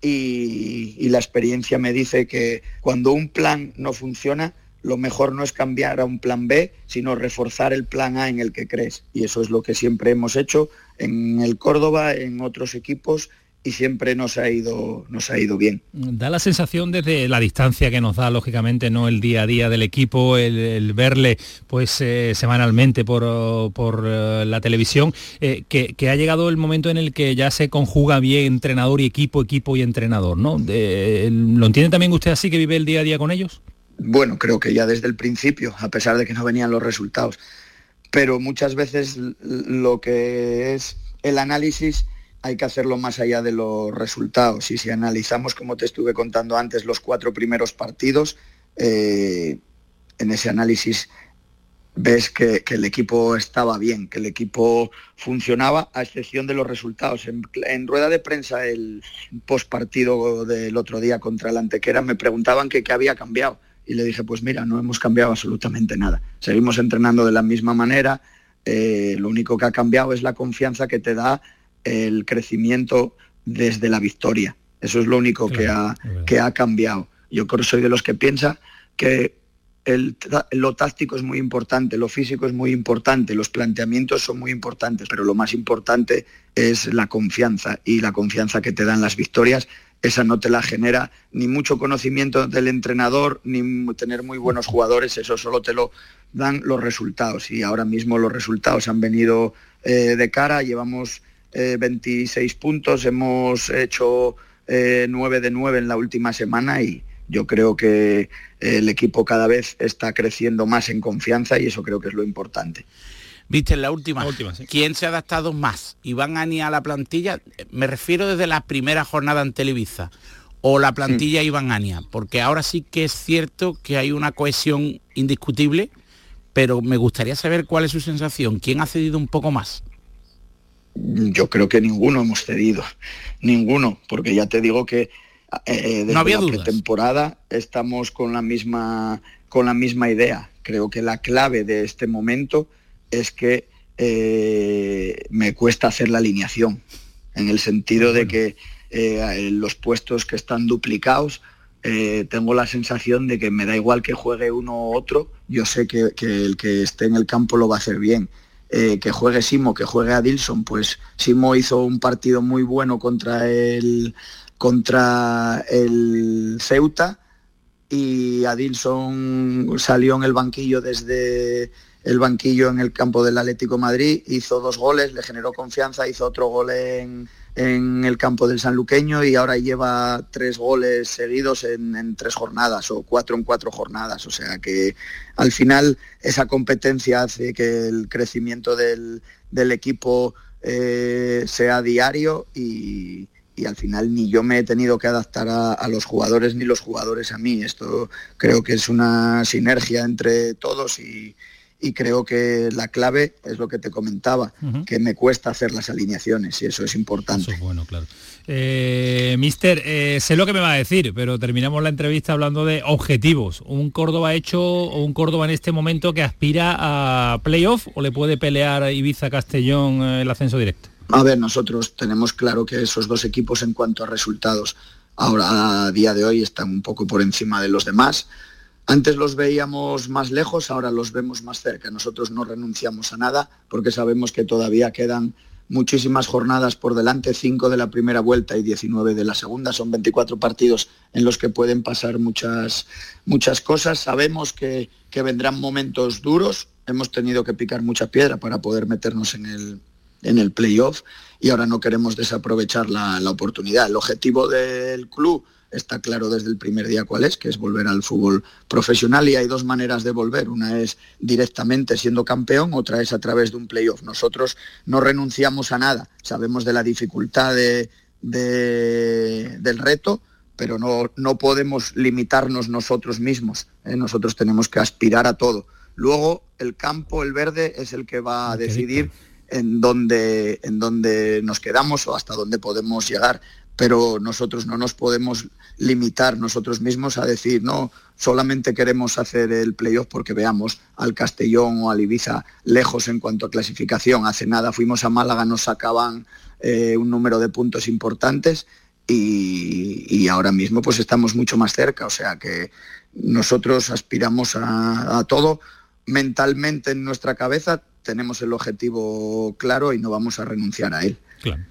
y, y la experiencia me dice que cuando un plan no funciona, lo mejor no es cambiar a un plan B, sino reforzar el plan A en el que crees. Y eso es lo que siempre hemos hecho en el Córdoba, en otros equipos y siempre nos ha ido nos ha ido bien. Da la sensación desde la distancia que nos da lógicamente no el día a día del equipo, el, verle pues eh, semanalmente por, por eh, la televisión, eh, que, ha llegado el momento en el que ya se conjuga bien entrenador y equipo, equipo y entrenador, ¿no? ¿Lo entiende también usted así que vive el día a día con ellos? Bueno, creo que ya desde el principio, a pesar de que no venían los resultados. Pero muchas veces lo que es el análisis hay que hacerlo más allá de los resultados. Y si analizamos, como te estuve contando antes, los cuatro primeros partidos, eh, en ese análisis ves que, el equipo estaba bien, que el equipo funcionaba, a excepción de los resultados. En, rueda de prensa, el post partido del otro día contra el Antequera, me preguntaban qué había cambiado. Y le dije, pues mira, no hemos cambiado absolutamente nada. Seguimos entrenando de la misma manera. Eh, lo único que ha cambiado es la confianza que te da el crecimiento desde la victoria. Eso es lo único que, ha, que ha cambiado. Yo creo soy de los que piensa que el, lo táctico es muy importante, lo físico es muy importante, los planteamientos son muy importantes, pero lo más importante es la confianza y la confianza que te dan las victorias. Esa no te la genera ni mucho conocimiento del entrenador, ni tener muy buenos jugadores, eso solo te lo dan los resultados. Y ahora mismo los resultados han venido eh, de cara, llevamos 26 eh, puntos, hemos hecho 9 eh, de 9 en la última semana y yo creo que el equipo cada vez está creciendo más en confianza y eso creo que es lo importante. Viste, en la última, ¿quién se ha adaptado más? ¿Iván Ani a la plantilla? Me refiero desde la primera jornada en Televisa o la plantilla Iván Ania, porque ahora sí que es cierto que hay una cohesión indiscutible, pero me gustaría saber cuál es su sensación, quién ha cedido un poco más. Yo creo que ninguno hemos cedido, ninguno, porque ya te digo que eh, desde la pretemporada estamos con la misma con la misma idea. Creo que la clave de este momento es que eh, me cuesta hacer la alineación, en el sentido de que eh, los puestos que están duplicados, tengo la sensación de que me da igual que juegue uno u otro, yo sé que, que el que esté en el campo lo va a hacer bien eh, que juegue Simo, que juegue Adilson, pues Simo hizo un partido muy bueno contra el, contra el Ceuta y Adilson salió en el banquillo desde el banquillo en el campo del Atlético Madrid, hizo dos goles, le generó confianza, hizo otro gol en, en el campo del sanluqueño y ahora lleva tres goles seguidos en, tres jornadas o cuatro en cuatro jornadas. O sea que al final esa competencia hace que el crecimiento del, equipo eh, sea diario y, al final ni yo me he tenido que adaptar a, los jugadores ni los jugadores a mí. Esto creo que es una sinergia entre todos y, y creo que la clave es lo que te comentaba, que me cuesta hacer las alineaciones y eso es importante. bueno, claro. Eh, mister, eh, sé lo que me va a decir, pero terminamos la entrevista hablando de objetivos. ¿Un Córdoba hecho o un Córdoba en este momento que aspira a playoff o le puede pelear Ibiza-Castellón eh, el ascenso directo? A ver, nosotros tenemos claro que esos dos equipos en cuanto a resultados ahora a día de hoy están un poco por encima de los demás. Antes los veíamos más lejos, ahora los vemos más cerca. Nosotros no renunciamos a nada porque sabemos que todavía quedan muchísimas jornadas por delante, cinco de la primera vuelta y 19 de la segunda. Son 24 partidos en los que pueden pasar muchas, muchas cosas. Sabemos que, vendrán momentos duros. Hemos tenido que picar mucha piedra para poder meternos en el, en el playoff y ahora no queremos desaprovechar la, la oportunidad. El objetivo del club está claro desde el primer día cuál es, que es volver al fútbol profesional y hay dos maneras de volver. Una es directamente siendo campeón, otra es a través de un playoff. Nosotros no renunciamos a nada, sabemos de la dificultad de, del reto, pero no, no, podemos limitarnos nosotros mismos. ¿eh? Nosotros tenemos que aspirar a todo. Luego el campo, el verde, es el que va a decidir en dónde, en dónde nos quedamos o hasta dónde podemos llegar pero nosotros no nos podemos limitar nosotros mismos a decir, no, solamente queremos hacer el playoff porque veamos al Castellón o al Ibiza lejos en cuanto a clasificación. Hace nada fuimos a Málaga, nos sacaban eh, un número de puntos importantes y, ahora mismo pues estamos mucho más cerca, o sea que nosotros aspiramos a todo mentalmente en nuestra cabeza, tenemos el objetivo claro y no vamos a renunciar a él. Claro.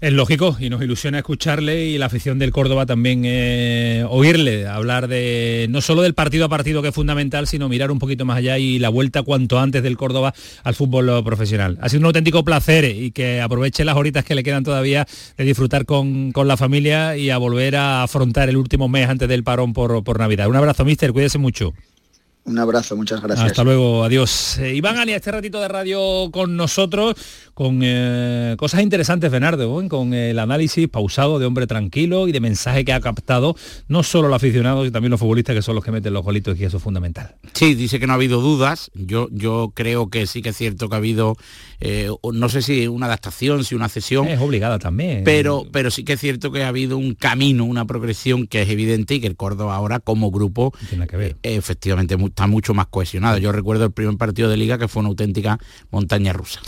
Es lógico y nos ilusiona escucharle y la afición del Córdoba también eh, oírle, hablar de no solo del partido a partido que es fundamental, sino mirar un poquito más allá y la vuelta cuanto antes del Córdoba al fútbol profesional. Ha sido un auténtico placer y que aproveche las horitas que le quedan todavía de disfrutar con, la familia y a volver a afrontar el último mes antes del parón por, por Navidad. Un abrazo, mister, cuídese mucho. Un abrazo, muchas gracias. Hasta luego, adiós. Eh, Iván Ali, este ratito de radio con nosotros, con eh, cosas interesantes, Bernardo, con el análisis pausado de hombre tranquilo y de mensaje que ha captado no solo los aficionados, sino también los futbolistas que son los que meten los golitos y eso es fundamental. Sí, dice que no ha habido dudas. Yo, yo creo que sí que es cierto que ha habido, eh, no sé si una adaptación, si una cesión. Es obligada también. Pero, pero sí que es cierto que ha habido un camino, una progresión que es evidente y que el Córdoba ahora como grupo Tiene que ver. efectivamente está mucho más cohesionado. Yo recuerdo el primer partido de liga que fue una auténtica montaña rusa.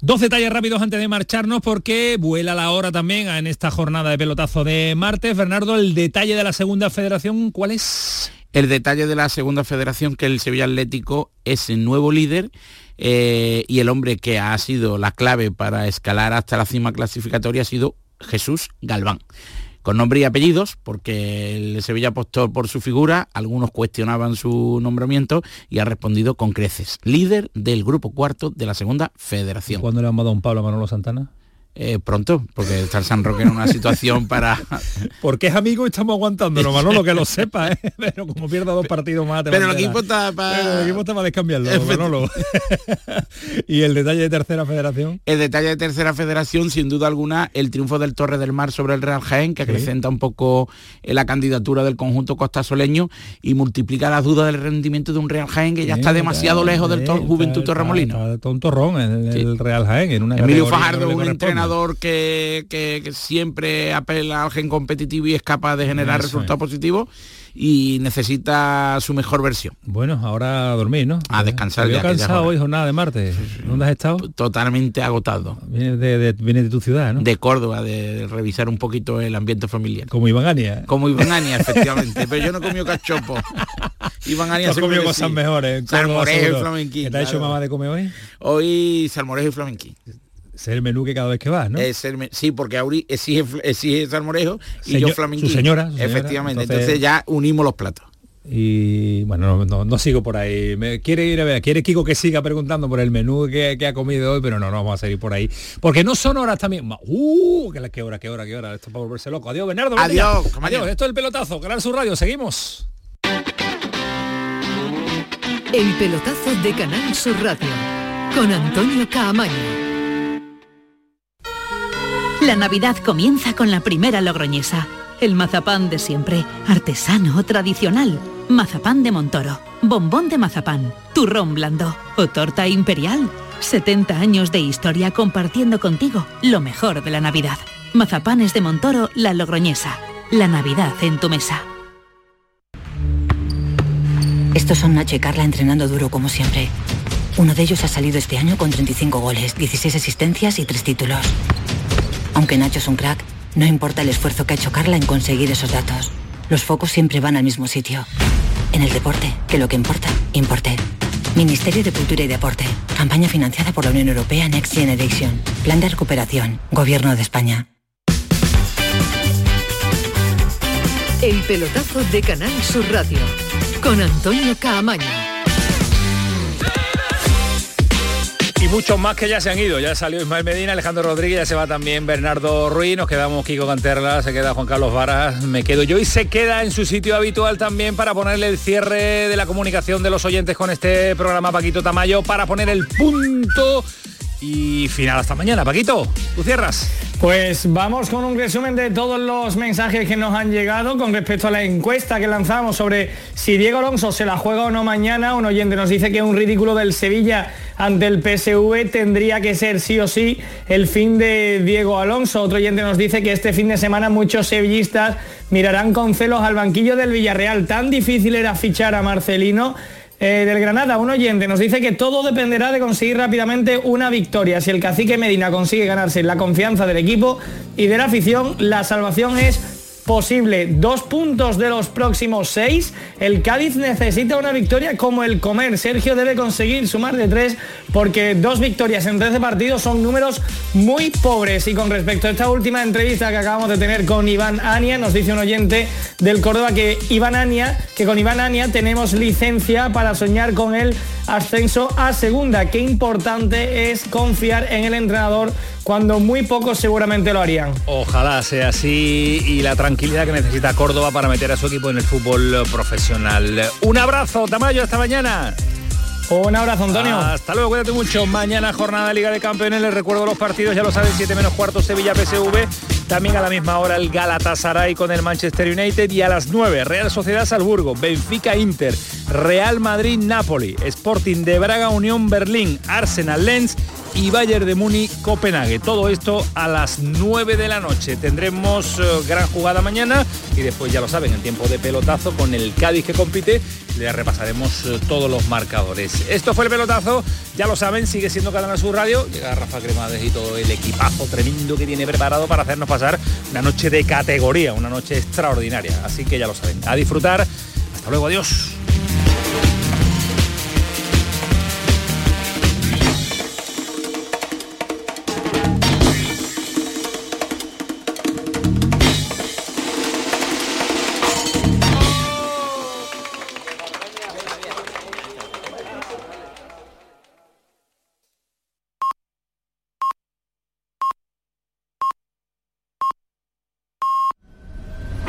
Dos detalles rápidos antes de marcharnos porque vuela la hora también en esta jornada de pelotazo de martes. Bernardo, el detalle de la segunda federación, ¿cuál es? El detalle de la segunda federación que el Sevilla Atlético es el nuevo líder eh, y el hombre que ha sido la clave para escalar hasta la cima clasificatoria ha sido Jesús Galván con nombre y apellidos, porque el Sevilla apostó por su figura, algunos cuestionaban su nombramiento y ha respondido con creces. Líder del grupo cuarto de la segunda federación. ¿Cuándo le han mandado un Pablo a Manolo Santana? Eh, pronto, porque está el San Roque en una situación para... porque es amigo y estamos aguantándolo, Manolo, que lo sepa, ¿eh? pero como pierda dos partidos más... pero el equipo está para... el equipo está para descambiarlo, Manolo. ¿Y el detalle de tercera federación? El detalle de tercera federación, sin duda alguna, el triunfo del Torre del Mar sobre el Real Jaén, que acrecenta un poco eh, la candidatura del conjunto costasoleño y multiplica las dudas del rendimiento de un Real Jaén que ya está demasiado lejos del Juventud Torremolino. Está, un torrón el, el Real Jaén, en una Emilio Fajardo, un entrenador que, siempre apela al gen competitivo y es capaz de generar resultados positivos y necesita su mejor versión. Bueno, ahora a dormir, ¿no? A descansar. ya cansado hoy jornada de martes. ¿Dónde has estado? Totalmente agotado. Viene de, de, tu ciudad, ¿no? De Córdoba, de revisar un poquito el ambiente familiar. Como Iván Ania. Como Iván Ania, efectivamente. Pero yo no comido cachopo. Iván Ania se comido cosas mejores. Salmorejo y flamenquín. ¿Qué te ha hecho mamá de comer hoy? Hoy salmorejo y flamenquín. Es el menú que cada vez que vas, ¿no? Es el, sí, porque Auri exige, exige salmorejo y yo flamenquín. Su señora, Efectivamente, entonces, ya unimos los platos. Y bueno, no, sigo por ahí. Me quiere ir a ver, quiere Kiko que siga preguntando por el menú que, ha comido hoy, pero no, no vamos a seguir por ahí. Porque no son horas también. Uh, qué, hora, qué hora, qué hora. Esto para volverse loco. Adiós, Bernardo. Adiós, Adiós. Esto es el pelotazo. Canal Sur Radio. Seguimos. El pelotazo de Canal Sur Radio. Con Antonio Caamaño. La Navidad comienza con la primera logroñesa. El mazapán de siempre, artesano, tradicional. Mazapán de Montoro bombón de mazapán, turrón blando o torta imperial. 70 años de historia compartiendo contigo lo mejor de la Navidad. Mazapanes de Montoro, La Logroñesa. La Navidad en tu mesa. Estos son Nacho y Carla entrenando duro como siempre. Uno de ellos ha salido este año con 35 goles, 16 asistencias y 3 títulos. Aunque Nacho es un crack, no importa el esfuerzo que ha hecho Carla en conseguir esos datos. Los focos siempre van al mismo sitio. En el deporte, que lo que importa, importe. Ministerio de Cultura y Deporte. Campaña financiada por la Unión Europea Next Generation. Plan de recuperación. Gobierno de España. El pelotazo de Canal Sur Radio. Con Antonio Caamaño. Y muchos más que ya se han ido. Ya salió Ismael Medina, Alejandro Rodríguez, ya se va también Bernardo Ruiz, nos quedamos Kiko Canterla, se queda Juan Carlos Varas, me quedo yo y se queda en su sitio habitual también para ponerle el cierre de la comunicación de los oyentes con este programa Paquito Tamayo, para poner el punto y final hasta mañana. Paquito, tú cierras. Pues vamos con un resumen de todos los mensajes que nos han llegado con respecto a la encuesta que lanzamos sobre si Diego Alonso se la juega o no mañana. Un oyente nos dice que un ridículo del Sevilla ante el PSV tendría que ser sí o sí el fin de Diego Alonso. Otro oyente nos dice que este fin de semana muchos sevillistas mirarán con celos al banquillo del Villarreal. Tan difícil era fichar a Marcelino eh, del Granada, un oyente nos dice que todo dependerá de conseguir rápidamente una victoria. Si el cacique Medina consigue ganarse la confianza del equipo y de la afición, la salvación es posible. Dos puntos de los próximos seis. El Cádiz necesita una victoria como el comer. Sergio debe conseguir sumar de tres porque dos victorias en 13 partidos son números muy pobres. Y con respecto a esta última entrevista que acabamos de tener con Iván Ania, nos dice un oyente del Córdoba que Iván Ania, que con Iván Ania tenemos licencia para soñar con el ascenso a segunda. Qué importante es confiar en el entrenador cuando muy pocos seguramente lo harían. Ojalá sea así y la tranquilidad que necesita Córdoba para meter a su equipo en el fútbol profesional. Un abrazo, Tamayo, hasta mañana. Un abrazo, Antonio. Hasta luego, cuídate mucho. Mañana jornada de Liga de Campeones. Les recuerdo los partidos, ya lo saben, 7 menos cuarto Sevilla PSV. También a la misma hora el Galatasaray con el Manchester United. Y a las 9, Real Sociedad Salzburgo, Benfica Inter, Real Madrid Napoli, Sporting de Braga Unión Berlín, Arsenal Lens y Bayern de Muni Copenhague. Todo esto a las 9 de la noche. Tendremos eh, gran jugada mañana y después ya lo saben, en tiempo de pelotazo con el Cádiz que compite, le repasaremos eh, todos los marcadores. Esto fue el pelotazo, ya lo saben, sigue siendo Cadena Sur Radio. Llega Rafa Cremades y todo el equipazo tremendo que tiene preparado para hacernos pasar una noche de categoría, una noche extraordinaria. Así que ya lo saben, a disfrutar. Hasta luego, adiós.